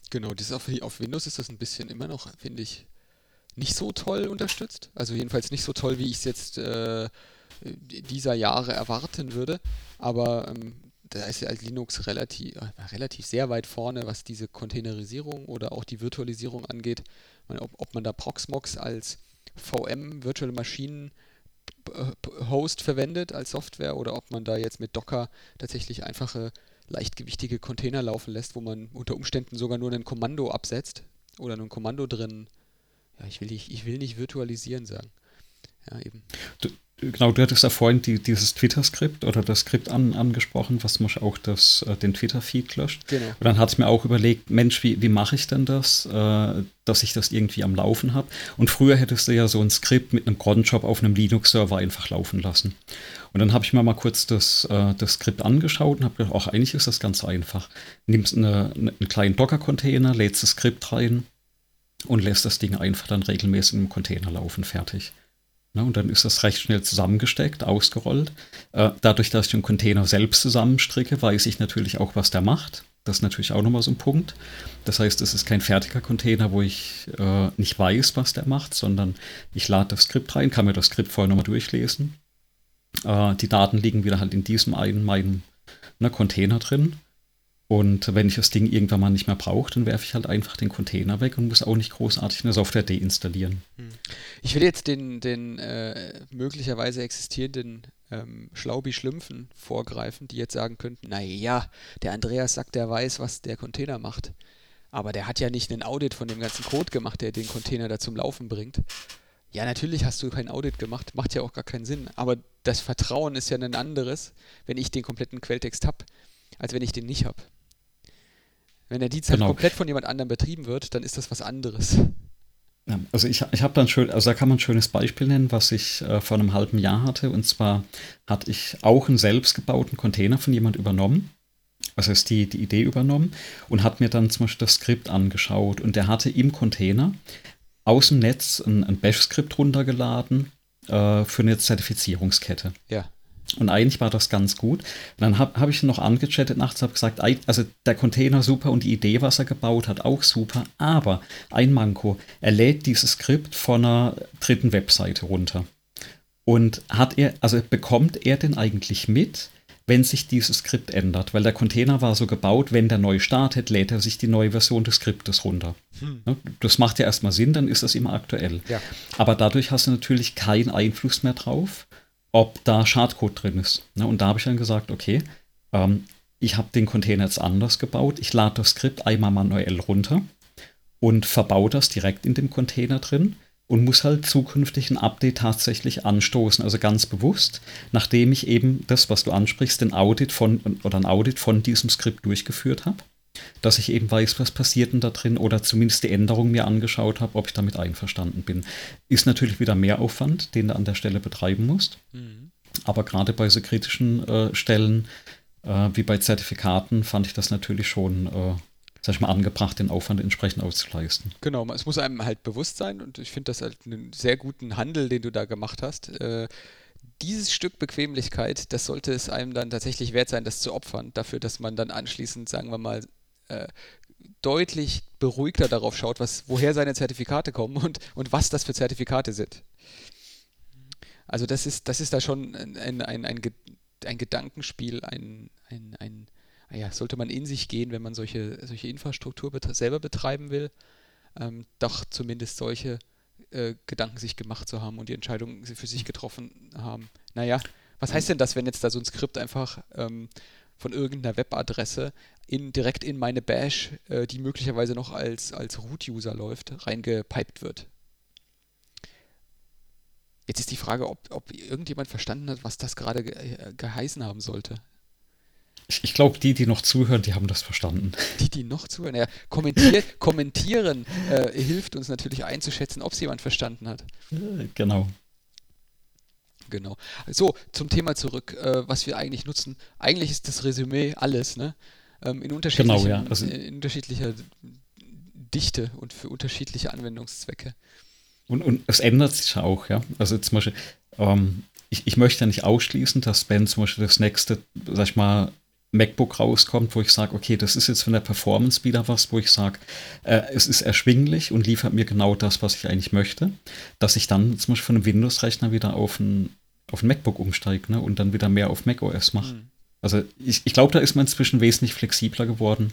Genau, das auf, auf Windows ist das ein bisschen immer noch, finde ich, nicht so toll unterstützt. Also jedenfalls nicht so toll, wie ich es jetzt äh, dieser Jahre erwarten würde. Aber ähm, da ist ja Linux relativ, äh, relativ sehr weit vorne, was diese Containerisierung oder auch die Virtualisierung angeht. Meine, ob, ob, man da Proxmox als VM, Virtual Maschinen Host verwendet als Software oder ob man da jetzt mit Docker tatsächlich einfache, leichtgewichtige Container laufen lässt, wo man unter Umständen sogar nur ein Kommando absetzt oder ein Kommando drin. Ja, ich will nicht, ich will nicht virtualisieren sagen. Ja, eben. Du, Genau, du hattest ja vorhin die, dieses Twitter-Skript oder das Skript an, angesprochen, was muss auch das, äh, den Twitter-Feed löscht. Genau. Und dann hat es mir auch überlegt, Mensch, wie, wie mache ich denn das, äh, dass ich das irgendwie am Laufen habe? Und früher hättest du ja so ein Skript mit einem Cronjob auf einem Linux-Server einfach laufen lassen. Und dann habe ich mir mal kurz das, äh, das Skript angeschaut und habe gedacht, auch eigentlich ist das ganz einfach. Nimmst eine, eine, einen kleinen Docker-Container, lädst das Skript rein und lässt das Ding einfach dann regelmäßig im Container laufen, fertig. Ne, und dann ist das recht schnell zusammengesteckt, ausgerollt. Äh, dadurch, dass ich den Container selbst zusammenstricke, weiß ich natürlich auch, was der macht. Das ist natürlich auch nochmal so ein Punkt. Das heißt, es ist kein fertiger Container, wo ich äh, nicht weiß, was der macht, sondern ich lade das Skript rein, kann mir das Skript vorher nochmal durchlesen. Äh, die Daten liegen wieder halt in diesem einen meinen ne, Container drin. Und wenn ich das Ding irgendwann mal nicht mehr brauche, dann werfe ich halt einfach den Container weg und muss auch nicht großartig eine Software deinstallieren. Hm. Ich will jetzt den, den äh, möglicherweise existierenden ähm, Schlaubi-Schlümpfen vorgreifen, die jetzt sagen könnten, naja, der Andreas sagt, der weiß, was der Container macht. Aber der hat ja nicht einen Audit von dem ganzen Code gemacht, der den Container da zum Laufen bringt. Ja, natürlich hast du kein Audit gemacht, macht ja auch gar keinen Sinn. Aber das Vertrauen ist ja ein anderes, wenn ich den kompletten Quelltext habe, als wenn ich den nicht habe. Wenn der Dienst halt genau. halt komplett von jemand anderem betrieben wird, dann ist das was anderes. Ja, also ich, ich habe dann schön, also da kann man ein schönes Beispiel nennen, was ich äh, vor einem halben Jahr hatte. Und zwar hatte ich auch einen selbstgebauten Container von jemand übernommen. Was heißt die, die Idee übernommen und hat mir dann zum Beispiel das Skript angeschaut und der hatte im Container aus dem Netz ein, ein Bash-Skript runtergeladen äh, für eine Zertifizierungskette. Ja. Und eigentlich war das ganz gut. Und dann habe hab ich noch angechattet nachts, habe gesagt, also der Container super und die Idee, was er gebaut hat, auch super. Aber ein Manko, er lädt dieses Skript von einer dritten Webseite runter. Und hat er, also bekommt er denn eigentlich mit, wenn sich dieses Skript ändert? Weil der Container war so gebaut, wenn der neu startet, lädt er sich die neue Version des Skriptes runter. Hm. Ne? Das macht ja erstmal Sinn, dann ist das immer aktuell. Ja. Aber dadurch hast du natürlich keinen Einfluss mehr drauf, ob da Schadcode drin ist. Ne? Und da habe ich dann gesagt, okay, ähm, ich habe den Container jetzt anders gebaut. Ich lade das Skript einmal manuell runter und verbaue das direkt in dem Container drin und muss halt zukünftig ein Update tatsächlich anstoßen, also ganz bewusst, nachdem ich eben das, was du ansprichst, den Audit von oder ein Audit von diesem Skript durchgeführt habe, dass ich eben weiß, was passiert denn da drin oder zumindest die Änderung mir angeschaut habe, ob ich damit einverstanden bin. Ist natürlich wieder mehr Aufwand, den du an der Stelle betreiben musst. Mhm. Aber gerade bei so kritischen äh, Stellen äh, wie bei Zertifikaten fand ich das natürlich schon äh, sag ich mal, angebracht, den Aufwand entsprechend auszuleisten. Genau, es muss einem halt bewusst sein und ich finde das halt einen sehr guten Handel, den du da gemacht hast. Äh, dieses Stück Bequemlichkeit, das sollte es einem dann tatsächlich wert sein, das zu opfern, dafür, dass man dann anschließend, sagen wir mal, äh, deutlich beruhigter darauf schaut, was, woher seine Zertifikate kommen und, und was das für Zertifikate sind. Also das ist, das ist da schon ein, ein, ein, ein, Gedankenspiel, ein, ein, ein ja, sollte man in sich gehen, wenn man solche, solche Infrastruktur bet selber betreiben will, ähm, doch zumindest solche äh, Gedanken sich gemacht zu haben und die Entscheidung für sich getroffen haben. Naja, was heißt denn das, wenn jetzt da so ein Skript einfach ähm, von irgendeiner Webadresse in, direkt in meine Bash, äh, die möglicherweise noch als, als Root-User läuft, reingepiped wird? Jetzt ist die Frage, ob, ob irgendjemand verstanden hat, was das gerade ge äh, geheißen haben sollte. Ich, ich glaube, die, die noch zuhören, die haben das verstanden. Die, die noch zuhören, ja. Kommentier, kommentieren äh, hilft uns natürlich einzuschätzen, ob es jemand verstanden hat. Genau. Genau. So, zum Thema zurück, äh, was wir eigentlich nutzen. Eigentlich ist das Resümee alles, ne? Ähm, in, genau, ja. also, in unterschiedlicher Dichte und für unterschiedliche Anwendungszwecke. Und, und es ändert sich auch, ja. Also zum Beispiel, ähm, ich, ich möchte ja nicht ausschließen, dass Ben zum Beispiel das nächste, sag ich mal, MacBook rauskommt, wo ich sage, okay, das ist jetzt von der Performance wieder was, wo ich sage, äh, es ist erschwinglich und liefert mir genau das, was ich eigentlich möchte, dass ich dann zum Beispiel von einem Windows-Rechner wieder auf ein, auf ein MacBook umsteige ne, und dann wieder mehr auf macOS mache. Mhm. Also ich, ich glaube, da ist man inzwischen wesentlich flexibler geworden,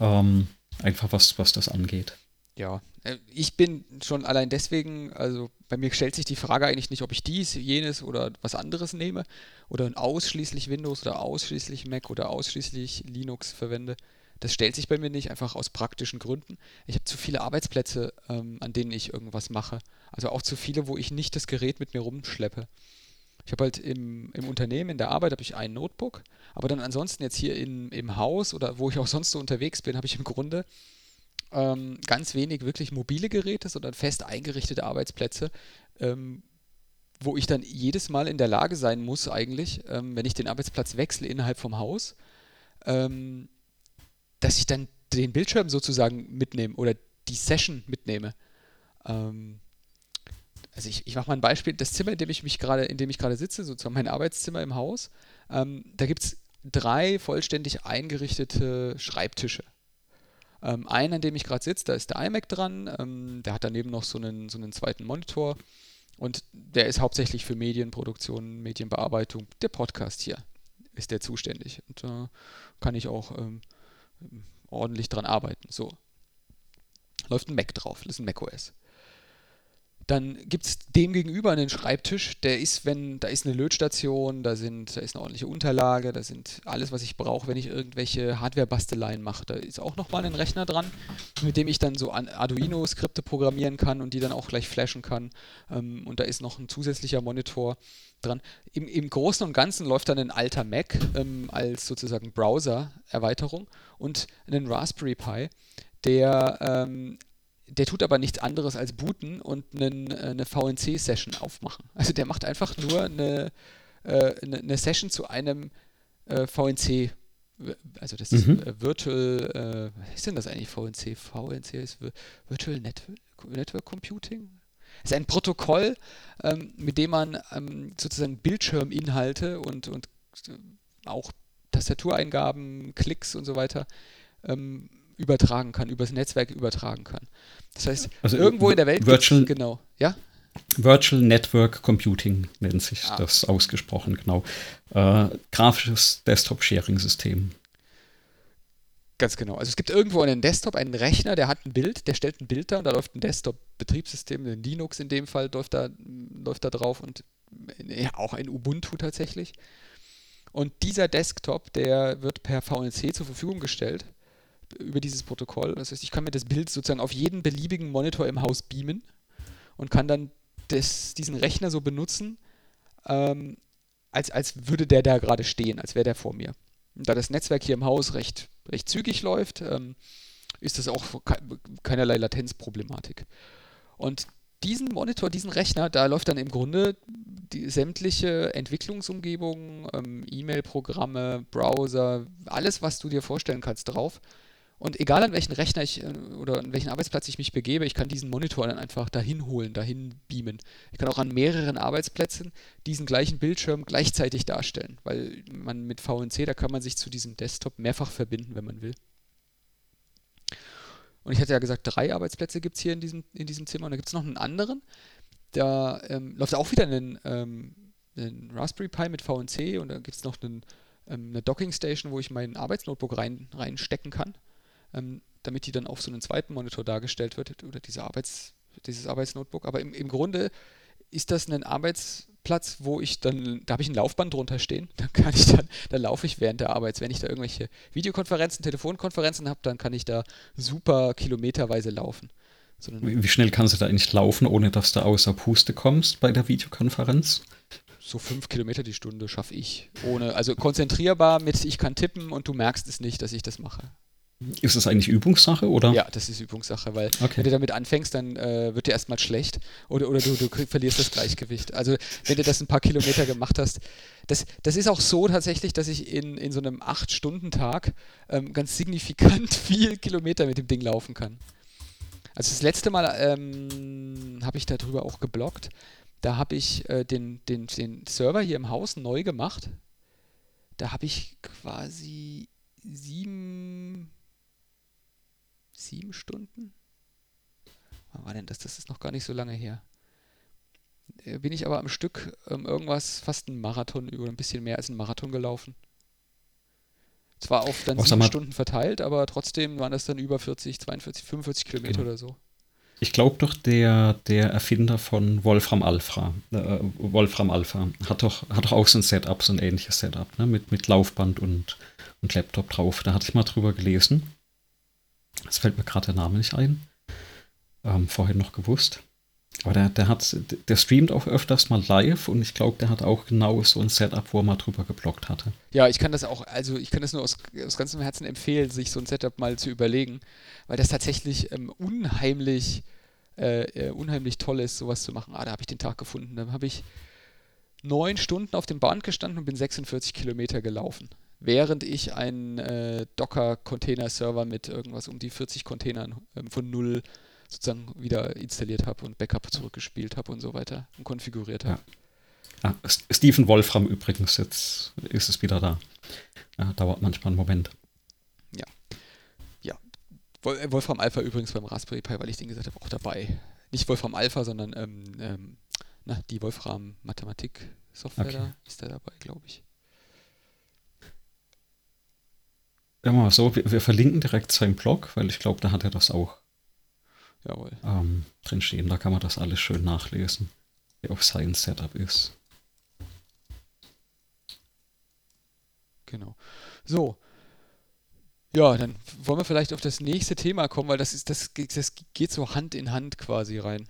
ähm, einfach was, was das angeht. Ja, äh, ich bin schon allein deswegen, also bei mir stellt sich die Frage eigentlich nicht, ob ich dies, jenes oder was anderes nehme oder ausschließlich Windows oder ausschließlich Mac oder ausschließlich Linux verwende. Das stellt sich bei mir nicht, einfach aus praktischen Gründen. Ich habe zu viele Arbeitsplätze, ähm, an denen ich irgendwas mache. Also auch zu viele, wo ich nicht das Gerät mit mir rumschleppe. Ich habe halt im, im Unternehmen, in der Arbeit habe ich ein Notebook, aber dann ansonsten jetzt hier in, im Haus oder wo ich auch sonst so unterwegs bin, habe ich im Grunde ähm, ganz wenig wirklich mobile Geräte, sondern fest eingerichtete Arbeitsplätze, ähm, wo ich dann jedes Mal in der Lage sein muss, eigentlich, ähm, wenn ich den Arbeitsplatz wechsle innerhalb vom Haus, ähm, dass ich dann den Bildschirm sozusagen mitnehme oder die Session mitnehme. Ähm, also ich, ich mache mal ein Beispiel, das Zimmer, in dem ich mich gerade, in dem ich gerade sitze, sozusagen mein Arbeitszimmer im Haus, ähm, da gibt es drei vollständig eingerichtete Schreibtische. Ähm, einen, an dem ich gerade sitze, da ist der iMac dran. Ähm, der hat daneben noch so einen, so einen zweiten Monitor. Und der ist hauptsächlich für Medienproduktion, Medienbearbeitung. Der Podcast hier ist der zuständig. Und da äh, kann ich auch ähm, ordentlich dran arbeiten. So. Läuft ein Mac drauf, das ist ein macOS. Dann gibt es dem gegenüber einen Schreibtisch, der ist, wenn, da ist eine Lötstation, da, sind, da ist eine ordentliche Unterlage, da sind alles, was ich brauche, wenn ich irgendwelche Hardware-Basteleien mache. Da ist auch nochmal ein Rechner dran, mit dem ich dann so Arduino-Skripte programmieren kann und die dann auch gleich flashen kann. Ähm, und da ist noch ein zusätzlicher Monitor dran. Im, Im Großen und Ganzen läuft dann ein alter Mac ähm, als sozusagen Browser-Erweiterung und einen Raspberry Pi, der ähm, der tut aber nichts anderes als booten und einen, äh, eine VNC-Session aufmachen. Also der macht einfach nur eine, äh, eine, eine Session zu einem äh, VNC. Also das ist mhm. Äh, Virtual, äh, was ist denn das eigentlich VNC? VNC ist Virtual Network, Network Computing? Es ist ein Protokoll, ähm, mit dem man ähm, sozusagen Bildschirminhalte und, und auch Tastatureingaben, Klicks und so weiter ähm, übertragen kann, übers Netzwerk übertragen kann. Das heißt, also irgendwo in der Welt Virtual, genau, ja? Virtual Network Computing nennt sich ah. das ausgesprochen, genau. Äh, grafisches Desktop-Sharing-System. Ganz genau. Also es gibt irgendwo einen Desktop, einen Rechner, der hat ein Bild, der stellt ein Bild da und da läuft ein Desktop-Betriebssystem, ein Linux in dem Fall läuft da, läuft da drauf und ja, auch ein Ubuntu tatsächlich. Und dieser Desktop, der wird per VNC zur Verfügung gestellt über dieses Protokoll. Das heißt, ich kann mir das Bild sozusagen auf jeden beliebigen Monitor im Haus beamen und kann dann das, diesen Rechner so benutzen, ähm, als, als würde der da gerade stehen, als wäre der vor mir. Und da das Netzwerk hier im Haus recht, recht zügig läuft, ähm, ist das auch keinerlei Latenzproblematik. Und diesen Monitor, diesen Rechner, da läuft dann im Grunde die sämtliche Entwicklungsumgebung, ähm, E-Mail-Programme, Browser, alles, was du dir vorstellen kannst, drauf. Und egal an welchen Rechner ich äh, oder an welchen Arbeitsplatz ich mich begebe, ich kann diesen Monitor dann einfach dahin holen, dahin beamen. Ich kann auch an mehreren Arbeitsplätzen diesen gleichen Bildschirm gleichzeitig darstellen, weil man mit VNC, da kann man sich zu diesem Desktop mehrfach verbinden, wenn man will. Und ich hatte ja gesagt, drei Arbeitsplätze gibt es hier in diesem, in diesem Zimmer. Und da gibt es noch einen anderen. Da ähm, läuft auch wieder ein, ähm, Raspberry Pi mit VNC und da gibt es noch einen, ähm, eine Docking Station, wo ich mein Arbeitsnotebook rein, reinstecken kann ähm, damit die dann auf so einen zweiten Monitor dargestellt wird oder diese Arbeits, dieses Arbeitsnotebook. Aber im, im Grunde ist das ein Arbeitsplatz, wo ich dann, da habe ich ein Laufband drunter stehen, dann kann ich dann, dann laufe ich während der Arbeit. Wenn ich da irgendwelche Videokonferenzen, Telefonkonferenzen habe, dann kann ich da super kilometerweise laufen. Wie schnell kannst du da eigentlich laufen, ohne dass du außer Puste kommst bei der Videokonferenz? So fünf Kilometer die Stunde schaffe ich. Ohne, also konzentrierbar mit, ich kann tippen und du merkst es nicht, dass ich das mache. Ist das eigentlich Übungssache oder? Ja, das ist Übungssache, weil okay. wenn du damit anfängst, dann äh, wird dir erstmal schlecht oder, oder du, du verlierst das Gleichgewicht. Also wenn du das ein paar Kilometer gemacht hast, das, das ist auch so tatsächlich, dass ich in, in so einem 8-Stunden-Tag ähm, ganz signifikant viel Kilometer mit dem Ding laufen kann. Also das letzte Mal ähm, habe ich darüber auch geblockt. Da habe ich äh, den, den, den Server hier im Haus neu gemacht. Da habe ich quasi sieben sieben Stunden? Wann war denn das? Das ist noch gar nicht so lange her. Äh, bin ich aber am Stück ähm, irgendwas, fast ein Marathon oder ein bisschen mehr als ein Marathon gelaufen. Zwar auf dann sieben Stunden verteilt, aber trotzdem waren das dann über 40, 42, 45 Kilometer genau. oder so. Ich glaube doch, der, der Erfinder von Wolfram Alpha, äh, Wolfram Alpha, hat doch, hat doch auch so ein Setup, so ein ähnliches Setup, ne? mit, mit Laufband und, und Laptop drauf. Da hatte ich mal drüber gelesen. Es fällt mir gerade der Name nicht ein. Ähm, vorhin noch gewusst. Aber der, der hat, der streamt auch öfters mal live und ich glaube, der hat auch genau so ein Setup, wo er mal drüber geblockt hatte. Ja, ich kann das auch, also ich kann das nur aus, aus ganzem Herzen empfehlen, sich so ein Setup mal zu überlegen, weil das tatsächlich ähm, unheimlich, äh, äh, unheimlich toll ist, sowas zu machen. Ah, da habe ich den Tag gefunden. Dann habe ich neun Stunden auf dem Bahn gestanden und bin 46 Kilometer gelaufen während ich einen äh, Docker-Container-Server mit irgendwas um die 40 Containern ähm, von null sozusagen wieder installiert habe und Backup zurückgespielt habe und so weiter und konfiguriert habe. Ja. Ah, Stephen Wolfram übrigens, jetzt ist es wieder da. Ja, dauert manchmal einen Moment. Ja. Ja. Äh, Wolfram Alpha übrigens beim Raspberry Pi, weil ich den gesagt habe, auch dabei. Nicht Wolfram Alpha, sondern ähm, ähm, na, die Wolfram Mathematik Software okay. da ist da dabei, glaube ich. Ja, mal so, wir, wir, verlinken direkt seinen Blog, weil ich glaube, da hat er das auch Jawohl. Ähm, drinstehen. Da kann man das alles schön nachlesen, wie auch sein Setup ist. Genau. So. Ja, dann wollen wir vielleicht auf das nächste Thema kommen, weil das ist, das, das geht so Hand in Hand quasi rein.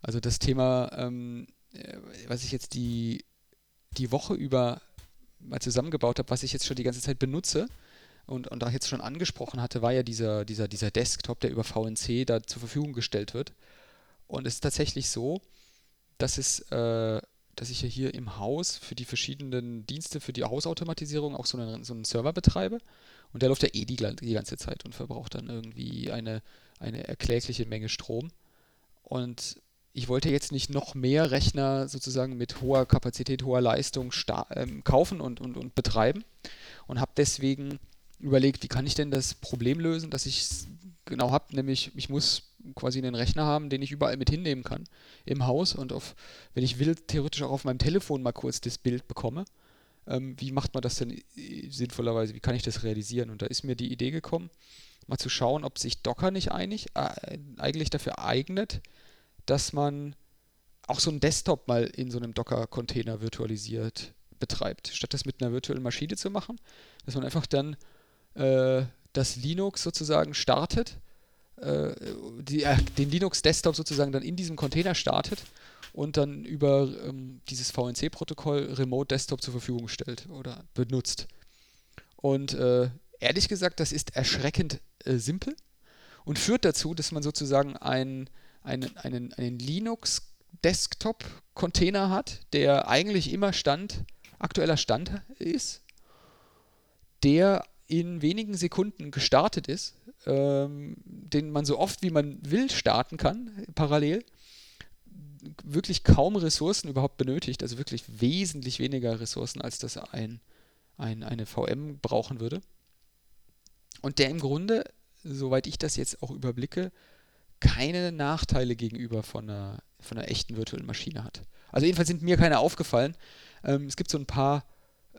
Also das Thema, ähm, äh, was ich jetzt die, die Woche über mal zusammengebaut habe, was ich jetzt schon die ganze Zeit benutze, und, und da ich jetzt schon angesprochen hatte, war ja dieser, dieser, dieser Desktop, der über VNC da zur Verfügung gestellt wird. Und es ist tatsächlich so, dass es, äh, dass ich ja hier im Haus für die verschiedenen Dienste, für die Hausautomatisierung auch so einen, so einen Server betreibe. Und der läuft ja eh die, die ganze Zeit und verbraucht dann irgendwie eine, eine erklägliche Menge Strom. Und ich wollte jetzt nicht noch mehr Rechner sozusagen mit hoher Kapazität, hoher Leistung ähm, kaufen und, und, und betreiben und habe deswegen überlegt, wie kann ich denn das Problem lösen, dass ich genau habe, nämlich ich muss quasi einen Rechner haben, den ich überall mit hinnehmen kann im Haus und auf, wenn ich will, theoretisch auch auf meinem Telefon mal kurz das Bild bekomme. Ähm, wie macht man das denn sinnvollerweise? Wie kann ich das realisieren? Und da ist mir die Idee gekommen, mal zu schauen, ob sich Docker nicht einig, äh, eigentlich dafür eignet, dass man auch so einen Desktop mal in so einem Docker-Container virtualisiert betreibt, statt das mit einer virtuellen Maschine zu machen, dass man einfach dann äh, das Linux sozusagen startet, äh, die, äh, den Linux-Desktop sozusagen dann in diesem Container startet und dann über ähm, dieses VNC-Protokoll Remote Desktop zur Verfügung stellt oder benutzt. Und äh, ehrlich gesagt, das ist erschreckend äh, simpel und führt dazu, dass man sozusagen ein, einen, einen, einen Linux-Desktop-Container hat, der eigentlich immer Stand, aktueller Stand ist, der in wenigen Sekunden gestartet ist, ähm, den man so oft wie man will starten kann, parallel, wirklich kaum Ressourcen überhaupt benötigt, also wirklich wesentlich weniger Ressourcen, als das ein, ein, eine VM brauchen würde. Und der im Grunde, soweit ich das jetzt auch überblicke, keine Nachteile gegenüber von einer, von einer echten virtuellen Maschine hat. Also jedenfalls sind mir keine aufgefallen. Ähm, es gibt so ein paar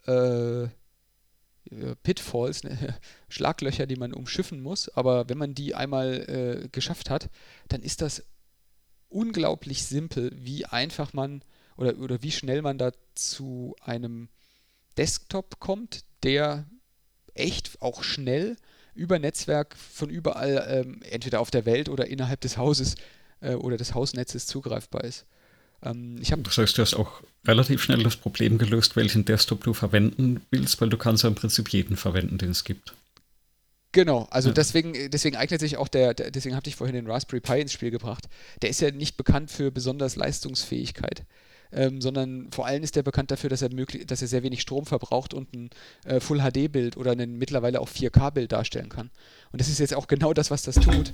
äh, Pitfalls, ne, Schlaglöcher, die man umschiffen muss, aber wenn man die einmal äh, geschafft hat, dann ist das unglaublich simpel, wie einfach man oder, oder wie schnell man da zu einem Desktop kommt, der echt auch schnell über Netzwerk von überall, ähm, entweder auf der Welt oder innerhalb des Hauses äh, oder des Hausnetzes zugreifbar ist. Ähm, ich das heißt, du hast auch relativ schnell das Problem gelöst, welchen Desktop du verwenden willst, weil du kannst ja im Prinzip jeden verwenden, den es gibt. Genau, also ja. deswegen, deswegen eignet sich auch der, der deswegen habe ich vorhin den Raspberry Pi ins Spiel gebracht. Der ist ja nicht bekannt für besonders Leistungsfähigkeit ähm, sondern vor allem ist er bekannt dafür, dass er, dass er sehr wenig Strom verbraucht und ein äh, Full-HD-Bild oder ein mittlerweile auch 4K-Bild darstellen kann. Und das ist jetzt auch genau das, was das tut.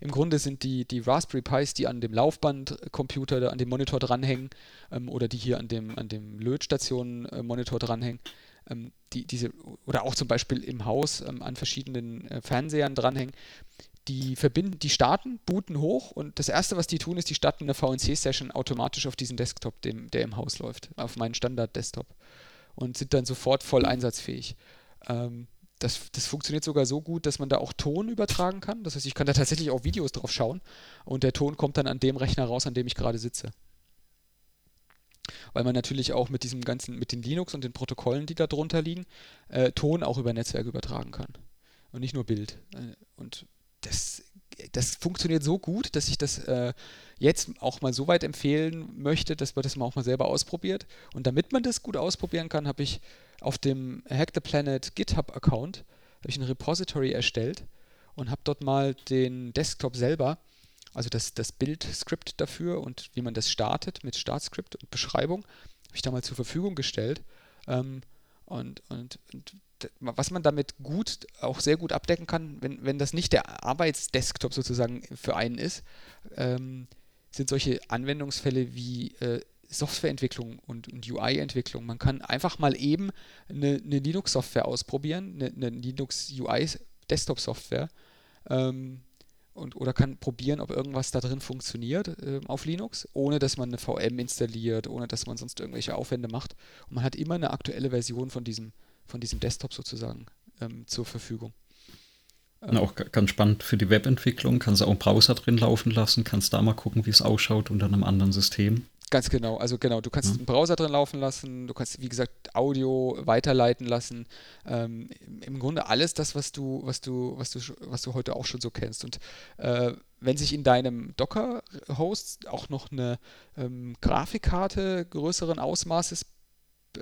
Im Grunde sind die, die Raspberry Pis, die an dem Laufbandcomputer, an dem Monitor dranhängen ähm, oder die hier an dem, an dem Lötstation-Monitor dranhängen, ähm, die, diese, oder auch zum Beispiel im Haus ähm, an verschiedenen äh, Fernsehern dranhängen, die verbinden, die starten, booten hoch und das erste, was die tun, ist, die starten eine VNC-Session automatisch auf diesen Desktop, dem, der im Haus läuft, auf meinen Standard-Desktop und sind dann sofort voll einsatzfähig. Ähm, das, das funktioniert sogar so gut, dass man da auch Ton übertragen kann. Das heißt, ich kann da tatsächlich auch Videos drauf schauen und der Ton kommt dann an dem Rechner raus, an dem ich gerade sitze. Weil man natürlich auch mit diesem ganzen, mit den Linux und den Protokollen, die da drunter liegen, äh, Ton auch über Netzwerk übertragen kann. Und nicht nur Bild. Äh, und das, das funktioniert so gut, dass ich das äh, jetzt auch mal so weit empfehlen möchte, dass man das mal auch mal selber ausprobiert. Und damit man das gut ausprobieren kann, habe ich auf dem Hack the Planet GitHub-Account ein Repository erstellt und habe dort mal den Desktop selber, also das, das Bild-Skript dafür und wie man das startet mit Startskript und Beschreibung, habe ich da mal zur Verfügung gestellt. Ähm, und, und, und was man damit gut, auch sehr gut abdecken kann, wenn, wenn das nicht der Arbeitsdesktop sozusagen für einen ist, ähm, sind solche Anwendungsfälle wie äh, Softwareentwicklung und, und UI-Entwicklung. Man kann einfach mal eben eine, eine Linux-Software ausprobieren, eine, eine Linux-UI-Desktop-Software ähm, und, oder kann probieren, ob irgendwas da drin funktioniert äh, auf Linux, ohne dass man eine VM installiert, ohne dass man sonst irgendwelche Aufwände macht. Und man hat immer eine aktuelle Version von diesem von diesem Desktop sozusagen ähm, zur Verfügung. Ähm, auch ganz spannend für die Webentwicklung. Kannst du auch einen Browser drin laufen lassen, kannst da mal gucken, wie es ausschaut unter einem anderen System. Ganz genau, also genau, du kannst ja. einen Browser drin laufen lassen, du kannst, wie gesagt, Audio weiterleiten lassen. Ähm, Im Grunde alles das, was du, was du, was du, was du heute auch schon so kennst. Und äh, wenn sich in deinem Docker-Host auch noch eine ähm, Grafikkarte größeren Ausmaßes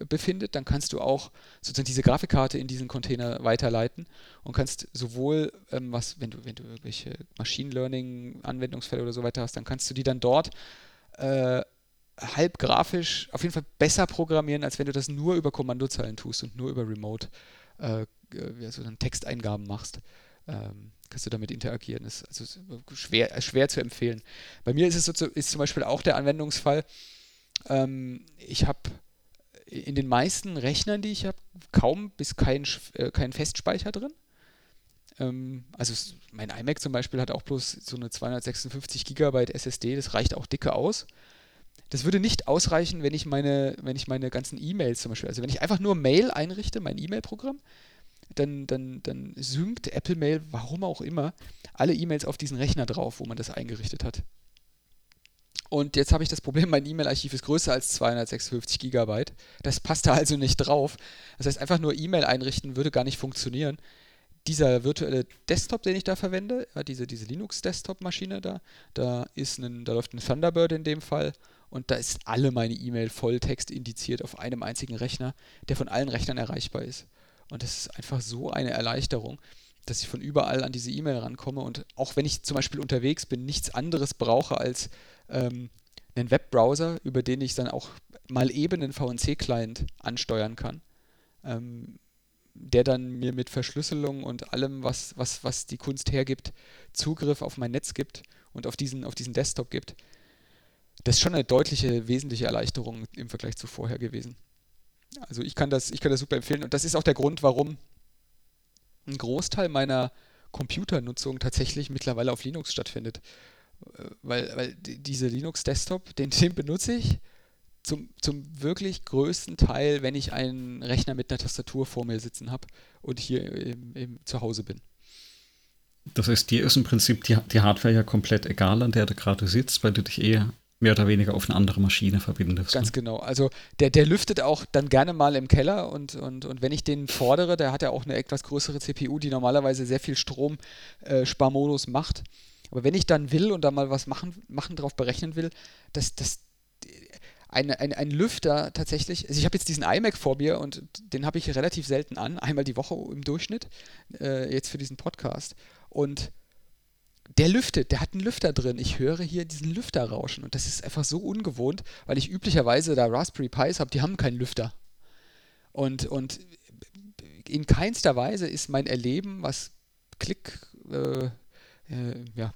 befindet, dann kannst du auch sozusagen diese Grafikkarte in diesen Container weiterleiten und kannst sowohl, ähm, was, wenn du, wenn du irgendwelche Machine Learning Anwendungsfälle oder so weiter hast, dann kannst du die dann dort äh, halb grafisch auf jeden Fall besser programmieren, als wenn du das nur über Kommandozeilen tust und nur über Remote äh, also dann Texteingaben machst. Ähm, kannst du damit interagieren. Das ist also schwer, schwer zu empfehlen. Bei mir ist es so, ist zum Beispiel auch der Anwendungsfall, ähm, ich habe in den meisten Rechnern, die ich habe, kaum bis kein, äh, kein Festspeicher drin. Ähm, also mein iMac zum Beispiel hat auch bloß so eine 256 GB SSD, das reicht auch dicke aus. Das würde nicht ausreichen, wenn ich meine, wenn ich meine ganzen E-Mails zum Beispiel, also wenn ich einfach nur Mail einrichte, mein E-Mail-Programm, dann, dann, dann synkt Apple Mail, warum auch immer, alle E-Mails auf diesen Rechner drauf, wo man das eingerichtet hat. Und jetzt habe ich das Problem, mein E-Mail-Archiv ist größer als 256 GB. Das passt da also nicht drauf. Das heißt, einfach nur E-Mail einrichten würde gar nicht funktionieren. Dieser virtuelle Desktop, den ich da verwende, diese, diese Linux-Desktop-Maschine da, da, ist ein, da läuft ein Thunderbird in dem Fall und da ist alle meine E-Mail Volltext indiziert auf einem einzigen Rechner, der von allen Rechnern erreichbar ist. Und das ist einfach so eine Erleichterung, dass ich von überall an diese E-Mail rankomme und auch wenn ich zum Beispiel unterwegs bin, nichts anderes brauche als ähm, einen Webbrowser, über den ich dann auch mal eben einen VNC-Client ansteuern kann, ähm, der dann mir mit Verschlüsselung und allem, was, was, was die Kunst hergibt, Zugriff auf mein Netz gibt und auf diesen, auf diesen Desktop gibt. Das ist schon eine deutliche, wesentliche Erleichterung im Vergleich zu vorher gewesen. Also ich kann das, ich kann das super empfehlen und das ist auch der Grund, warum ein Großteil meiner Computernutzung tatsächlich mittlerweile auf Linux stattfindet weil, weil diese Linux-Desktop, den, den benutze ich zum, zum wirklich größten Teil, wenn ich einen Rechner mit einer Tastatur vor mir sitzen habe und hier im, im, zu Hause bin. Das heißt, dir ist im Prinzip die, die Hardware ja komplett egal, an der du gerade sitzt, weil du dich eher mehr oder weniger auf eine andere Maschine verbindest. Ganz ne? genau. Also der, der lüftet auch dann gerne mal im Keller und, und, und wenn ich den fordere, der hat ja auch eine etwas größere CPU, die normalerweise sehr viel Stromsparmodus äh, macht. Aber wenn ich dann will und da mal was machen, machen drauf berechnen will, dass das ein, ein, ein Lüfter tatsächlich, also ich habe jetzt diesen iMac vor mir und den habe ich relativ selten an, einmal die Woche im Durchschnitt, äh, jetzt für diesen Podcast. Und der lüftet, der hat einen Lüfter drin. Ich höre hier diesen Lüfter rauschen und das ist einfach so ungewohnt, weil ich üblicherweise da Raspberry Pis habe, die haben keinen Lüfter. Und, und in keinster Weise ist mein Erleben, was Klick, äh, äh, ja,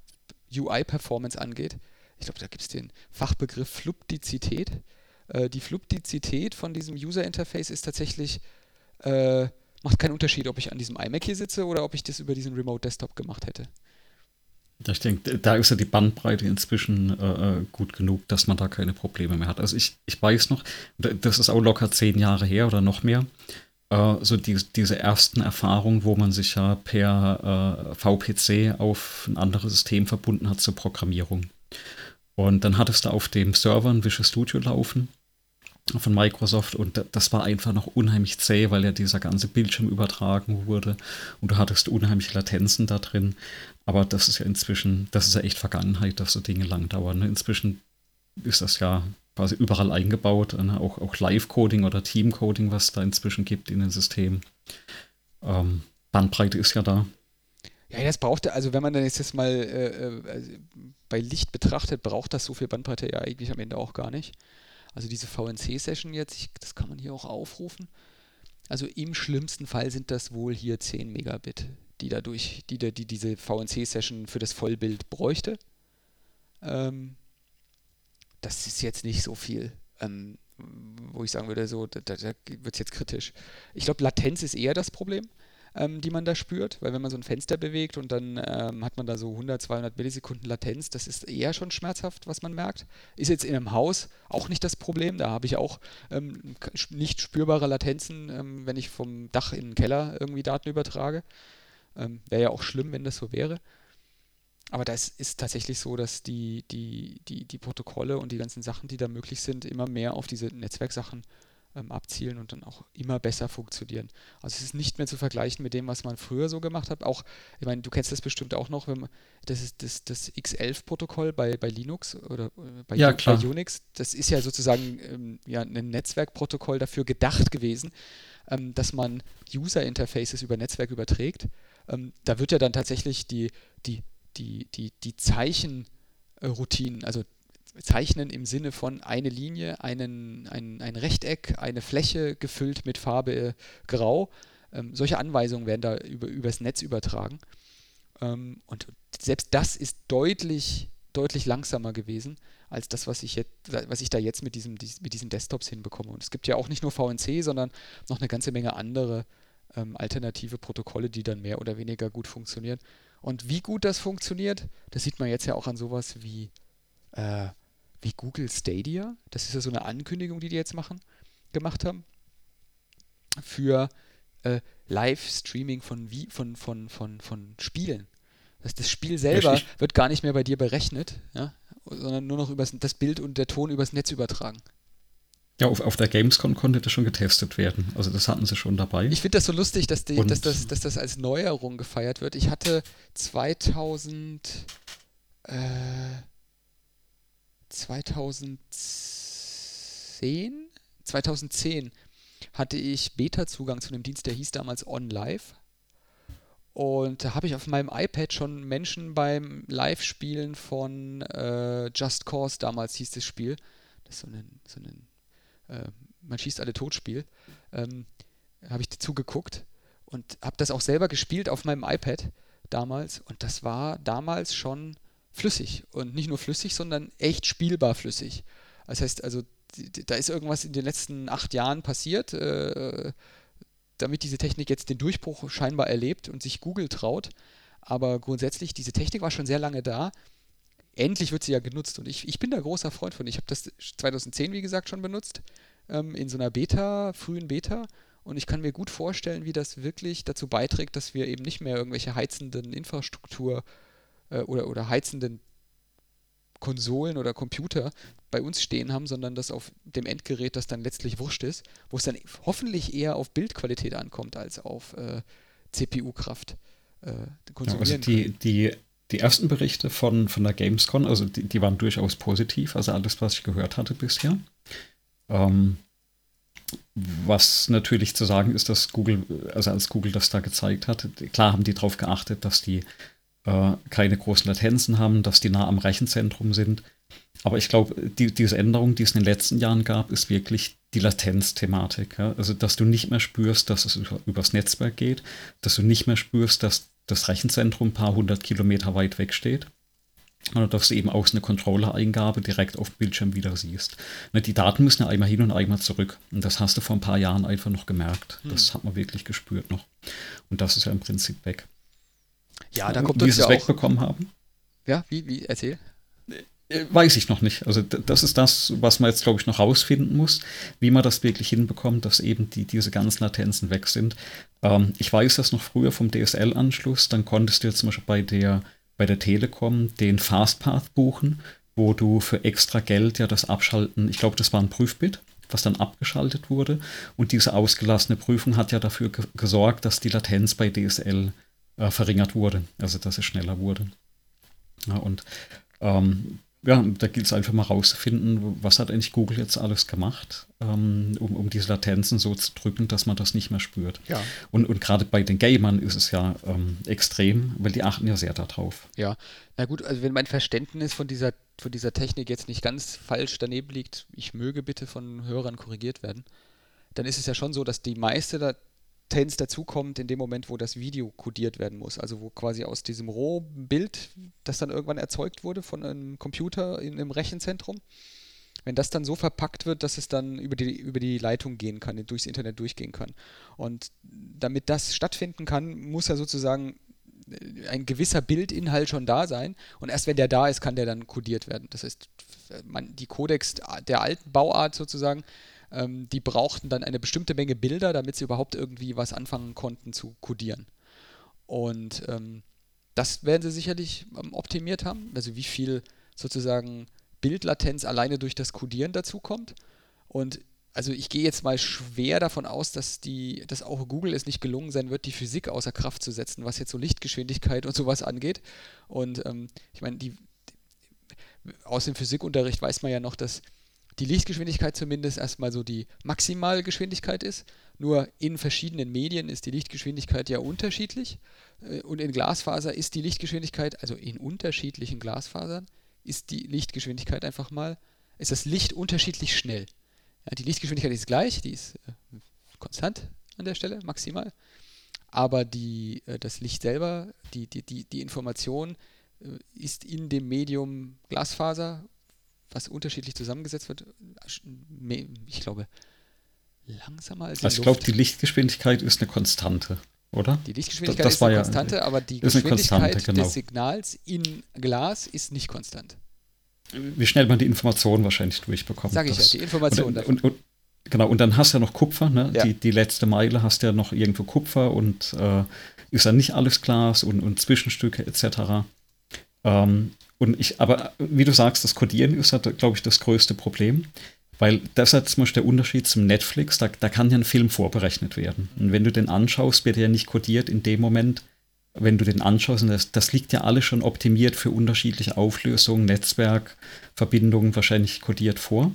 UI-Performance angeht. Ich glaube, da gibt es den Fachbegriff Flupdizität. Äh, die Flupdizität von diesem User-Interface ist tatsächlich, äh, macht keinen Unterschied, ob ich an diesem iMac hier sitze oder ob ich das über diesen Remote-Desktop gemacht hätte. Ich denke, da ist ja die Bandbreite inzwischen äh, äh, gut genug, dass man da keine Probleme mehr hat. Also ich, ich weiß noch, das ist auch locker zehn Jahre her oder noch mehr äh, so die, diese ersten Erfahrungen, wo man sich ja per äh, VPC auf ein anderes System verbunden hat zur Programmierung. Und dann hattest du auf dem Server ein Visual Studio laufen von Microsoft und das war einfach noch unheimlich zäh, weil ja dieser ganze Bildschirm übertragen wurde und du hattest unheimliche Latenzen da drin. Aber das ist ja inzwischen, das ist ja echt Vergangenheit, dass so Dinge lang dauern. Ne? Inzwischen ist das ja quasi überall eingebaut, ne? auch, auch Live-Coding oder Team-Coding, was da inzwischen gibt in den Systemen. Ähm, Bandbreite ist ja da. Ja, das braucht also wenn man dann jetzt mal äh, äh also bei Licht betrachtet, braucht das so viel Bandbreite ja eigentlich am Ende auch gar nicht. Also diese VNC-Session jetzt, ich, das kann man hier auch aufrufen. Also im schlimmsten Fall sind das wohl hier 10 Megabit, die dadurch, die, die diese VNC-Session für das Vollbild bräuchte. Ähm, das ist jetzt nicht so viel, ähm, wo ich sagen würde, so, da, da wird es jetzt kritisch. Ich glaube, Latenz ist eher das Problem, ähm, die man da spürt, weil wenn man so ein Fenster bewegt und dann ähm, hat man da so 100, 200 Millisekunden Latenz, das ist eher schon schmerzhaft, was man merkt. Ist jetzt in einem Haus auch nicht das Problem, da habe ich auch ähm, nicht spürbare Latenzen, ähm, wenn ich vom Dach in den Keller irgendwie Daten übertrage. Ähm, wäre ja auch schlimm, wenn das so wäre. Aber das ist tatsächlich so, dass die, die, die, die Protokolle und die ganzen Sachen, die da möglich sind, immer mehr auf diese Netzwerksachen ähm, abzielen und dann auch immer besser funktionieren. Also es ist nicht mehr zu vergleichen mit dem, was man früher so gemacht hat. Auch, ich meine, du kennst das bestimmt auch noch, wenn man, das ist das, das X11-Protokoll bei, bei Linux oder äh, bei, ja, bei Unix. Das ist ja sozusagen ähm, ja, ein Netzwerkprotokoll dafür gedacht gewesen, ähm, dass man User-Interfaces über Netzwerk überträgt. Ähm, da wird ja dann tatsächlich die, die die, die, die Zeichenroutinen, also Zeichnen im Sinne von eine Linie, einen, ein, ein Rechteck, eine Fläche gefüllt mit Farbe Grau. Ähm, solche Anweisungen werden da über, übers Netz übertragen. Ähm, und selbst das ist deutlich, deutlich langsamer gewesen als das, was ich, jetzt, was ich da jetzt mit, diesem, mit diesen Desktops hinbekomme. Und es gibt ja auch nicht nur VNC, sondern noch eine ganze Menge andere ähm, alternative Protokolle, die dann mehr oder weniger gut funktionieren. Und wie gut das funktioniert, das sieht man jetzt ja auch an sowas wie, äh, wie Google Stadia. Das ist ja so eine Ankündigung, die die jetzt machen, gemacht haben für äh, Live-Streaming von, von, von, von, von Spielen. Das, das Spiel selber Richtig. wird gar nicht mehr bei dir berechnet, ja, sondern nur noch übers, das Bild und der Ton übers Netz übertragen. Ja, auf, auf der Gamescom konnte das schon getestet werden. Also das hatten sie schon dabei. Ich finde das so lustig, dass, die, dass, das, dass das als Neuerung gefeiert wird. Ich hatte 2000 äh, 2010 2010 hatte ich Beta-Zugang zu einem Dienst, der hieß damals OnLive. Und da habe ich auf meinem iPad schon Menschen beim Live-Spielen von äh, Just Cause, damals hieß das Spiel, das ist so ein, so ein äh, man schießt alle Totspiel, ähm, habe ich zugeguckt und habe das auch selber gespielt auf meinem iPad damals. Und das war damals schon flüssig. Und nicht nur flüssig, sondern echt spielbar flüssig. Das heißt also, da ist irgendwas in den letzten acht Jahren passiert, äh, damit diese Technik jetzt den Durchbruch scheinbar erlebt und sich Google traut. Aber grundsätzlich, diese Technik war schon sehr lange da. Endlich wird sie ja genutzt und ich, ich bin da großer Freund von. Ich habe das 2010, wie gesagt, schon benutzt, ähm, in so einer Beta, frühen Beta. Und ich kann mir gut vorstellen, wie das wirklich dazu beiträgt, dass wir eben nicht mehr irgendwelche heizenden Infrastruktur äh, oder, oder heizenden Konsolen oder Computer bei uns stehen haben, sondern dass auf dem Endgerät das dann letztlich wurscht ist, wo es dann hoffentlich eher auf Bildqualität ankommt als auf äh, CPU-Kraft äh, konsumieren ja, also die, die, die ersten Berichte von, von der Gamescom, also die, die waren durchaus positiv, also alles, was ich gehört hatte bisher. Ähm, was natürlich zu sagen ist, dass Google, also als Google das da gezeigt hat, klar haben die darauf geachtet, dass die äh, keine großen Latenzen haben, dass die nah am Rechenzentrum sind. Aber ich glaube, die, diese Änderung, die es in den letzten Jahren gab, ist wirklich die Latenzthematik. Ja? Also, dass du nicht mehr spürst, dass es über, übers Netzwerk geht, dass du nicht mehr spürst, dass das Rechenzentrum ein paar hundert Kilometer weit weg steht. Oder dass du eben aus einer Controller-Eingabe direkt auf dem Bildschirm wieder siehst. Ne, die Daten müssen ja einmal hin und einmal zurück. Und das hast du vor ein paar Jahren einfach noch gemerkt. Hm. Das hat man wirklich gespürt noch. Und das ist ja im Prinzip weg. Ja, da kommt wie sie es wegbekommen haben. Ja, wie, wie, erzähl. Äh, weiß ich noch nicht. Also das ist das, was man jetzt, glaube ich, noch rausfinden muss, wie man das wirklich hinbekommt, dass eben die, diese ganzen Latenzen weg sind. Ähm, ich weiß das noch früher vom DSL-Anschluss, dann konntest du jetzt zum Beispiel bei der, bei der Telekom den Fastpath buchen, wo du für extra Geld ja das Abschalten, ich glaube, das war ein Prüfbit, was dann abgeschaltet wurde. Und diese ausgelassene Prüfung hat ja dafür gesorgt, dass die Latenz bei DSL äh, verringert wurde, also dass es schneller wurde. Ja, und ähm, ja, da gilt es einfach mal rauszufinden, was hat eigentlich Google jetzt alles gemacht, ähm, um, um diese Latenzen so zu drücken, dass man das nicht mehr spürt. Ja. Und, und gerade bei den Gamern ist es ja ähm, extrem, weil die achten ja sehr darauf. Ja, na gut, also wenn mein Verständnis von dieser, von dieser Technik jetzt nicht ganz falsch daneben liegt, ich möge bitte von Hörern korrigiert werden, dann ist es ja schon so, dass die meiste Latenz dazukommt in dem Moment, wo das Video kodiert werden muss. Also wo quasi aus diesem Rohbild, das dann irgendwann erzeugt wurde von einem Computer in einem Rechenzentrum, wenn das dann so verpackt wird, dass es dann über die, über die Leitung gehen kann, durchs Internet durchgehen kann. Und damit das stattfinden kann, muss ja sozusagen äh, ein gewisser Bildinhalt schon da sein. Und erst wenn der da ist, kann der dann kodiert werden. Das heißt, man, die Codex der alten Bauart sozusagen ähm, die brauchten dann eine bestimmte Menge Bilder, damit sie überhaupt irgendwie was anfangen konnten zu codieren. Und ähm, das werden sie sicherlich ähm, optimiert haben, also wie viel sozusagen Bildlatenz alleine durch das Codieren dazukommt. Und also ich gehe jetzt mal schwer davon aus, dass die, dass auch Google es nicht gelungen sein wird, die Physik außer Kraft zu setzen, was jetzt so Lichtgeschwindigkeit und sowas angeht. Und ähm, ich meine, die, die, aus dem Physikunterricht weiß man ja noch, dass die Lichtgeschwindigkeit zumindest erstmal so die Maximalgeschwindigkeit ist. Nur in verschiedenen Medien ist die Lichtgeschwindigkeit ja unterschiedlich. Äh, und in Glasfaser ist die Lichtgeschwindigkeit, also in unterschiedlichen Glasfasern, ist die Lichtgeschwindigkeit einfach mal, ist das Licht unterschiedlich schnell. Ja, die Lichtgeschwindigkeit ist gleich, die ist äh, konstant an der Stelle, maximal. aber die, äh, das Licht selber, die, die, die, die Information ist in dem Medium Glasfaser, was unterschiedlich zusammengesetzt wird. Ich glaube, langsamer als Also ich glaube, die Lichtgeschwindigkeit ist eine Konstante, oder? Die Lichtgeschwindigkeit das, das ist eine Konstante, ja, aber die Geschwindigkeit Konstante, genau. des Signals in Glas ist nicht konstant. Wie schnell man die Information wahrscheinlich durchbekommt. Sag ich das, ja, die Information. Und, und, und, genau, und dann hast du ja noch Kupfer, ne? Ja. Die, die letzte Meile hast du ja noch irgendwo Kupfer und äh, ist ja nicht alles Glas und, und Zwischenstücke etc. Ähm, und ich, aber wie du sagst, das Codieren ist ja, glaube ich, das größte Problem. Weil das ist zum Beispiel der Unterschied zum Netflix, da, da kann ja ein Film vorberechnet werden. Und wenn du den anschaust, wird er ja nicht codiert in dem Moment, wenn du den anschaust. Und das, das liegt ja alles schon optimiert für unterschiedliche Auflösungen, Netzwerkverbindungen wahrscheinlich codiert vor.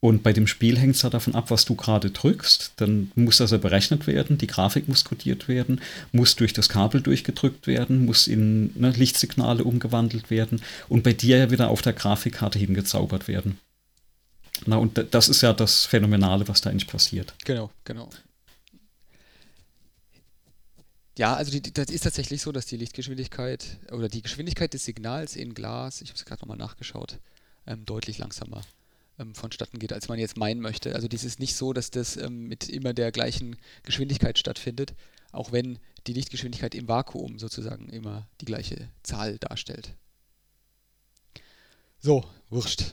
Und bei dem Spiel hängt es ja davon ab, was du gerade drückst. Dann muss das ja berechnet werden, die Grafik muss codiert werden, muss durch das Kabel durchgedrückt werden, muss in ne, Lichtsignale umgewandelt werden und bei dir ja wieder auf der Grafikkarte hingezaubert werden. Na, und das ist ja das Phänomenale, was da eigentlich passiert. Genau, genau. Ja, also die, das ist tatsächlich so, dass die Lichtgeschwindigkeit oder die Geschwindigkeit des Signals in Glas, ich habe es gerade nochmal nachgeschaut, ähm, deutlich langsamer ähm, vonstatten geht, als man jetzt meinen möchte. Also dies ist nicht so, dass das ähm, mit immer der gleichen Geschwindigkeit stattfindet, auch wenn die Lichtgeschwindigkeit im Vakuum sozusagen immer die gleiche Zahl darstellt. So, wurscht.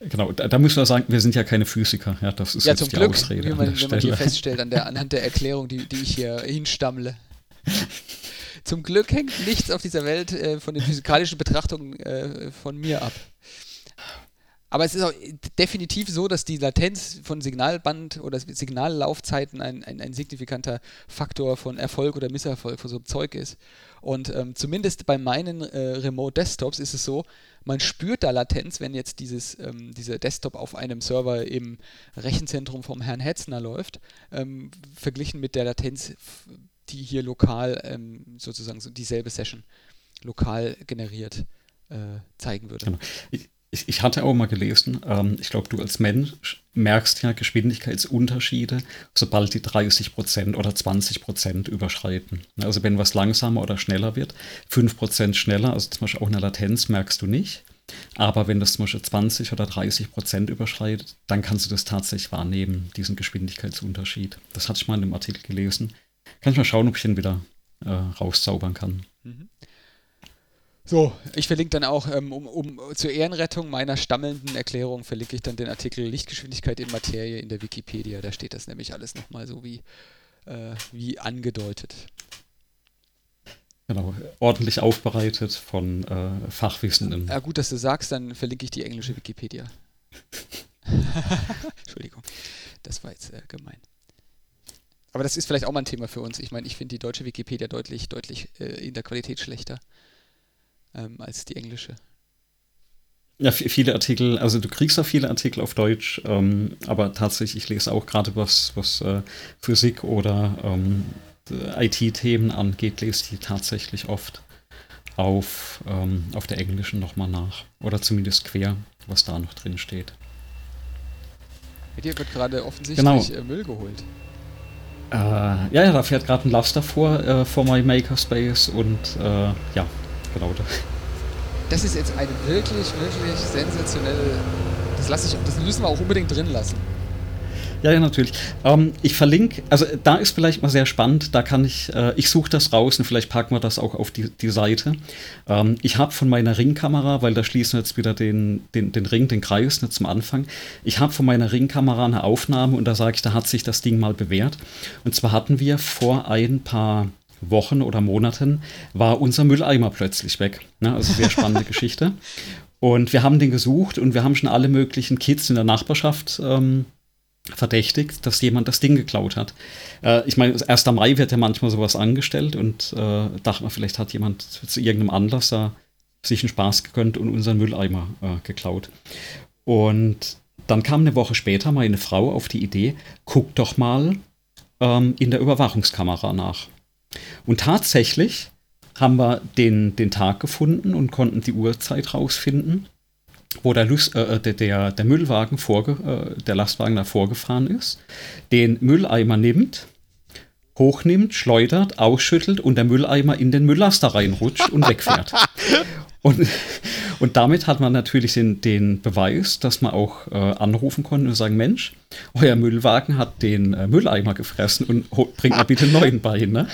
Genau, da, da müssen wir sagen, wir sind ja keine Physiker. Ja, das ist ja, jetzt zum die Glück, Ausrede. Wie man, wenn man hier feststellt, an der, anhand der Erklärung, die, die ich hier hinstammle. zum Glück hängt nichts auf dieser Welt äh, von den physikalischen Betrachtungen äh, von mir ab. Aber es ist auch definitiv so, dass die Latenz von Signalband oder Signallaufzeiten ein, ein, ein signifikanter Faktor von Erfolg oder Misserfolg für so ein Zeug ist. Und ähm, zumindest bei meinen äh, Remote Desktops ist es so, man spürt da Latenz, wenn jetzt dieses, ähm, dieser Desktop auf einem Server im Rechenzentrum vom Herrn Hetzner läuft, ähm, verglichen mit der Latenz, die hier lokal ähm, sozusagen so dieselbe Session lokal generiert äh, zeigen würde. Genau. Ich, ich, hatte auch mal gelesen, ähm, ich glaube, du als Mensch merkst ja Geschwindigkeitsunterschiede, sobald die 30% oder 20% überschreiten. Also wenn was langsamer oder schneller wird, 5% schneller, also zum Beispiel auch eine Latenz merkst du nicht. Aber wenn das zum Beispiel 20 oder 30% überschreitet, dann kannst du das tatsächlich wahrnehmen, diesen Geschwindigkeitsunterschied. Das hatte ich mal in einem Artikel gelesen. Kann ich mal schauen, ob ich ihn wieder äh, rauszaubern kann. Mhm. So, ich verlinke dann auch, ähm, um, um, zur Ehrenrettung meiner stammelnden Erklärung, verlinke ich dann den Artikel Lichtgeschwindigkeit in Materie in der Wikipedia. Da steht das nämlich alles nochmal so wie, äh, wie angedeutet. Genau, ordentlich aufbereitet von äh, Fachwissenden. Ja, gut, dass du sagst, dann verlinke ich die englische Wikipedia. Entschuldigung, das war jetzt äh, gemein. Aber das ist vielleicht auch mal ein Thema für uns. Ich meine, ich finde die deutsche Wikipedia deutlich, deutlich äh, in der Qualität schlechter ähm, als die englische. Ja, viele Artikel, also du kriegst auch viele Artikel auf Deutsch, ähm, aber tatsächlich, ich lese auch gerade was, was äh, Physik oder ähm, IT-Themen angeht, lese ich tatsächlich oft auf, ähm, auf der englischen nochmal nach. Oder zumindest quer, was da noch drin steht. Mit dir wird gerade offensichtlich genau. Äh, Müll geholt. Äh, ja, ja, da fährt gerade ein Laster vor, äh, vor my Makerspace und äh, ja, genau. Das ist jetzt eine wirklich, wirklich sensationelle. Das, lasse ich, das müssen wir auch unbedingt drin lassen. Ja, ja, natürlich. Ähm, ich verlinke, also da ist vielleicht mal sehr spannend, da kann ich, äh, ich suche das raus und vielleicht packen wir das auch auf die, die Seite. Ähm, ich habe von meiner Ringkamera, weil da schließen wir jetzt wieder den, den, den Ring, den Kreis nicht zum Anfang. Ich habe von meiner Ringkamera eine Aufnahme und da sage ich, da hat sich das Ding mal bewährt. Und zwar hatten wir vor ein paar Wochen oder Monaten war unser Mülleimer plötzlich weg. Ne? Also sehr spannende Geschichte. Und wir haben den gesucht und wir haben schon alle möglichen Kids in der Nachbarschaft ähm, verdächtigt, dass jemand das Ding geklaut hat. Äh, ich meine, 1. Mai wird ja manchmal sowas angestellt und äh, dachte man, vielleicht hat jemand zu irgendeinem Anlass da sich einen Spaß gegönnt und unseren Mülleimer äh, geklaut. Und dann kam eine Woche später meine Frau auf die Idee, guck doch mal ähm, in der Überwachungskamera nach. Und tatsächlich haben wir den, den Tag gefunden und konnten die Uhrzeit rausfinden, wo der, Lust, äh, der, der, der, Müllwagen, vorge, äh, der Lastwagen da vorgefahren ist, den Mülleimer nimmt hochnimmt, schleudert, ausschüttelt und der Mülleimer in den Mülllaster reinrutscht und wegfährt. Und, und damit hat man natürlich den, den Beweis, dass man auch äh, anrufen konnte und sagen, Mensch, euer Müllwagen hat den äh, Mülleimer gefressen und bringt mal bitte einen neuen bei. Ne?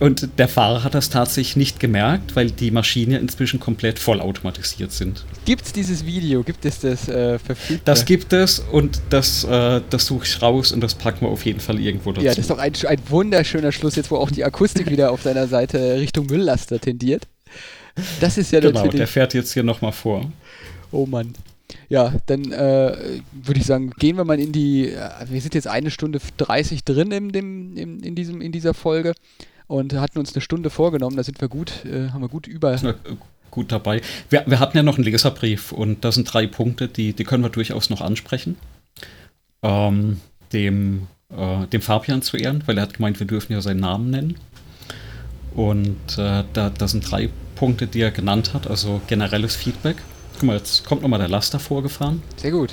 Und der Fahrer hat das tatsächlich nicht gemerkt, weil die Maschinen ja inzwischen komplett vollautomatisiert sind. Gibt es dieses Video? Gibt es das äh, verfügbar? Das gibt es und das, äh, das suche ich raus und das packen wir auf jeden Fall irgendwo dazu. Ja, das ist doch ein, ein wunderschöner Schluss, jetzt wo auch die Akustik wieder auf deiner Seite Richtung Mülllaster tendiert. Das ist ja genau, natürlich. der fährt jetzt hier nochmal vor. Oh Mann. Ja, dann äh, würde ich sagen, gehen wir mal in die. Äh, wir sind jetzt eine Stunde 30 drin in, dem, in, in, diesem, in dieser Folge und hatten uns eine Stunde vorgenommen. Da sind wir gut, äh, haben wir gut über. Äh, gut dabei. Wir, wir, hatten ja noch einen Leserbrief und da sind drei Punkte, die, die können wir durchaus noch ansprechen. Ähm, dem, äh, dem Fabian zu ehren, weil er hat gemeint, wir dürfen ja seinen Namen nennen. Und äh, da, da sind drei Punkte, die er genannt hat, also generelles Feedback. Guck mal, jetzt kommt nochmal der Laster vorgefahren. Sehr gut.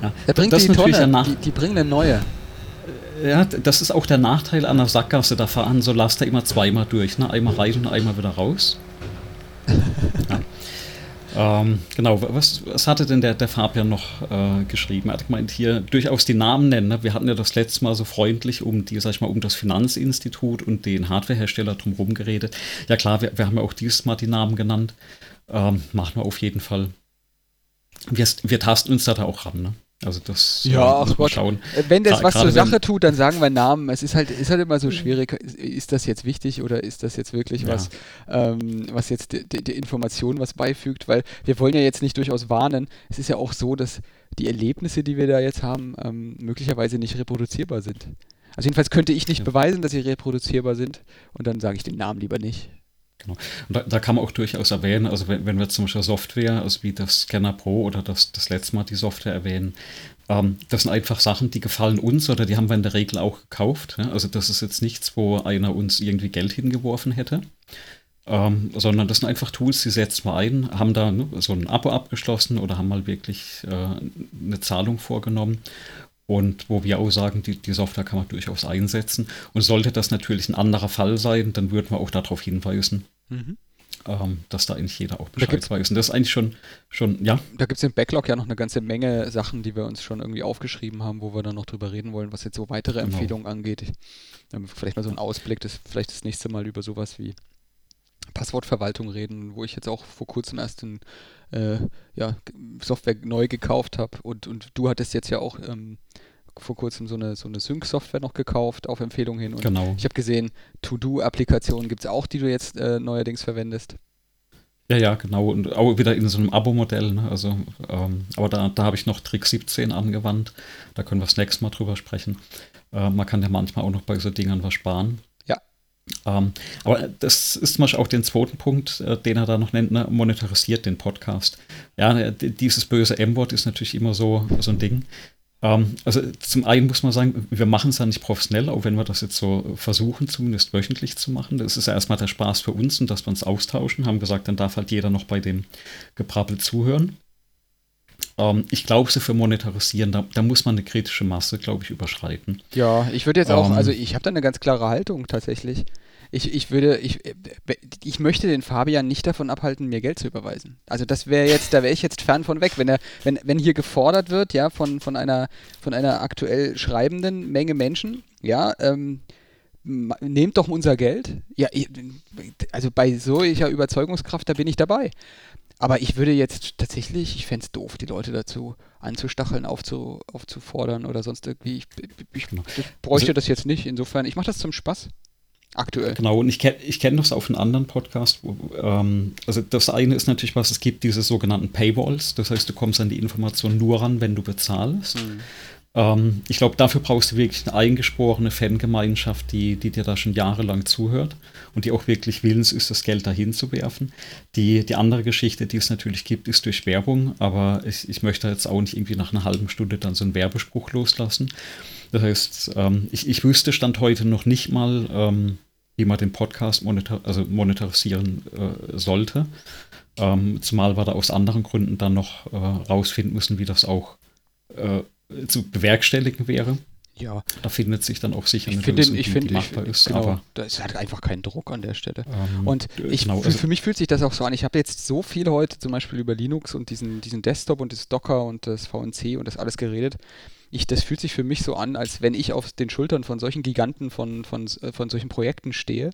Ja, er bringt das die Tonne, die, die bringen eine neue. Ja, das ist auch der Nachteil an der Sackgasse. Da fahren so Laster immer zweimal durch. Ne? Einmal rein und einmal wieder raus. ja. Ähm, genau, was, was, hatte denn der, der Fabian noch äh, geschrieben? Er hat gemeint, hier durchaus die Namen nennen. Ne? Wir hatten ja das letzte Mal so freundlich um die, sag ich mal, um das Finanzinstitut und den Hardwarehersteller drumherum geredet. Ja klar, wir, wir haben ja auch dieses Mal die Namen genannt. Ähm, machen wir auf jeden Fall. Wir, wir tasten uns da, da auch ran, ne? Also das ja, ach Gott. Schauen. Äh, wenn das was zur Sache tut, dann sagen wir Namen. Es ist halt, ist halt immer so schwierig. Ist das jetzt wichtig oder ist das jetzt wirklich ja. was, ähm, was jetzt die, die, Information was beifügt? Weil wir wollen ja jetzt nicht durchaus warnen. Es ist ja auch so, dass die Erlebnisse, die wir da jetzt haben, ähm, möglicherweise nicht reproduzierbar sind. Also jedenfalls könnte ich nicht ja. beweisen, dass sie reproduzierbar sind und dann sage ich den Namen lieber nicht. Genau. Und da, da, kann man auch durchaus erwähnen, also wenn, wenn wir zum Beispiel Software, also wie das Scanner Pro oder das, das letzte Mal die Software erwähnen, ähm, das sind einfach Sachen, die gefallen uns oder die haben wir in der Regel auch gekauft. Ja? Also das ist jetzt nichts, wo einer uns irgendwie Geld hingeworfen hätte. Ähm, sondern das sind einfach Tools, die setzen wir ein, haben da ne, so ein Abo abgeschlossen oder haben mal wirklich äh, eine Zahlung vorgenommen und wo wir auch sagen, die, die Software kann man durchaus einsetzen. Und sollte das natürlich ein anderer Fall sein, dann würden wir auch darauf hinweisen. Mhm. Ähm, dass da eigentlich jeder auch Bescheid weiß. Und das ist eigentlich schon, schon ja. Da gibt es im Backlog ja noch eine ganze Menge Sachen, die wir uns schon irgendwie aufgeschrieben haben, wo wir dann noch drüber reden wollen, was jetzt so weitere genau. Empfehlungen angeht. vielleicht mal so einen Ausblick, das vielleicht das nächste Mal über sowas wie Passwortverwaltung reden, wo ich jetzt auch vor kurzem erst ein, äh, ja, Software neu gekauft habe und, und du hattest jetzt ja auch ähm, vor kurzem so eine, so eine Sync-Software noch gekauft, auf Empfehlung hin. Und genau. Ich habe gesehen, To-Do-Applikationen gibt es auch, die du jetzt äh, neuerdings verwendest. Ja, ja, genau. Und auch wieder in so einem Abo-Modell. Ne? Also, ähm, aber da, da habe ich noch Trick 17 angewandt. Da können wir das nächste Mal drüber sprechen. Äh, man kann ja manchmal auch noch bei so Dingern was sparen. Ähm, aber das ist zum Beispiel auch den zweiten Punkt, äh, den er da noch nennt, ne? monetarisiert den Podcast. Ja, dieses böse M-Wort ist natürlich immer so, so ein Ding. Ähm, also zum einen muss man sagen, wir machen es ja nicht professionell, auch wenn wir das jetzt so versuchen, zumindest wöchentlich zu machen. Das ist ja erstmal der Spaß für uns und dass wir uns austauschen. Haben gesagt, dann darf halt jeder noch bei dem Gebrabbel zuhören. Ähm, ich glaube, so für Monetarisieren, da, da, muss man eine kritische Masse, glaube ich, überschreiten. Ja, ich würde jetzt auch, ähm, also ich habe da eine ganz klare Haltung tatsächlich ich, ich würde, ich, äh, ich möchte den Fabian nicht davon abhalten, mir Geld zu überweisen. Also das wäre jetzt, da wäre ich jetzt fern von weg. Wenn er, wenn, wenn hier gefordert wird, ja, von, von einer, von einer aktuell schreibenden Menge Menschen, ja, ähm, nehmt doch unser Geld. Ja, also bei solcher Überzeugungskraft, da bin ich dabei. Aber ich würde jetzt tatsächlich, ich fände es doof, die Leute dazu anzustacheln, aufzu, aufzufordern oder sonst irgendwie. Ich, ich, ich bräuchte also, das jetzt nicht. Insofern, ich mache das zum Spaß. Aktuell. Genau, und ich kenne ich kenn das auf einem anderen Podcast. Wo, ähm, also das eine ist natürlich, was es gibt, diese sogenannten Paywalls. Das heißt, du kommst an die Information nur ran, wenn du bezahlst. Mhm. Ähm, ich glaube, dafür brauchst du wirklich eine eingesporene Fangemeinschaft, die, die dir da schon jahrelang zuhört und die auch wirklich willens ist, das Geld dahin zu werfen. Die, die andere Geschichte, die es natürlich gibt, ist durch Werbung, aber ich, ich möchte jetzt auch nicht irgendwie nach einer halben Stunde dann so einen Werbespruch loslassen. Das heißt, ähm, ich, ich wüsste Stand heute noch nicht mal, ähm, wie man den Podcast monetar also monetarisieren äh, sollte. Ähm, zumal wir da aus anderen Gründen dann noch äh, rausfinden müssen, wie das auch äh, zu bewerkstelligen wäre. ja. Da findet sich dann auch sicher ich eine Lösung, ich find, die machbar ich, ist. Genau, aber da ist halt einfach kein Druck an der Stelle. Ähm, und ich, genau, für, also, für, mich fühlt sich das auch so an. Ich habe jetzt so viel heute zum Beispiel über Linux und diesen, diesen Desktop und das Docker und das VNC und das alles geredet. Ich, das fühlt sich für mich so an, als wenn ich auf den Schultern von solchen Giganten von, von, von solchen Projekten stehe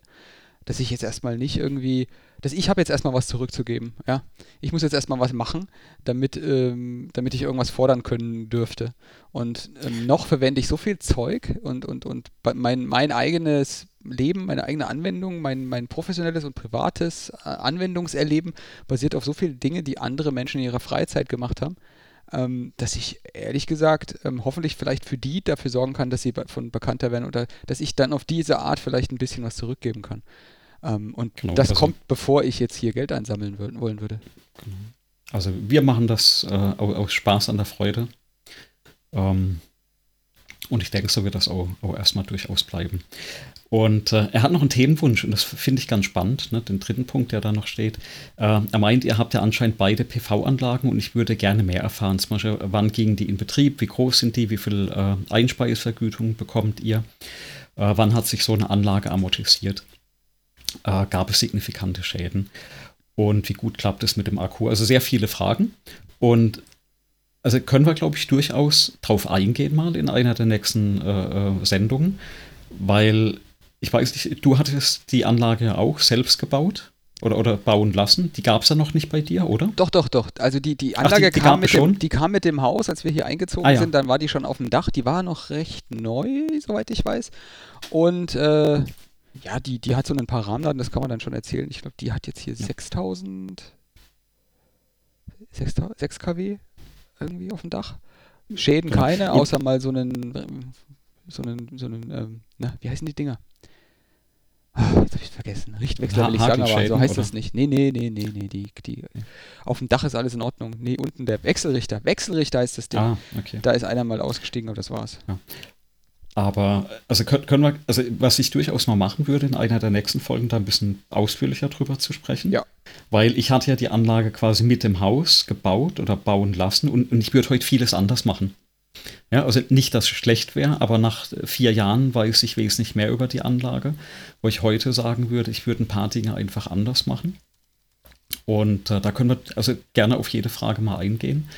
dass ich jetzt erstmal nicht irgendwie, dass ich habe jetzt erstmal was zurückzugeben, ja. Ich muss jetzt erstmal was machen, damit, ähm, damit ich irgendwas fordern können dürfte. Und ähm, noch verwende ich so viel Zeug und, und, und mein, mein eigenes Leben, meine eigene Anwendung, mein, mein professionelles und privates äh, Anwendungserleben basiert auf so vielen Dingen, die andere Menschen in ihrer Freizeit gemacht haben, ähm, dass ich ehrlich gesagt ähm, hoffentlich vielleicht für die dafür sorgen kann, dass sie von bekannter werden oder dass ich dann auf diese Art vielleicht ein bisschen was zurückgeben kann. Ähm, und genau, das also, kommt, bevor ich jetzt hier Geld einsammeln wollen würde. Genau. Also wir machen das äh, aus Spaß an der Freude. Ähm, und ich denke, so wird das auch, auch erstmal durchaus bleiben. Und äh, er hat noch einen Themenwunsch und das finde ich ganz spannend, ne, den dritten Punkt, der da noch steht. Äh, er meint, ihr habt ja anscheinend beide PV-Anlagen und ich würde gerne mehr erfahren. Zum Beispiel, wann gingen die in Betrieb, wie groß sind die, wie viel äh, Einspeisevergütung bekommt ihr, äh, wann hat sich so eine Anlage amortisiert äh, gab es signifikante Schäden. Und wie gut klappt es mit dem Akku? Also sehr viele Fragen. Und also können wir, glaube ich, durchaus drauf eingehen mal in einer der nächsten äh, äh Sendungen, weil ich weiß nicht, du hattest die Anlage auch selbst gebaut oder, oder bauen lassen. Die gab es ja noch nicht bei dir, oder? Doch, doch, doch. Also die, die Anlage Ach, die, die kam, mit dem, die kam mit dem Haus, als wir hier eingezogen ah, ja. sind. Dann war die schon auf dem Dach. Die war noch recht neu, soweit ich weiß. Und äh, ja, die, die hat so ein paar Rahmendaten, das kann man dann schon erzählen. Ich glaube, die hat jetzt hier ja. 6000, 6, 6 kW irgendwie auf dem Dach. Schäden genau. keine, außer mal so einen, so einen, so einen, ähm, na, wie heißen die Dinger? Ah, jetzt habe ich vergessen. Richtwechsel will ich sagen, aber so heißt oder? das nicht. Nee, nee, nee, nee, nee. Die, die, auf dem Dach ist alles in Ordnung. Nee, unten der Wechselrichter. Wechselrichter ist das Ding. Ah, okay. Da ist einer mal ausgestiegen, aber das war's. Ja. Aber also können, wir, also was ich durchaus mal machen würde, in einer der nächsten Folgen da ein bisschen ausführlicher drüber zu sprechen. Ja. Weil ich hatte ja die Anlage quasi mit dem Haus gebaut oder bauen lassen und, und ich würde heute vieles anders machen. Ja, also nicht, dass es schlecht wäre, aber nach vier Jahren weiß ich wesentlich mehr über die Anlage, wo ich heute sagen würde, ich würde ein paar Dinge einfach anders machen. Und äh, da können wir also gerne auf jede Frage mal eingehen.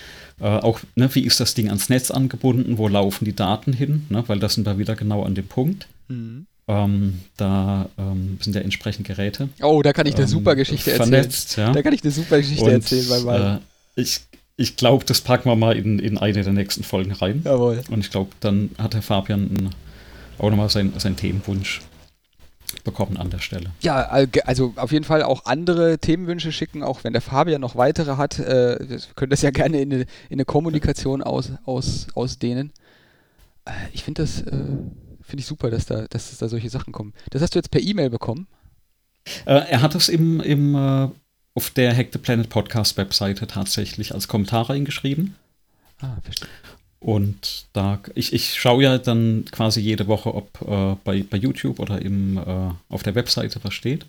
Äh, auch, ne, wie ist das Ding ans Netz angebunden? Wo laufen die Daten hin? Ne, weil das sind wir wieder genau an dem Punkt. Mhm. Ähm, da ähm, sind ja entsprechend Geräte. Oh, da kann ich eine ähm, super Geschichte vernetzt, erzählen. Ja. Da kann ich eine super Geschichte Und, erzählen. Weil, weil äh, ich ich glaube, das packen wir mal in, in eine der nächsten Folgen rein. Jawohl. Und ich glaube, dann hat der Fabian auch nochmal seinen sein Themenwunsch bekommen an der Stelle. Ja, also auf jeden Fall auch andere Themenwünsche schicken, auch wenn der Fabian noch weitere hat. Äh, wir können das ja gerne in eine, in eine Kommunikation aus, aus, ausdehnen. Äh, ich finde das äh, finde ich super, dass da, dass da solche Sachen kommen. Das hast du jetzt per E-Mail bekommen? Äh, er hat es im, im, äh, auf der Hack the Planet Podcast Webseite tatsächlich als Kommentar reingeschrieben. Ah, verstehe. Und da, ich, ich schaue ja dann quasi jede Woche, ob äh, bei, bei YouTube oder im, äh, auf der Webseite was steht.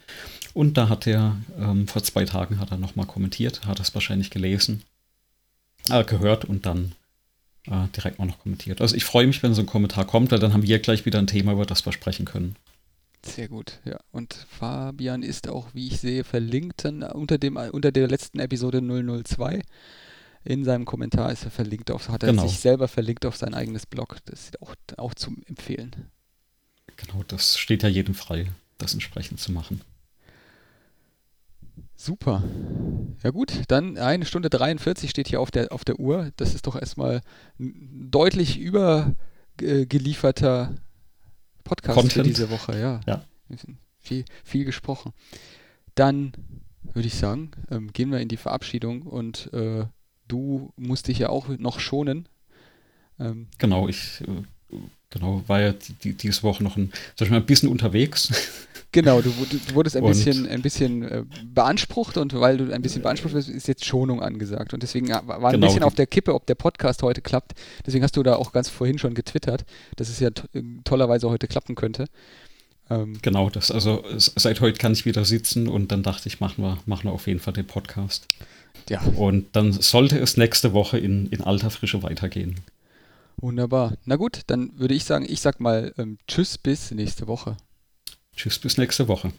Und da hat er, ähm, vor zwei Tagen hat er nochmal kommentiert, hat das wahrscheinlich gelesen, äh, gehört und dann äh, direkt mal noch kommentiert. Also ich freue mich, wenn so ein Kommentar kommt, weil dann haben wir gleich wieder ein Thema, über das wir sprechen können. Sehr gut, ja. Und Fabian ist auch, wie ich sehe, verlinkt unter, dem, unter der letzten Episode 002 in seinem Kommentar ist er verlinkt auf, hat er genau. sich selber verlinkt auf sein eigenes Blog. Das ist auch, auch zum Empfehlen. Genau, das steht ja jedem frei, das entsprechend zu machen. Super. Ja gut, dann eine Stunde 43 steht hier auf der, auf der Uhr. Das ist doch erstmal ein deutlich übergelieferter Podcast Content. für diese Woche. Ja. ja. Viel, viel gesprochen. Dann würde ich sagen, ähm, gehen wir in die Verabschiedung und äh, du musst dich ja auch noch schonen. Ähm, genau, ich äh, genau, war ja die, diese Woche noch ein, sag ich mal, ein bisschen unterwegs. Genau, du, du wurdest ein und bisschen, ein bisschen äh, beansprucht und weil du ein bisschen beansprucht wirst, ist jetzt Schonung angesagt. Und deswegen war ein genau, bisschen auf der Kippe, ob der Podcast heute klappt. Deswegen hast du da auch ganz vorhin schon getwittert, dass es ja tollerweise heute klappen könnte. Ähm, genau, das, also seit heute kann ich wieder sitzen und dann dachte ich, machen wir, machen wir auf jeden Fall den Podcast. Ja. Und dann sollte es nächste Woche in, in alter Frische weitergehen. Wunderbar. Na gut, dann würde ich sagen, ich sag mal ähm, Tschüss bis nächste Woche. Tschüss bis nächste Woche.